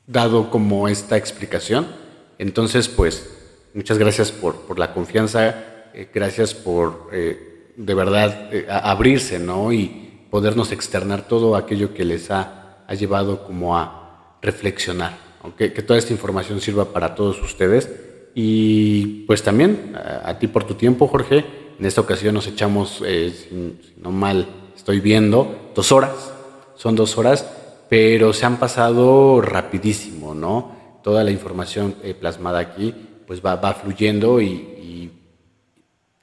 dado como esta explicación. Entonces, pues, muchas gracias por, por la confianza, eh, gracias por eh, de verdad abrirse, ¿no? Y podernos externar todo aquello que les ha, ha llevado como a reflexionar que, toda esta información sirva para todos ustedes. Y pues también a, ti por tu tiempo, Jorge. En esta ocasión nos echamos, eh, si, no mal estoy viendo, dos horas. Son dos horas, pero se han pasado rapidísimo, ¿no? Toda la información eh, plasmada aquí pues va, va fluyendo y,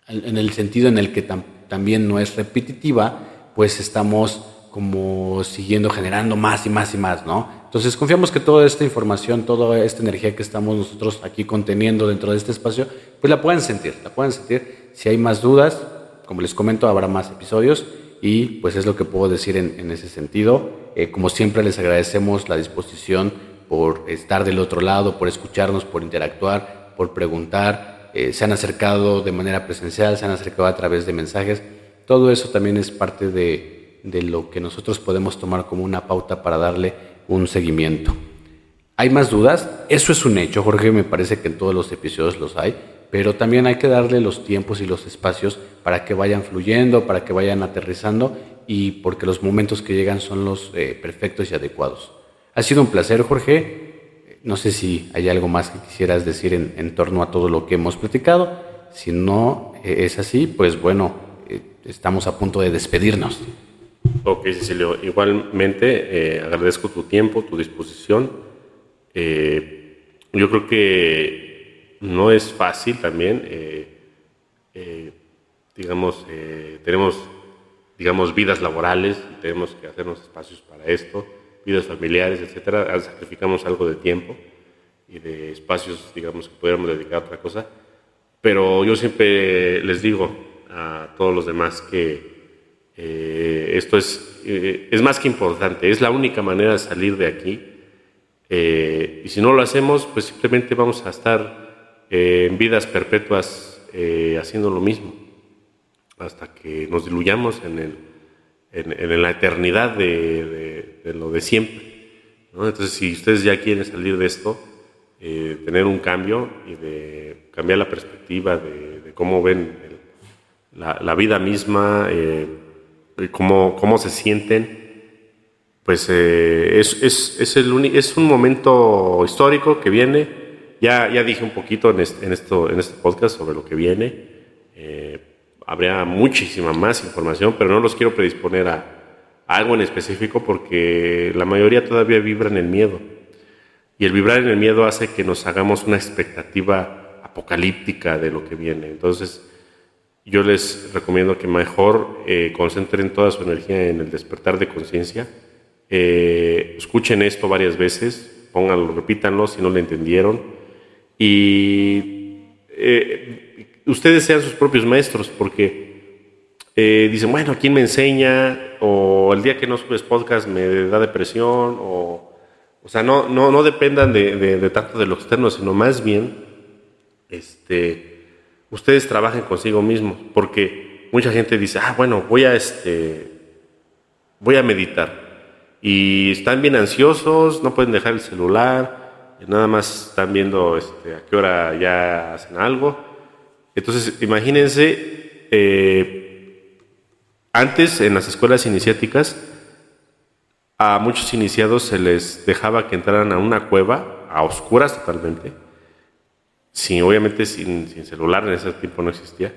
en el sentido en el que también no es repetitiva, pues estamos como siguiendo generando más y más y más, ¿no? Entonces confiamos que toda esta información, toda esta energía que estamos nosotros aquí conteniendo dentro de este espacio, pues la puedan sentir, la puedan sentir. Si hay más dudas, como les comento, habrá más episodios y pues es lo que puedo decir en, ese sentido. Eh, como siempre les agradecemos la disposición por estar del otro lado, por escucharnos, por interactuar, por preguntar. Eh, se han acercado de manera presencial, se han acercado a través de mensajes. Todo eso también es parte de lo que nosotros podemos tomar como una pauta para darle un seguimiento. ¿Hay más dudas? Eso es un hecho, Jorge, me parece que en todos los episodios los hay, pero también hay que darle los tiempos y los espacios para que vayan fluyendo, para que vayan aterrizando y porque los momentos que llegan son los eh, perfectos y adecuados. Ha sido un placer, Jorge. No sé si hay algo más que quisieras decir en, torno a todo lo que hemos platicado. Si no eh, es así, pues bueno, eh, estamos a punto de despedirnos. Ok, Cecilio. Igualmente, agradezco tu tiempo, tu disposición eh, yo creo que no es fácil también, eh, eh, digamos, tenemos, digamos, vidas laborales, tenemos que hacernos espacios para esto, vidas familiares, etcétera, sacrificamos algo de tiempo y de espacios, digamos, que pudiéramos dedicar a otra cosa, pero yo siempre les digo a todos los demás que esto es, es más que importante, es la única manera de salir de aquí eh, y si no lo hacemos, pues simplemente vamos a estar eh, en vidas perpetuas eh, haciendo lo mismo, hasta que nos diluyamos en, el, en, la eternidad de, lo de siempre. Entonces, si ustedes ya quieren salir de esto, tener un cambio y de cambiar la perspectiva de, cómo ven la, vida misma, cómo, cómo se sienten, pues eh, es, es, es, el es un momento histórico que viene. Ya, ya dije un poquito en este, en esto, en este podcast sobre lo que viene. Eh, habría muchísima más información, pero no los quiero predisponer a, algo en específico porque la mayoría todavía vibra en el miedo. Y el vibrar en el miedo hace que nos hagamos una expectativa apocalíptica de lo que viene. Entonces, yo les recomiendo que mejor eh, concentren toda su energía en el despertar de conciencia eh, escuchen esto varias veces, pónganlo, repítanlo si no lo entendieron. Y eh, ustedes sean sus propios maestros, porque dicen, bueno, ¿quién me enseña? O el día que no subes podcast me da depresión, o, o sea, no, no, no dependan de, de, tanto de lo externo, sino más bien, este, ustedes trabajen consigo mismos, porque mucha gente dice, ah, bueno, voy a, este, voy a meditar y están bien ansiosos, no pueden dejar el celular, nada más están viendo este, a qué hora ya hacen algo. Entonces, imagínense, eh, antes en las escuelas iniciáticas, a muchos iniciados se les dejaba que entraran a una cueva, a oscuras totalmente, sin, obviamente sin, sin celular, en ese tiempo no existía,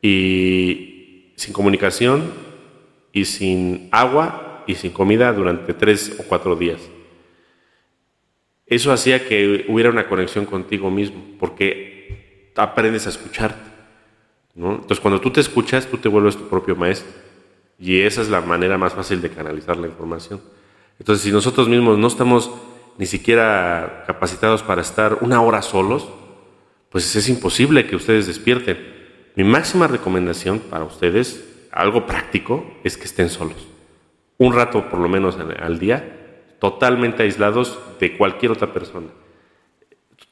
y sin comunicación y sin agua y sin comida durante tres o cuatro días. Eso hacía que hubiera una conexión contigo mismo, porque aprendes a escucharte. Entonces, cuando tú te escuchas, tú te vuelves tu propio maestro. Y esa es la manera más fácil de canalizar la información. Entonces, si nosotros mismos no estamos ni siquiera capacitados para estar una hora solos, pues es imposible que ustedes despierten. Mi máxima recomendación para ustedes, algo práctico, es que estén solos un rato por lo menos al día, totalmente aislados de cualquier otra persona.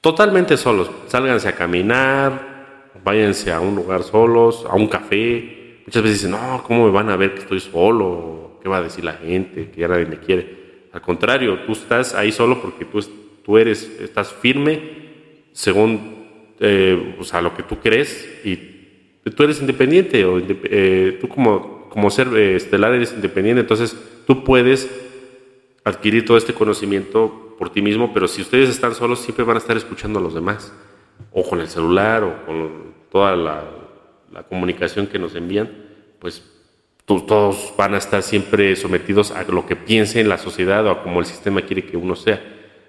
Totalmente solos. Sálganse a caminar, váyanse a un lugar solos, a un café. Muchas veces dicen, no, ¿cómo me van a ver que estoy solo? ¿Qué va a decir la gente? Que ya nadie me quiere. Al contrario, tú estás ahí solo porque tú, tú eres, estás firme según eh, lo que tú crees y tú eres independiente o eh, tú como como ser eh, estelar eres independiente, entonces tú puedes adquirir todo este conocimiento por ti mismo, pero si ustedes están solos siempre van a estar escuchando a los demás, o con el celular, o con toda la, comunicación que nos envían, pues todos van a estar siempre sometidos a lo que piense la sociedad o a como el sistema quiere que uno sea.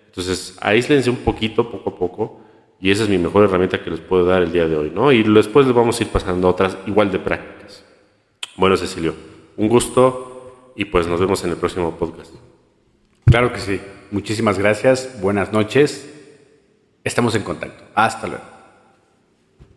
Entonces, aíslense un poquito, poco a poco, y esa es mi mejor herramienta que les puedo dar el día de hoy, ¿no? Y después les vamos a ir pasando otras igual de prácticas. Bueno, Cecilio, un gusto y pues nos vemos en el próximo podcast. Claro que sí. Muchísimas gracias. Buenas noches. Estamos en contacto. Hasta luego.